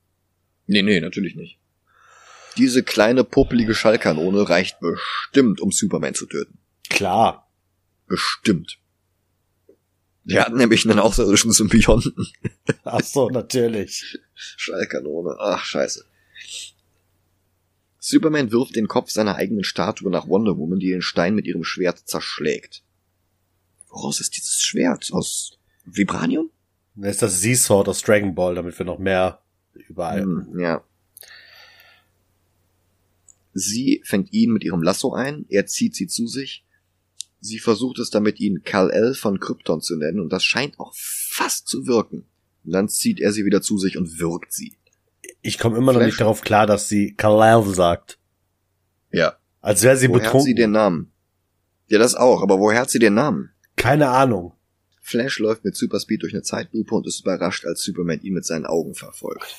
Nee, nee, natürlich nicht. Diese kleine popelige Schallkanone reicht bestimmt, um Superman zu töten. Klar. Bestimmt. Wir hatten nämlich einen außerirdischen Symbionten. [LAUGHS] Ach so, natürlich. Schallkanone. Ach, scheiße. Superman wirft den Kopf seiner eigenen Statue nach Wonder Woman, die den Stein mit ihrem Schwert zerschlägt. Woraus ist dieses Schwert? Aus Vibranium? Das ist das Z-Sword aus Dragon Ball, damit wir noch mehr überall. Hm, ja. Sie fängt ihn mit ihrem Lasso ein, er zieht sie zu sich Sie versucht es damit, ihn Kal-El von Krypton zu nennen, und das scheint auch fast zu wirken. Und dann zieht er sie wieder zu sich und wirkt sie. Ich komme immer Flash. noch nicht darauf klar, dass sie Kal-El sagt. Ja. Als wäre sie woher betrunken. Woher hat sie den Namen? Ja, das auch, aber woher hat sie den Namen? Keine Ahnung. Flash läuft mit Superspeed durch eine Zeitlupe und ist überrascht, als Superman ihn mit seinen Augen verfolgt.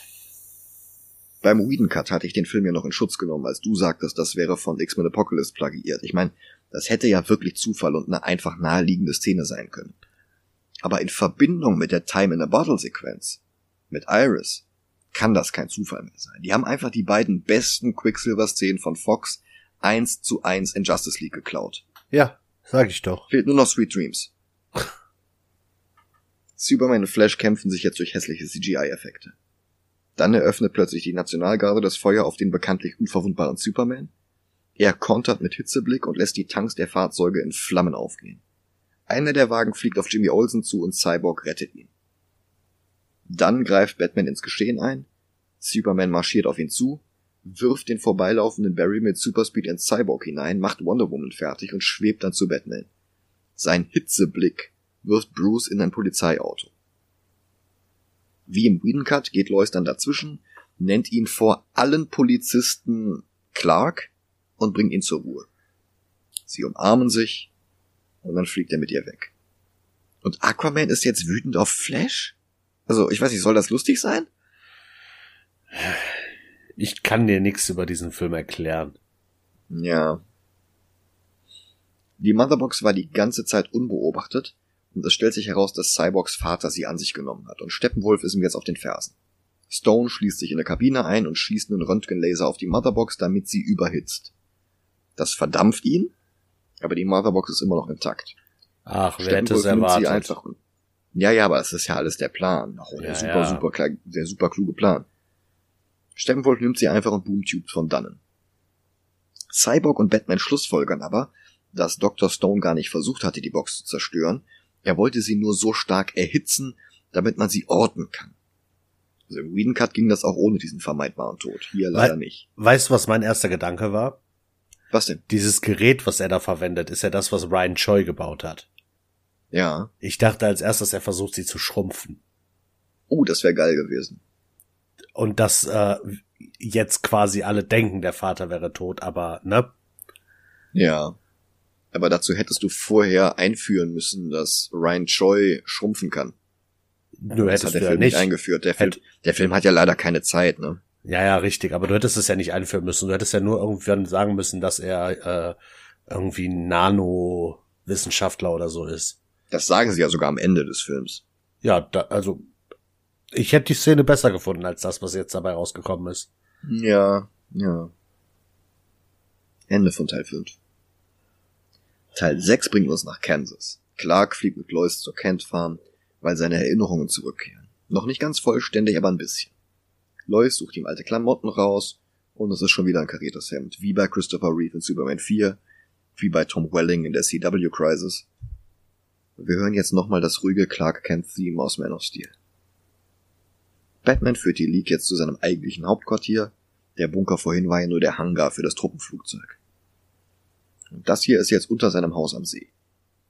Beim Whedon Cut hatte ich den Film ja noch in Schutz genommen, als du sagtest, das wäre von X-Men Apocalypse plagiiert. Ich meine, das hätte ja wirklich Zufall und eine einfach naheliegende Szene sein können. Aber in Verbindung mit der Time in a Bottle Sequenz, mit Iris, kann das kein Zufall mehr sein. Die haben einfach die beiden besten Quicksilver-Szenen von Fox eins zu eins in Justice League geklaut. Ja, sag ich doch. Fehlt nur noch Sweet Dreams. Superman und Flash kämpfen sich jetzt durch hässliche CGI-Effekte. Dann eröffnet plötzlich die Nationalgarde das Feuer auf den bekanntlich unverwundbaren Superman. Er kontert mit Hitzeblick und lässt die Tanks der Fahrzeuge in Flammen aufgehen. Einer der Wagen fliegt auf Jimmy Olsen zu und Cyborg rettet ihn. Dann greift Batman ins Geschehen ein, Superman marschiert auf ihn zu, wirft den vorbeilaufenden Barry mit Superspeed ins Cyborg hinein, macht Wonder Woman fertig und schwebt dann zu Batman. Sein Hitzeblick wirft Bruce in ein Polizeiauto. Wie im Whedon Cut geht Lois dann dazwischen, nennt ihn vor allen Polizisten Clark und bringt ihn zur Ruhe. Sie umarmen sich und dann fliegt er mit ihr weg. Und Aquaman ist jetzt wütend auf Flash? Also, ich weiß nicht, soll das lustig sein? Ich kann dir nichts über diesen Film erklären. Ja. Die Motherbox war die ganze Zeit unbeobachtet und es stellt sich heraus, dass Cyborgs Vater sie an sich genommen hat und Steppenwolf ist ihm jetzt auf den Fersen. Stone schließt sich in der Kabine ein und schießt einen Röntgenlaser auf die Motherbox, damit sie überhitzt. Das verdampft ihn, aber die Motherbox ist immer noch intakt. Ach, wer hätte es erwartet? Einfach, ja, ja, aber es ist ja alles der Plan. Oh, der ja, super, ja. super, der super kluge Plan. Steppenwolf nimmt sie einfach und boomtubes von dannen. Cyborg und Batman schlussfolgern aber, dass Dr. Stone gar nicht versucht hatte, die Box zu zerstören, er wollte sie nur so stark erhitzen, damit man sie orten kann. Also im Whedon Cut ging das auch ohne diesen vermeidbaren Tod. Hier leider We nicht. Weißt du, was mein erster Gedanke war? Was denn? Dieses Gerät, was er da verwendet, ist ja das, was Ryan Choi gebaut hat. Ja. Ich dachte als erstes, er versucht sie zu schrumpfen. Oh, das wäre geil gewesen. Und dass äh, jetzt quasi alle denken, der Vater wäre tot, aber ne? Ja. Aber dazu hättest du vorher einführen müssen, dass Ryan Choi schrumpfen kann. Nö, das hat der Film nicht eingeführt. Der Film, der Film hat ja leider keine Zeit, ne? Ja, ja, richtig. Aber du hättest es ja nicht einführen müssen. Du hättest ja nur irgendwann sagen müssen, dass er äh, irgendwie Nano-Wissenschaftler oder so ist. Das sagen sie ja sogar am Ende des Films. Ja, da, also ich hätte die Szene besser gefunden als das, was jetzt dabei rausgekommen ist. Ja, ja. Ende von Teil 5. Teil 6 bringt uns nach Kansas. Clark fliegt mit Lois zur Kent Farm, weil seine Erinnerungen zurückkehren. Noch nicht ganz vollständig, aber ein bisschen. Lois sucht ihm alte Klamotten raus und es ist schon wieder ein kariertes Hemd, wie bei Christopher Reeve in Superman 4, wie bei Tom Welling in der CW Crisis. Wir hören jetzt nochmal das ruhige Clark Kent Theme aus Man of Steel. Batman führt die League jetzt zu seinem eigentlichen Hauptquartier. Der Bunker vorhin war ja nur der Hangar für das Truppenflugzeug. Das hier ist jetzt unter seinem Haus am See.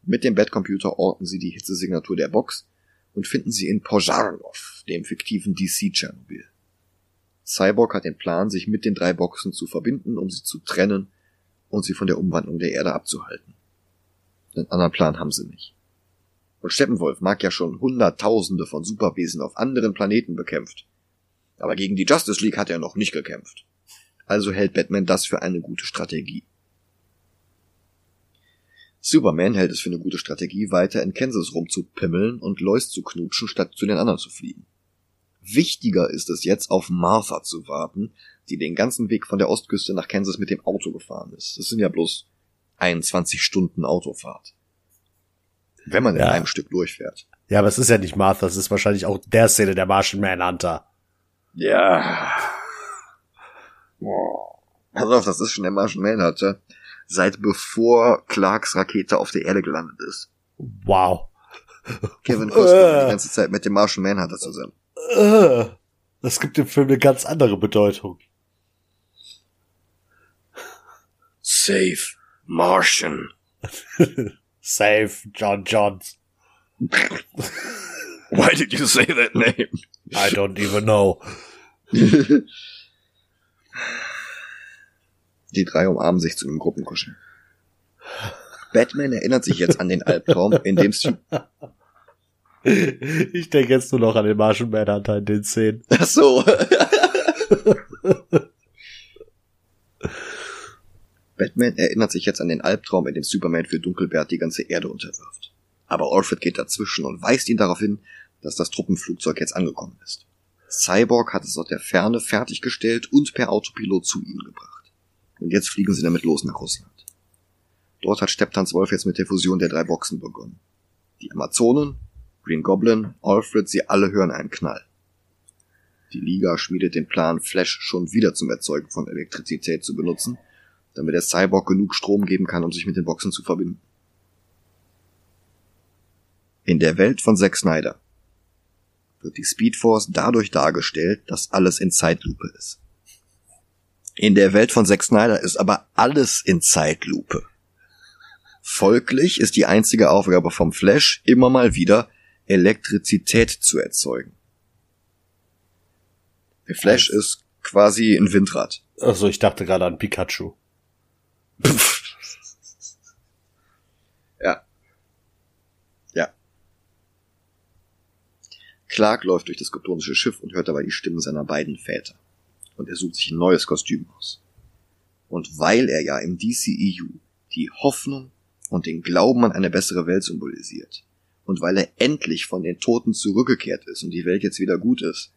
Mit dem Batcomputer orten sie die Hitzesignatur der Box und finden sie in Požárnov, dem fiktiven DC-Tschernobyl. Cyborg hat den Plan, sich mit den drei Boxen zu verbinden, um sie zu trennen und sie von der Umwandlung der Erde abzuhalten. Den anderen Plan haben sie nicht. Und Steppenwolf mag ja schon Hunderttausende von Superwesen auf anderen Planeten bekämpft. Aber gegen die Justice League hat er noch nicht gekämpft. Also hält Batman das für eine gute Strategie. Superman hält es für eine gute Strategie, weiter in Kansas rumzupimmeln und Lois zu knutschen, statt zu den anderen zu fliegen. Wichtiger ist es jetzt, auf Martha zu warten, die den ganzen Weg von der Ostküste nach Kansas mit dem Auto gefahren ist. Das sind ja bloß 21 Stunden Autofahrt. Wenn man in einem Stück durchfährt. Ja, aber es ist ja nicht Martha, es ist wahrscheinlich auch der Szene der Martian Manhunter. Ja. Pass auf, das ist schon der Martian Manhunter seit bevor Clarks Rakete auf der Erde gelandet ist. Wow. Kevin Costner uh. die ganze Zeit mit dem Martian Manhunter zusammen. Uh. Das gibt dem Film eine ganz andere Bedeutung. Safe Martian. [LAUGHS] Safe John Johns. [LAUGHS] Why did you say that name? I don't even know. [LAUGHS] Die drei umarmen sich zu einem Gruppenkuscheln. Batman erinnert sich jetzt an den Albtraum, in dem Stu Ich denke jetzt nur noch an den Martian Manhunter in den Szenen. Ach so. Batman erinnert sich jetzt an den Albtraum, in dem Superman für Dunkelbert die ganze Erde unterwirft. Aber Alfred geht dazwischen und weist ihn darauf hin, dass das Truppenflugzeug jetzt angekommen ist. Cyborg hat es aus der Ferne fertiggestellt und per Autopilot zu ihnen gebracht. Und jetzt fliegen sie damit los nach Russland. Dort hat Stepptanz Wolf jetzt mit der Fusion der drei Boxen begonnen. Die Amazonen, Green Goblin, Alfred, sie alle hören einen Knall. Die Liga schmiedet den Plan, Flash schon wieder zum Erzeugen von Elektrizität zu benutzen, damit der Cyborg genug Strom geben kann, um sich mit den Boxen zu verbinden. In der Welt von Zack Snyder wird die Speedforce dadurch dargestellt, dass alles in Zeitlupe ist. In der Welt von Zack Snyder ist aber alles in Zeitlupe. Folglich ist die einzige Aufgabe vom Flash immer mal wieder Elektrizität zu erzeugen. Der Flash ist quasi ein Windrad. Also ich dachte gerade an Pikachu. [LAUGHS] ja. Ja. Clark läuft durch das kryptonische Schiff und hört dabei die Stimmen seiner beiden Väter. Und er sucht sich ein neues Kostüm aus. Und weil er ja im DCEU die Hoffnung und den Glauben an eine bessere Welt symbolisiert, und weil er endlich von den Toten zurückgekehrt ist und die Welt jetzt wieder gut ist,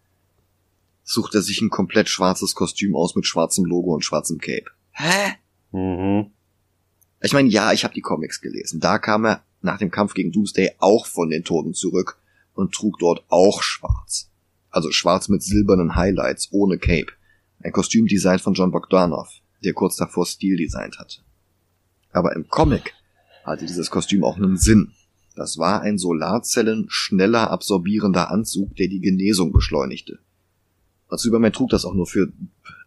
sucht er sich ein komplett schwarzes Kostüm aus mit schwarzem Logo und schwarzem Cape. Hä? Mhm. Ich meine, ja, ich habe die Comics gelesen. Da kam er nach dem Kampf gegen Doomsday auch von den Toten zurück und trug dort auch schwarz. Also schwarz mit silbernen Highlights, ohne Cape. Ein Kostümdesign von John Bogdanov, der kurz davor Stil designt hatte. Aber im Comic hatte dieses Kostüm auch einen Sinn. Das war ein Solarzellen schneller absorbierender Anzug, der die Genesung beschleunigte. Und Superman trug das auch nur für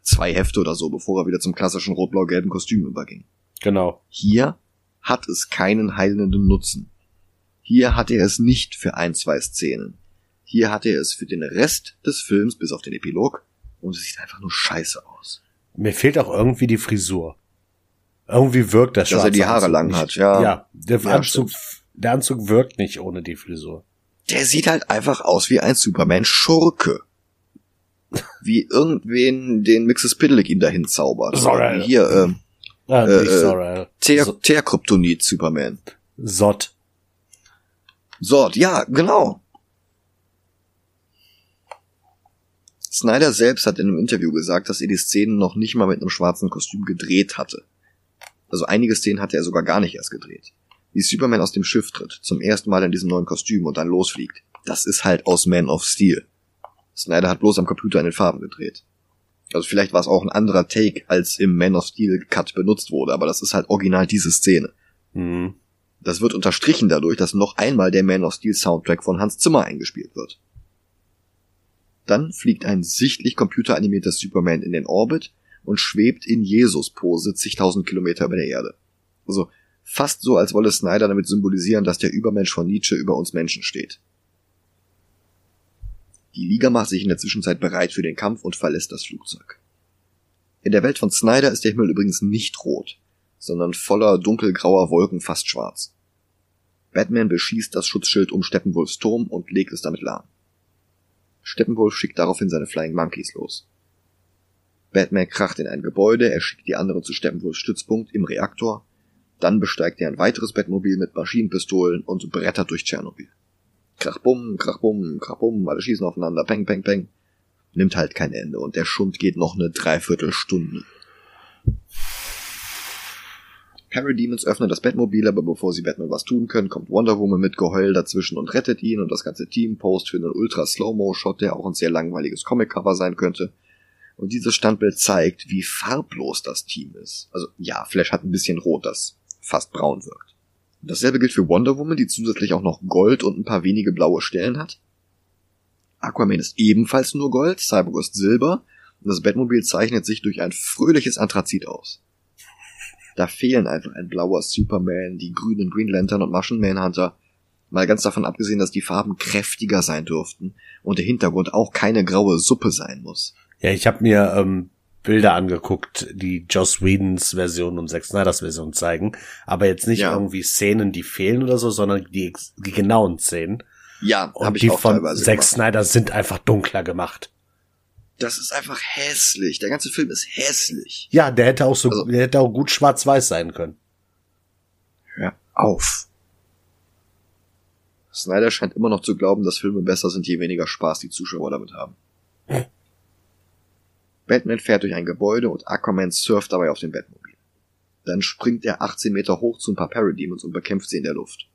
zwei Hefte oder so, bevor er wieder zum klassischen rot-blau-gelben Kostüm überging. Genau. Hier hat es keinen heilenden Nutzen. Hier hat er es nicht für ein, zwei Szenen. Hier hat er es für den Rest des Films, bis auf den Epilog, und es sieht einfach nur scheiße aus. Mir fehlt auch irgendwie die Frisur. Irgendwie wirkt das Dass er die Haare Anzug lang nicht. hat, ja. Ja, der Ja, Anzug, der Anzug wirkt nicht ohne die Frisur. Der sieht halt einfach aus wie ein Superman-Schurke. Wie irgendwen, den Mixes Piddlik ihm dahin zaubert. Sorrel. Hier, ähm, Ah, Äh, nicht äh, Sorrel. Ter So- Terkryptonit Superman. Sott. Sort, ja, genau. Snyder selbst hat in einem Interview gesagt, dass er die Szenen noch nicht mal mit einem schwarzen Kostüm gedreht hatte. Also einige Szenen hatte er sogar gar nicht erst gedreht. Wie Superman aus dem Schiff tritt, zum ersten Mal in diesem neuen Kostüm und dann losfliegt. Das ist halt aus Man of Steel. Snyder hat bloß am Computer in den Farben gedreht. Also vielleicht war es auch ein anderer Take, als im Man of Steel Cut benutzt wurde, aber das ist halt original diese Szene. Mhm. Das wird unterstrichen dadurch, dass noch einmal der Man of Steel Soundtrack von Hans Zimmer eingespielt wird. Dann fliegt ein sichtlich computeranimierter Superman in den Orbit und schwebt in Jesus-Pose zigtausend Kilometer über der Erde. Also fast so, als wolle Snyder damit symbolisieren, dass der Übermensch von Nietzsche über uns Menschen steht. Die Liga macht sich in der Zwischenzeit bereit für den Kampf und verlässt das Flugzeug. In der Welt von Snyder ist der Himmel übrigens nicht rot, sondern voller dunkelgrauer Wolken fast schwarz. Batman beschießt das Schutzschild um Steppenwolfs Turm und legt es damit lahm. Steppenwolf schickt daraufhin seine Flying Monkeys los. Batman kracht in ein Gebäude, er schickt die anderen zu Steppenwolfs Stützpunkt im Reaktor, dann besteigt er ein weiteres Batmobil mit Maschinenpistolen und brettert durch Tschernobyl. Krachbum, krachbum, krachbum, alle schießen aufeinander, peng, peng, peng. Nimmt halt kein Ende und der Schund geht noch eine Dreiviertelstunde. Parademons öffnen das Batmobil, aber bevor sie Batman was tun können, kommt Wonder Woman mit Geheul dazwischen und rettet ihn und das ganze Team post für einen ultra Slow-Mo-Shot, der auch ein sehr langweiliges Comic-Cover sein könnte. Und dieses Standbild zeigt, wie farblos das Team ist. Also ja, Flash hat ein bisschen rot, das fast braun wirkt. Dasselbe gilt für Wonder Woman, die zusätzlich auch noch Gold und ein paar wenige blaue Stellen hat. Aquaman ist ebenfalls nur Gold, Cyborg ist Silber und das Batmobil zeichnet sich durch ein fröhliches Anthrazit aus. Da fehlen einfach ein blauer Superman, die grünen Green Lantern und Martian Manhunter. Mal ganz davon abgesehen, dass die Farben kräftiger sein dürften und der Hintergrund auch keine graue Suppe sein muss. Ja, ich habe mir ähm, Bilder angeguckt, die Joss Whedons Version und Zack Snyders Version zeigen, aber jetzt nicht Ja. irgendwie Szenen, die fehlen oder so, sondern die, die genauen Szenen. Ja, Und habe ich die auch von teilweise Zack gemacht. Snyder sind einfach dunkler gemacht. Das ist einfach hässlich. Der ganze Film ist hässlich. Ja, der hätte auch so, also, der hätte auch gut schwarz-weiß sein können. Hör auf. Snyder scheint immer noch zu glauben, dass Filme besser sind, je weniger Spaß die Zuschauer damit haben. Hm. Batman fährt durch ein Gebäude und Aquaman surft dabei auf dem Batmobil. Dann springt er 18 Meter hoch zu ein paar Parademons und bekämpft sie in der Luft.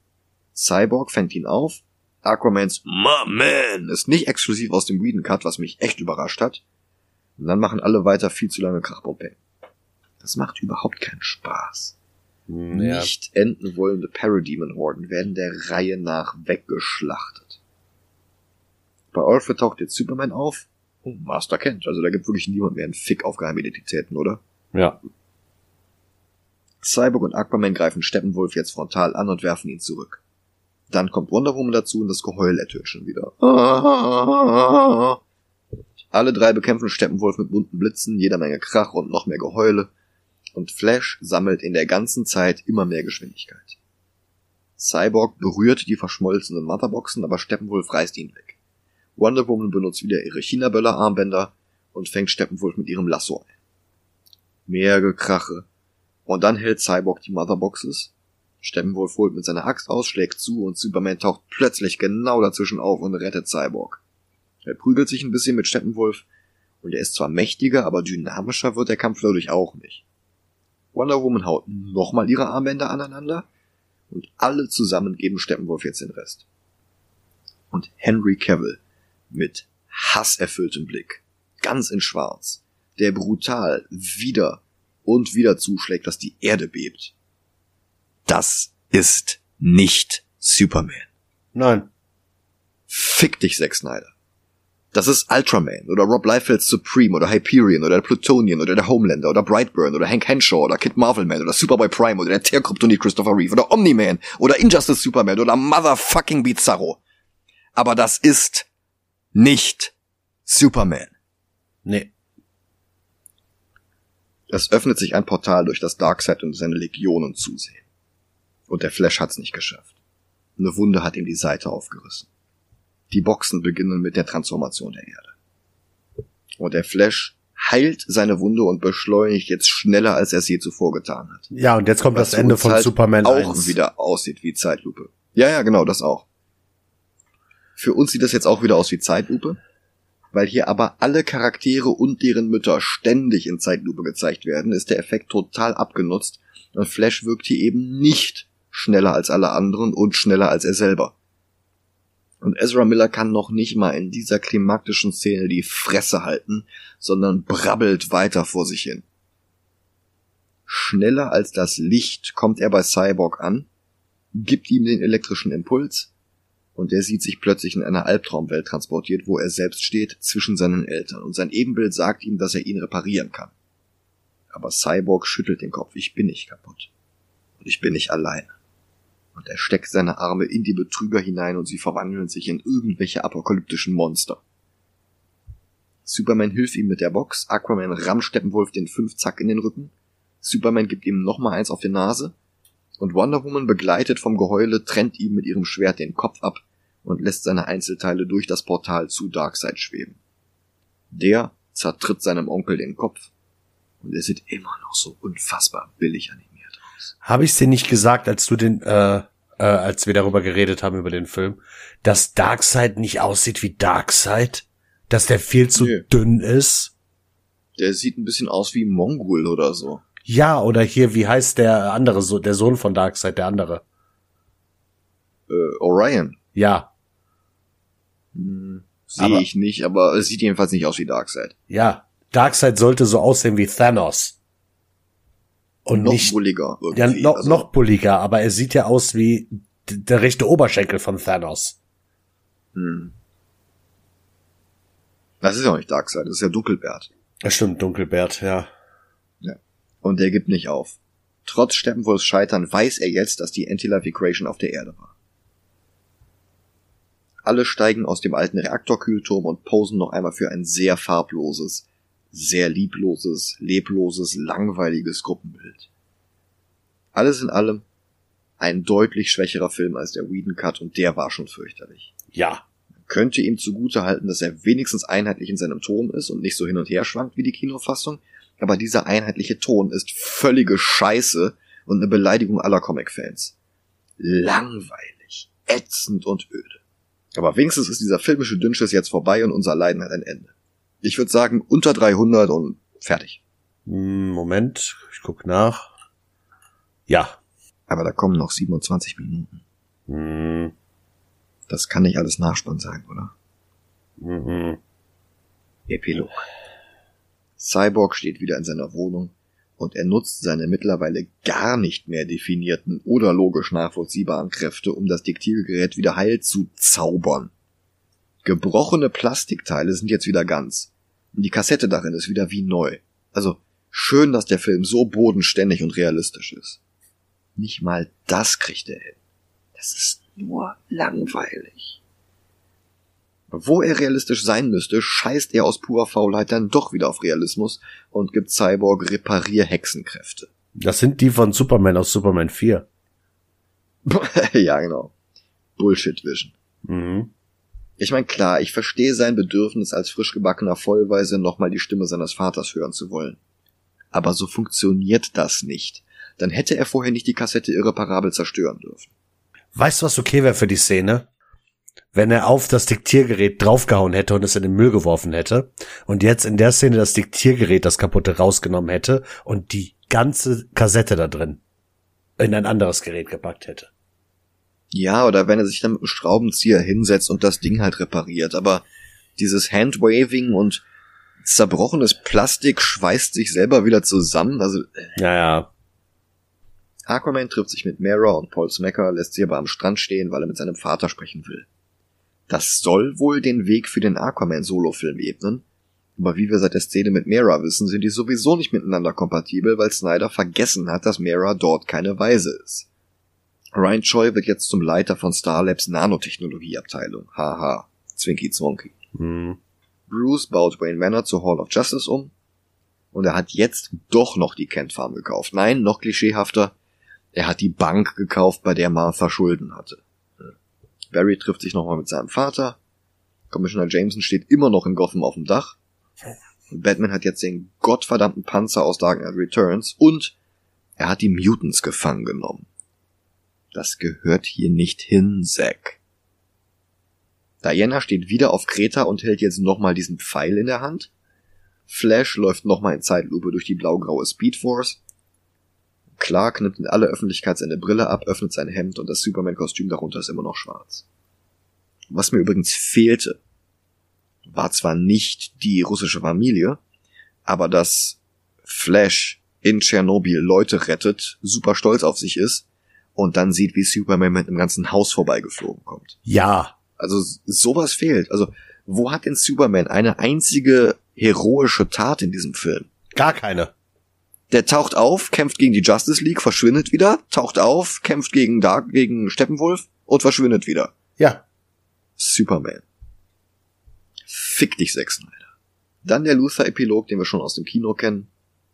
Cyborg fängt ihn auf. Aquamans My Man ist nicht exklusiv aus dem Whedon Cut, was mich echt überrascht hat. Und dann machen alle weiter viel zu lange Krachbomben. Das macht überhaupt keinen Spaß. Hm, ja. Nicht enden wollende Parademon-Horden werden der Reihe nach weggeschlachtet. Bei Alfred taucht jetzt Superman auf. Oh, Master kennt. Also da gibt wirklich niemand mehr einen Fick auf Geheimidentitäten, oder? Ja. Cyborg und Aquaman greifen Steppenwolf jetzt frontal an und werfen ihn zurück. Dann kommt Wonder Woman dazu und das Geheul ertönt schon wieder. [LAUGHS] Alle drei bekämpfen Steppenwolf mit bunten Blitzen, jeder Menge Krach und noch mehr Geheule und Flash sammelt in der ganzen Zeit immer mehr Geschwindigkeit. Cyborg berührt die verschmolzenen Motherboxen, aber Steppenwolf reißt ihn weg. Wonder Woman benutzt wieder ihre China-Böller-Armbänder und fängt Steppenwolf mit ihrem Lasso ein. Mehr Gekrache. Und dann hält Cyborg die Motherboxes. Steppenwolf holt mit seiner Axt aus, schlägt zu und Superman taucht plötzlich genau dazwischen auf und rettet Cyborg. Er prügelt sich ein bisschen mit Steppenwolf und er ist zwar mächtiger, aber dynamischer wird der Kampf dadurch auch nicht. Wonder Woman haut nochmal ihre Armbänder aneinander und alle zusammen geben Steppenwolf jetzt den Rest. Und Henry Cavill mit hasserfülltem Blick, ganz in schwarz, der brutal wieder und wieder zuschlägt, dass die Erde bebt. Das ist nicht Superman. Nein. Fick dich, Zack Snyder. Das ist Ultraman oder Rob Liefeld's Supreme oder Hyperion oder der Plutonian oder der Homelander oder Brightburn oder Hank Henshaw oder Kid Marvelman oder Superboy Prime oder der Teerkryptonit Christopher Reeve oder Omni-Man oder Injustice Superman oder Motherfucking Bizarro. Aber das ist nicht Superman. Nee. Es öffnet sich ein Portal, durch das Darkseid und seine Legionen zusehen. Und der Flash hat's nicht geschafft. Eine Wunde hat ihm die Seite aufgerissen. Die Boxen beginnen mit der Transformation der Erde. Und der Flash heilt seine Wunde und beschleunigt jetzt schneller, als er es je zuvor getan hat. Ja, und jetzt kommt Was das Ende von halt Superman auch 1. wieder aussieht wie Zeitlupe. Ja, ja, genau, das auch. Für uns sieht das jetzt auch wieder aus wie Zeitlupe, weil hier aber alle Charaktere und deren Mütter ständig in Zeitlupe gezeigt werden, ist der Effekt total abgenutzt und Flash wirkt hier eben nicht schneller als alle anderen und schneller als er selber. Und Ezra Miller kann noch nicht mal in dieser klimaktischen Szene die Fresse halten, sondern brabbelt weiter vor sich hin. Schneller als das Licht kommt er bei Cyborg an, gibt ihm den elektrischen Impuls, und er sieht sich plötzlich in einer Albtraumwelt transportiert, wo er selbst steht zwischen seinen Eltern, und sein Ebenbild sagt ihm, dass er ihn reparieren kann. Aber Cyborg schüttelt den Kopf, ich bin nicht kaputt. Und ich bin nicht alleine und er steckt seine Arme in die Betrüger hinein und sie verwandeln sich in irgendwelche apokalyptischen Monster. Superman hilft ihm mit der Box, Aquaman rammt Steppenwolf den Fünfzack in den Rücken, Superman gibt ihm nochmal eins auf die Nase und Wonder Woman begleitet vom Geheule trennt ihm mit ihrem Schwert den Kopf ab und lässt seine Einzelteile durch das Portal zu Darkseid schweben. Der zertritt seinem Onkel den Kopf und er sieht immer noch so unfassbar billig an ihm. Habe ich dir nicht gesagt, als du den, äh, äh, als wir darüber geredet haben über den Film, dass Darkseid nicht aussieht wie Darkseid? Dass der viel zu nee. dünn ist? Der sieht ein bisschen aus wie Mongol oder so. Ja, oder hier, wie heißt der andere, so, der Sohn von Darkseid, der andere? Äh, Orion. Ja. Hm, Sehe ich nicht, aber es sieht jedenfalls nicht aus wie Darkseid. Ja, Darkseid sollte so aussehen wie Thanos. Und noch nicht, bulliger. Irgendwie. Ja, noch, also. noch bulliger, aber er sieht ja aus wie der rechte Oberschenkel von Thanos. Hm. Das ist ja auch nicht Darkseid, das ist ja Dunkelbert. Das stimmt, Dunkelbert, ja. Ja. Und er gibt nicht auf. Trotz Steppenwolfs Scheitern weiß er jetzt, dass die Anti-Life Equation auf der Erde war. Alle steigen aus dem alten Reaktorkühlturm und posen noch einmal für ein sehr farbloses, sehr liebloses, lebloses, langweiliges Gruppenbild. Alles in allem ein deutlich schwächerer Film als der Whedon Cut und der war schon fürchterlich. Ja. Man könnte ihm zugute halten, dass er wenigstens einheitlich in seinem Ton ist und nicht so hin und her schwankt wie die Kinofassung. Aber dieser einheitliche Ton ist völlige Scheiße und eine Beleidigung aller Comic-Fans. Langweilig, ätzend und öde. Aber wenigstens ist dieser filmische Dünnschiss jetzt vorbei und unser Leiden hat ein Ende. Ich würde sagen, unter 300 und fertig. Hm, Moment, ich guck nach. Ja. Aber da kommen noch 27 Minuten. Hm. Das kann nicht alles Nachspann sein, oder? Mhm. Epilog. Cyborg steht wieder in seiner Wohnung und er nutzt seine mittlerweile gar nicht mehr definierten oder logisch nachvollziehbaren Kräfte, um das Diktiergerät wieder heil zu zaubern. Gebrochene Plastikteile sind jetzt wieder ganz. Und die Kassette darin ist wieder wie neu. Also schön, dass der Film so bodenständig und realistisch ist. Nicht mal das kriegt er hin. Das ist nur langweilig. Wo er realistisch sein müsste, scheißt er aus purer Faulheit dann doch wieder auf Realismus und gibt Cyborg Reparierhexenkräfte. Das sind die von Superman aus Superman 4. [LAUGHS] ja, genau. Bullshit Vision. Mhm. Ich meine, klar, ich verstehe sein Bedürfnis als frisch gebackener Vollweise nochmal die Stimme seines Vaters hören zu wollen. Aber so funktioniert das nicht. Dann hätte er vorher nicht die Kassette irreparabel zerstören dürfen. Weißt du, was okay wäre für die Szene? wenn er auf das Diktiergerät draufgehauen hätte und es in den Müll geworfen hätte und jetzt in der Szene das Diktiergerät das kaputte rausgenommen hätte und die ganze Kassette da drin in ein anderes Gerät gepackt hätte. Ja, oder wenn er sich dann mit einem Schraubenzieher hinsetzt und das Ding halt repariert, aber dieses Handwaving und zerbrochenes Plastik schweißt sich selber wieder zusammen, also ja, ja. Aquaman trifft sich mit Mara und Paul Smacker, lässt sie aber am Strand stehen, weil er mit seinem Vater sprechen will. Das soll wohl den Weg für den Aquaman-Solo-Film ebnen. Aber wie wir seit der Szene mit Mera wissen, sind die sowieso nicht miteinander kompatibel, weil Snyder vergessen hat, dass Mera dort keine Weise ist. Ryan Choi wird jetzt zum Leiter von Starlabs Nanotechnologieabteilung. Haha. Zwinky Zwonky. Hm. Bruce baut Wayne Manor zur Hall of Justice um. Und er hat jetzt doch noch die Kent Farm gekauft. Nein, noch klischeehafter. Er hat die Bank gekauft, bei der Martha Schulden hatte. Barry trifft sich nochmal mit seinem Vater. Commissioner Jameson steht immer noch in Gotham auf dem Dach. Und Batman hat jetzt den gottverdammten Panzer aus Dark Knight Returns und er hat die Mutants gefangen genommen. Das gehört hier nicht hin, Zack. Diana steht wieder auf Kreta und hält jetzt nochmal diesen Pfeil in der Hand. Flash läuft nochmal in Zeitlupe durch die blau-graue Speedforce. Clark nimmt in aller Öffentlichkeit seine Brille ab, öffnet sein Hemd und das Superman-Kostüm darunter ist immer noch schwarz. Was mir übrigens fehlte, war zwar nicht die russische Familie, aber dass Flash in Tschernobyl Leute rettet, super stolz auf sich ist und dann sieht, wie Superman mit einem ganzen Haus vorbeigeflogen kommt. Ja. Also sowas fehlt. Also wo hat denn Superman eine einzige heroische Tat in diesem Film? Gar keine. Der taucht auf, kämpft gegen die Justice League, verschwindet wieder, taucht auf, kämpft gegen Dark, gegen Steppenwolf und verschwindet wieder. Ja. Superman. Fick dich, Zack Snyder. Dann der Luther-Epilog, den wir schon aus dem Kino kennen.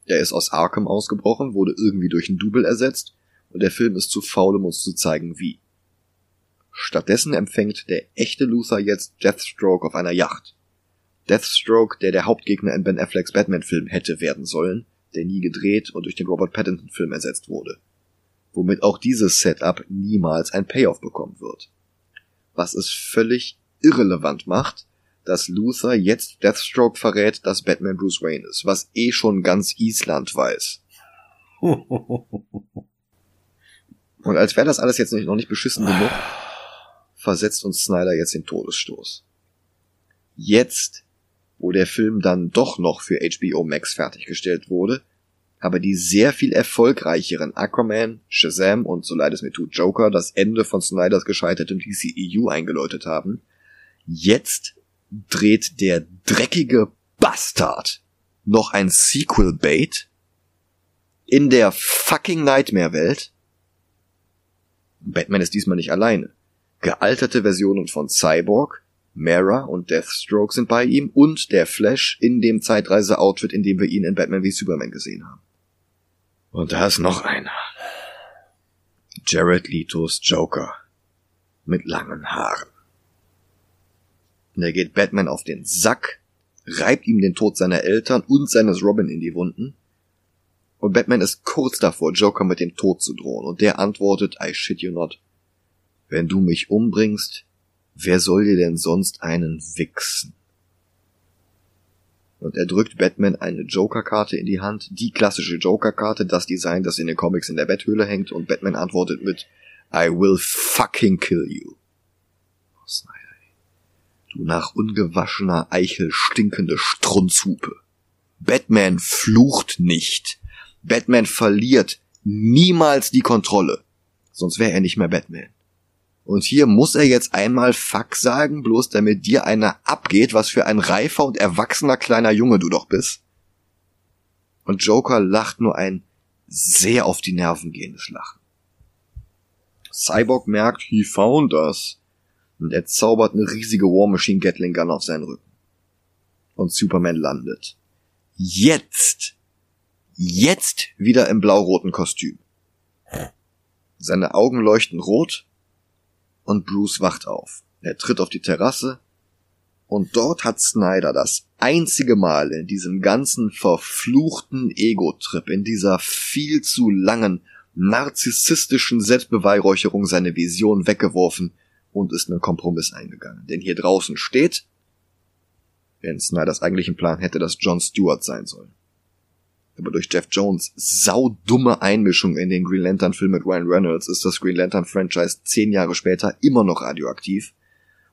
Der ist aus Arkham ausgebrochen, wurde irgendwie durch ein Double ersetzt und der Film ist zu faul, um uns zu zeigen, wie. Stattdessen empfängt der echte Luther jetzt Deathstroke auf einer Yacht. Deathstroke, der der Hauptgegner in Ben Afflecks Batman-Film hätte werden sollen, der nie gedreht und durch den Robert Pattinson-Film ersetzt wurde. Womit auch dieses Setup niemals ein Payoff bekommen wird. Was es völlig irrelevant macht, dass Luther jetzt Deathstroke verrät, dass Batman Bruce Wayne ist, was eh schon ganz Island weiß. [LAUGHS] Und als wäre das alles jetzt noch nicht beschissen genug, versetzt uns Snyder jetzt den Todesstoß. Jetzt wo der Film dann doch noch für HBO Max fertiggestellt wurde, aber die sehr viel erfolgreicheren Aquaman, Shazam und so leid es mir tut Joker das Ende von Snyders gescheitertem DCEU eingeläutet haben, jetzt dreht der dreckige Bastard noch ein Sequel-Bait in der fucking Nightmare-Welt. Batman ist diesmal nicht alleine. Gealterte Versionen von Cyborg, Mara und Deathstroke sind bei ihm und der Flash in dem Zeitreise-Outfit, in dem wir ihn in Batman wie Superman gesehen haben. Und da ist noch einer. Jared Letos Joker. Mit langen Haaren. Und er geht Batman auf den Sack, reibt ihm den Tod seiner Eltern und seines Robin in die Wunden. Und Batman ist kurz davor, Joker mit dem Tod zu drohen. Und der antwortet, I shit you not. Wenn du mich umbringst, wer soll dir denn sonst einen wichsen? Und er drückt Batman eine Joker-Karte in die Hand, die klassische Joker-Karte, das Design, das in den Comics in der Betthöhle hängt, und Batman antwortet mit I will fucking kill you. Du nach ungewaschener Eichel stinkende Strunzhupe. Batman flucht nicht. Batman verliert niemals die Kontrolle. Sonst wäre er nicht mehr Batman. Und hier muss er jetzt einmal Fuck sagen, bloß damit dir einer abgeht, was für ein reifer und erwachsener kleiner Junge du doch bist. Und Joker lacht nur ein sehr auf die Nerven gehendes Lachen. Cyborg merkt, he found us. Und er zaubert eine riesige War Machine Gatling Gun auf seinen Rücken. Und Superman landet. Jetzt! Jetzt wieder im blau-roten Kostüm. Seine Augen leuchten rot und Bruce wacht auf. Er tritt auf die Terrasse und dort hat Snyder das einzige Mal in diesem ganzen verfluchten Ego-Trip, in dieser viel zu langen, narzisstischen Selbstbeweihräucherung seine Vision weggeworfen und ist einen Kompromiss eingegangen. Denn hier draußen steht, wenn Snyders eigentlichen Plan hätte, dass John Stewart sein soll aber durch Jeff Jones saudumme Einmischung in den Green Lantern Film mit Ryan Reynolds ist das Green Lantern Franchise zehn Jahre später immer noch radioaktiv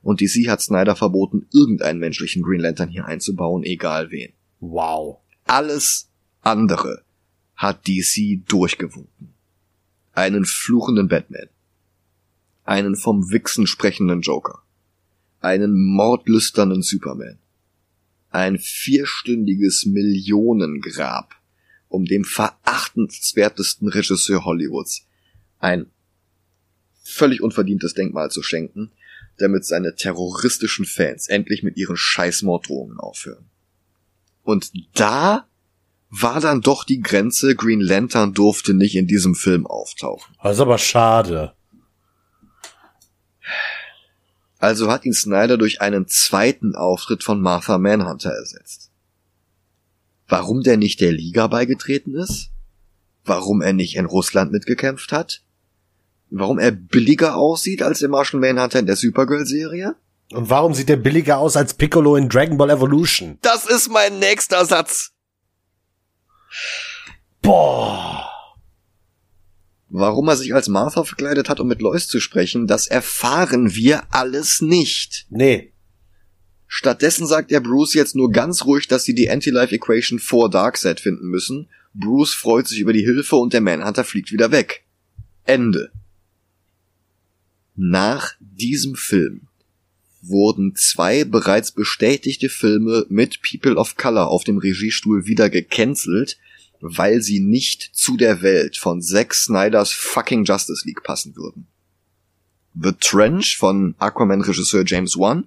und DC hat Snyder verboten, irgendeinen menschlichen Green Lantern hier einzubauen, egal wen. Wow. Alles andere hat DC durchgewunken. Einen fluchenden Batman. Einen vom Wichsen sprechenden Joker. Einen mordlüsternen Superman. Ein vierstündiges Millionengrab um dem verachtenswertesten Regisseur Hollywoods ein völlig unverdientes Denkmal zu schenken, damit seine terroristischen Fans endlich mit ihren Scheißmorddrohungen aufhören. Und da war dann doch die Grenze, Green Lantern durfte nicht in diesem Film auftauchen. Das ist aber schade. Also hat ihn Snyder durch einen zweiten Auftritt von Martha Manhunter ersetzt warum der nicht der Liga beigetreten ist, warum er nicht in Russland mitgekämpft hat, warum er billiger aussieht als der Martian Manhunter in der Supergirl-Serie. Und warum sieht er billiger aus als Piccolo in Dragon Ball Evolution? Das ist mein nächster Satz. Boah. Warum er sich als Martha verkleidet hat, um mit Lois zu sprechen, das erfahren wir alles nicht. Nee. Stattdessen sagt er Bruce jetzt nur ganz ruhig, dass sie die Anti-Life Equation vor Darkseid finden müssen. Bruce freut sich über die Hilfe und der Manhunter fliegt wieder weg. Ende. Nach diesem Film wurden zwei bereits bestätigte Filme mit People of Color auf dem Regiestuhl wieder gecancelt, weil sie nicht zu der Welt von Zack Snyders fucking Justice League passen würden. The Trench von Aquaman-Regisseur James Wan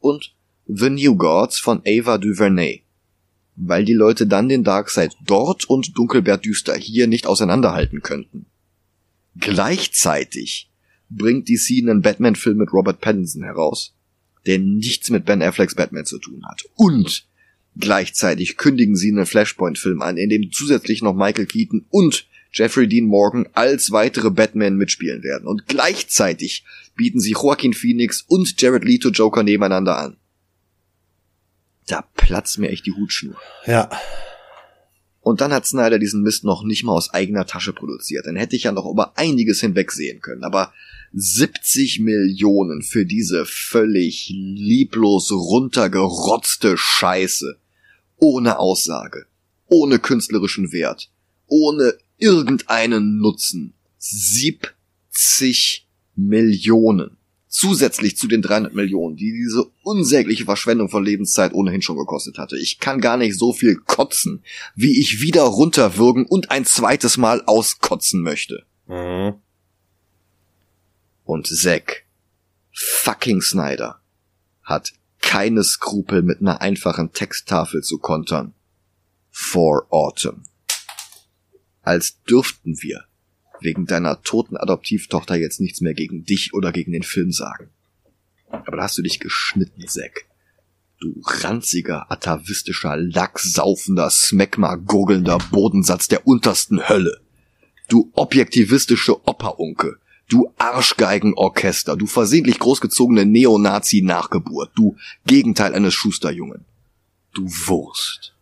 und The New Gods von Ava DuVernay. Weil die Leute dann den Darkseid dort und Dunkelbert Düster hier nicht auseinanderhalten könnten. Gleichzeitig bringt DC einen Batman-Film mit Robert Pattinson heraus, der nichts mit Ben Afflecks Batman zu tun hat. Und gleichzeitig kündigen sie einen Flashpoint-Film an, in dem zusätzlich noch Michael Keaton und Jeffrey Dean Morgan als weitere Batman mitspielen werden. Und gleichzeitig bieten sie Joaquin Phoenix und Jared Leto Joker nebeneinander an da platzt mir echt die Hutschnur. Ja. Und dann hat Snyder diesen Mist noch nicht mal aus eigener Tasche produziert. Dann hätte ich ja noch über einiges hinwegsehen können. Aber 70 Millionen für diese völlig lieblos runtergerotzte Scheiße. Ohne Aussage. Ohne künstlerischen Wert. Ohne irgendeinen Nutzen. 70 Millionen zusätzlich zu den 300 Millionen, die diese unsägliche Verschwendung von Lebenszeit ohnehin schon gekostet hatte. Ich kann gar nicht so viel kotzen, wie ich wieder runterwürgen und ein zweites Mal auskotzen möchte. Mhm. Und Zack, fucking Snyder, hat keine Skrupel mit einer einfachen Texttafel zu kontern. For Autumn. Als dürften wir wegen deiner toten Adoptivtochter jetzt nichts mehr gegen dich oder gegen den Film sagen. Aber da hast du dich geschnitten, Zack. Du ranziger, atavistischer, lacksaufender, smegma-gurgelnder Bodensatz der untersten Hölle. Du objektivistische Operunke. Du Arschgeigenorchester. Du versehentlich großgezogene Neonazi-Nachgeburt. Du Gegenteil eines Schusterjungen. Du Wurst.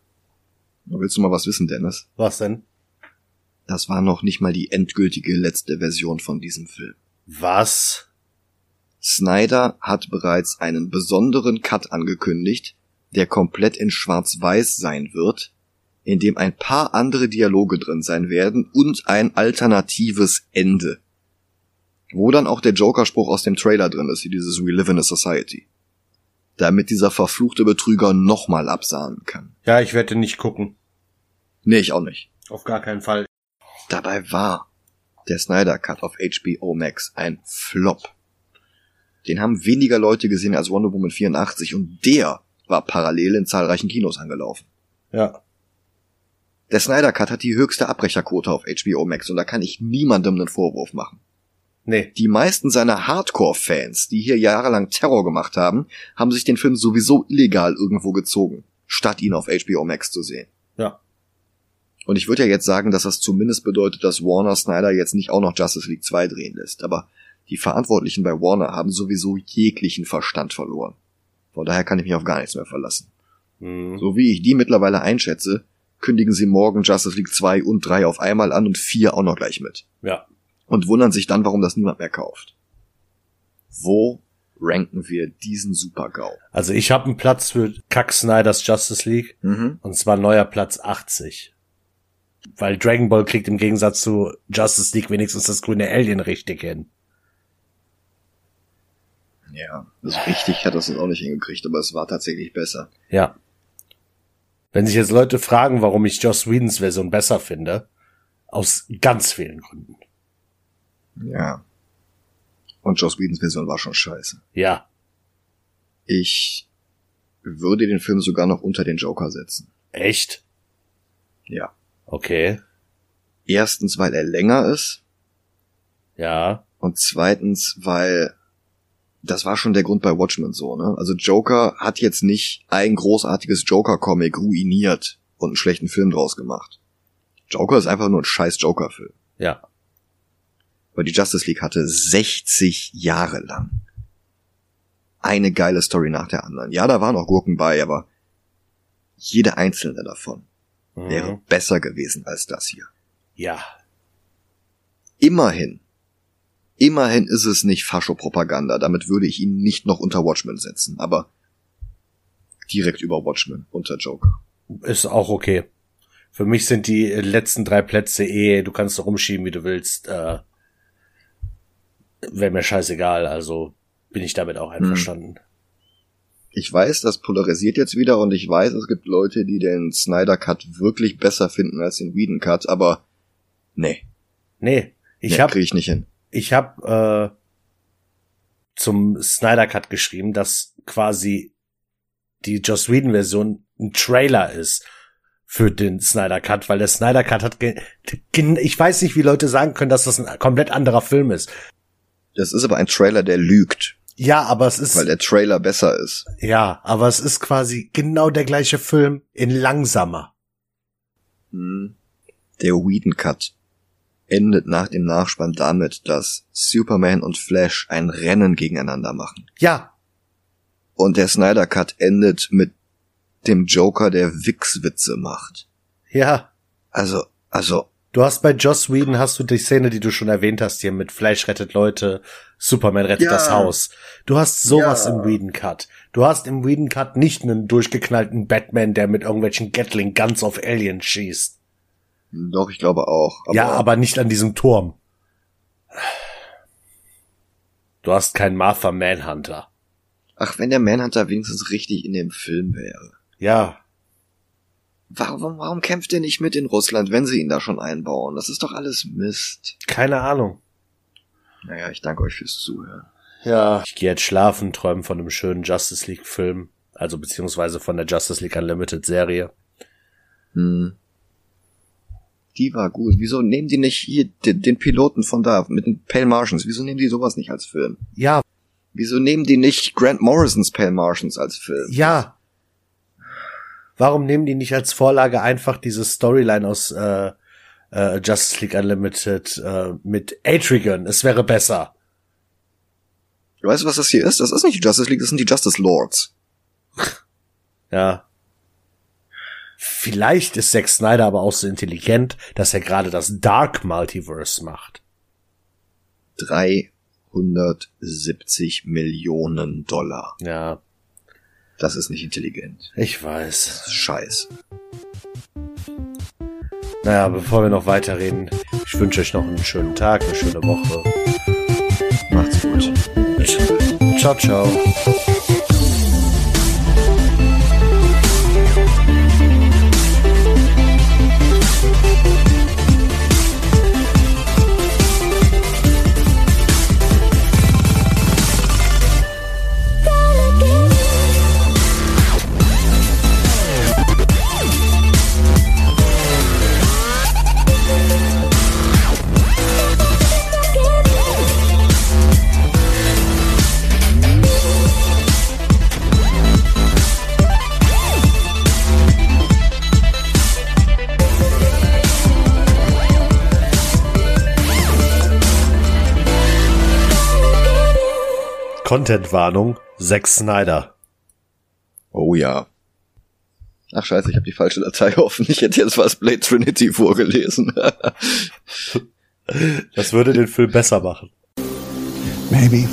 Willst du mal was wissen, Dennis? Was denn? Das war noch nicht mal die endgültige letzte Version von diesem Film. Was? Snyder hat bereits einen besonderen Cut angekündigt, der komplett in Schwarz-Weiß sein wird, in dem ein paar andere Dialoge drin sein werden und ein alternatives Ende. Wo dann auch der Joker-Spruch aus dem Trailer drin ist, wie dieses We live in a society. Damit dieser verfluchte Betrüger nochmal absahnen kann. Ja, ich werde nicht gucken. Nee, ich auch nicht. Auf gar keinen Fall. Dabei war der Snyder Cut auf HBO Max ein Flop. Den haben weniger Leute gesehen als Wonder Woman 84 und der war parallel in zahlreichen Kinos angelaufen. Ja. Der Snyder Cut hat die höchste Abbrecherquote auf HBO Max und da kann ich niemandem einen Vorwurf machen. Nee. Die meisten seiner Hardcore-Fans, die hier jahrelang Terror gemacht haben, haben sich den Film sowieso illegal irgendwo gezogen, statt ihn auf HBO Max zu sehen. Und ich würde ja jetzt sagen, dass das zumindest bedeutet, dass Warner Snyder jetzt nicht auch noch Justice League 2 drehen lässt. Aber die Verantwortlichen bei Warner haben sowieso jeglichen Verstand verloren. Von daher kann ich mich auf gar nichts mehr verlassen. Mhm. So wie ich die mittlerweile einschätze, kündigen sie morgen Justice League 2 und 3 auf einmal an und 4 auch noch gleich mit. Ja. Und wundern sich dann, warum das niemand mehr kauft. Wo ranken wir diesen Super-GAU? Also ich habe einen Platz für Kack Snyders Justice League Mhm. und zwar neuer Platz 80. Weil Dragon Ball kriegt im Gegensatz zu Justice League wenigstens das grüne Alien richtig hin. Ja, also richtig hat das auch nicht hingekriegt, aber es war tatsächlich besser. Ja. Wenn sich jetzt Leute fragen, warum ich Joss Whedons Version besser finde, aus ganz vielen Gründen. Ja. Und Joss Whedons Version war schon scheiße. Ja, Ich würde den Film sogar noch unter den Joker setzen. echt? Ja. Okay. Erstens, weil er länger ist Ja. und zweitens, weil das war schon der Grund bei Watchmen so, ne? Also Joker hat jetzt nicht ein großartiges Joker-Comic ruiniert und einen schlechten Film draus gemacht. Joker ist einfach nur ein scheiß Joker-Film. Ja. Weil die Justice League hatte 60 Jahre lang eine geile Story nach der anderen. Ja, da waren auch Gurken bei, aber jede einzelne davon Mhm. wäre besser gewesen als das hier. Ja. Immerhin. Immerhin ist es nicht Faschopropaganda. Damit würde ich ihn nicht noch unter Watchmen setzen, aber direkt über Watchmen unter Joker. Ist auch okay. Für mich sind die letzten drei Plätze eh, du kannst rumschieben, wie du willst. Äh, Wäre mir scheißegal, also bin ich damit auch einverstanden. Ich weiß, das polarisiert jetzt wieder und ich weiß, es gibt Leute, die den Snyder Cut wirklich besser finden als den Whedon Cut, aber nee, Nee, ich nee hab krieg ich nicht hin. ich hab äh, zum Snyder Cut geschrieben, dass quasi die Joss Whedon Version ein Trailer ist für den Snyder Cut, weil der Snyder Cut hat ich weiß nicht, wie Leute sagen können, dass das ein komplett anderer Film ist. Das ist aber ein Trailer, der lügt, Ja, aber es ist weil der Trailer besser ist. ja, aber es ist quasi genau der gleiche Film in langsamer. Hm. Der Whedon Cut endet nach dem Nachspann damit, dass Superman und Flash ein Rennen gegeneinander machen. Ja, Und der Snyder Cut endet mit dem Joker, der Wix-Witze macht. ja. Also, also, Du hast bei Joss Whedon hast du die Szene, die du schon erwähnt hast, hier mit Flash rettet Leute, Superman rettet Ja. das Haus. Du hast sowas Ja. im Whedon Cut. Du hast im Whedon Cut nicht einen durchgeknallten Batman, der mit irgendwelchen Gatling Guns auf Aliens schießt. doch, ich glaube auch. Aber ja, aber nicht an diesem Turm. Du hast keinen Martha Manhunter. Ach, wenn der Manhunter wenigstens richtig in dem Film wäre. Ja, Warum, warum kämpft er nicht mit in Russland, wenn sie ihn da schon einbauen? Das ist doch alles Mist. keine Ahnung. Naja, ich danke euch fürs Zuhören. Ja. Ich gehe jetzt schlafen, träumen von einem schönen Justice League Film. Also beziehungsweise von der Justice League Unlimited Serie. Hm. Die war gut. Wieso nehmen die nicht hier den, den Piloten von da mit den Pale Martians? Wieso nehmen die sowas nicht als Film? Ja, Wieso nehmen die nicht Grant Morrisons Pale Martians als Film? ja. Warum nehmen die nicht als Vorlage einfach diese Storyline aus äh, äh, Justice League Unlimited äh, mit Atrigan? Es wäre besser. Weißt du, was das hier ist? Das ist nicht die Justice League, das sind die Justice Lords. [LAUGHS] ja. Vielleicht ist Zack Snyder aber auch so intelligent, dass er gerade das Dark Multiverse macht. 370 Millionen Dollar. Ja. Das ist nicht intelligent. Ich weiß. Scheiß. Naja, bevor wir noch weiterreden, ich wünsche euch noch einen schönen Tag, eine schöne Woche. Macht's gut. Ciao, ciao. Contentwarnung, Zack Snyder. Oh ja. Ach scheiße, ich habe die falsche Datei [LAUGHS] offen. Ich hätte jetzt was Blade Trinity vorgelesen. das würde den Film besser machen. Maybe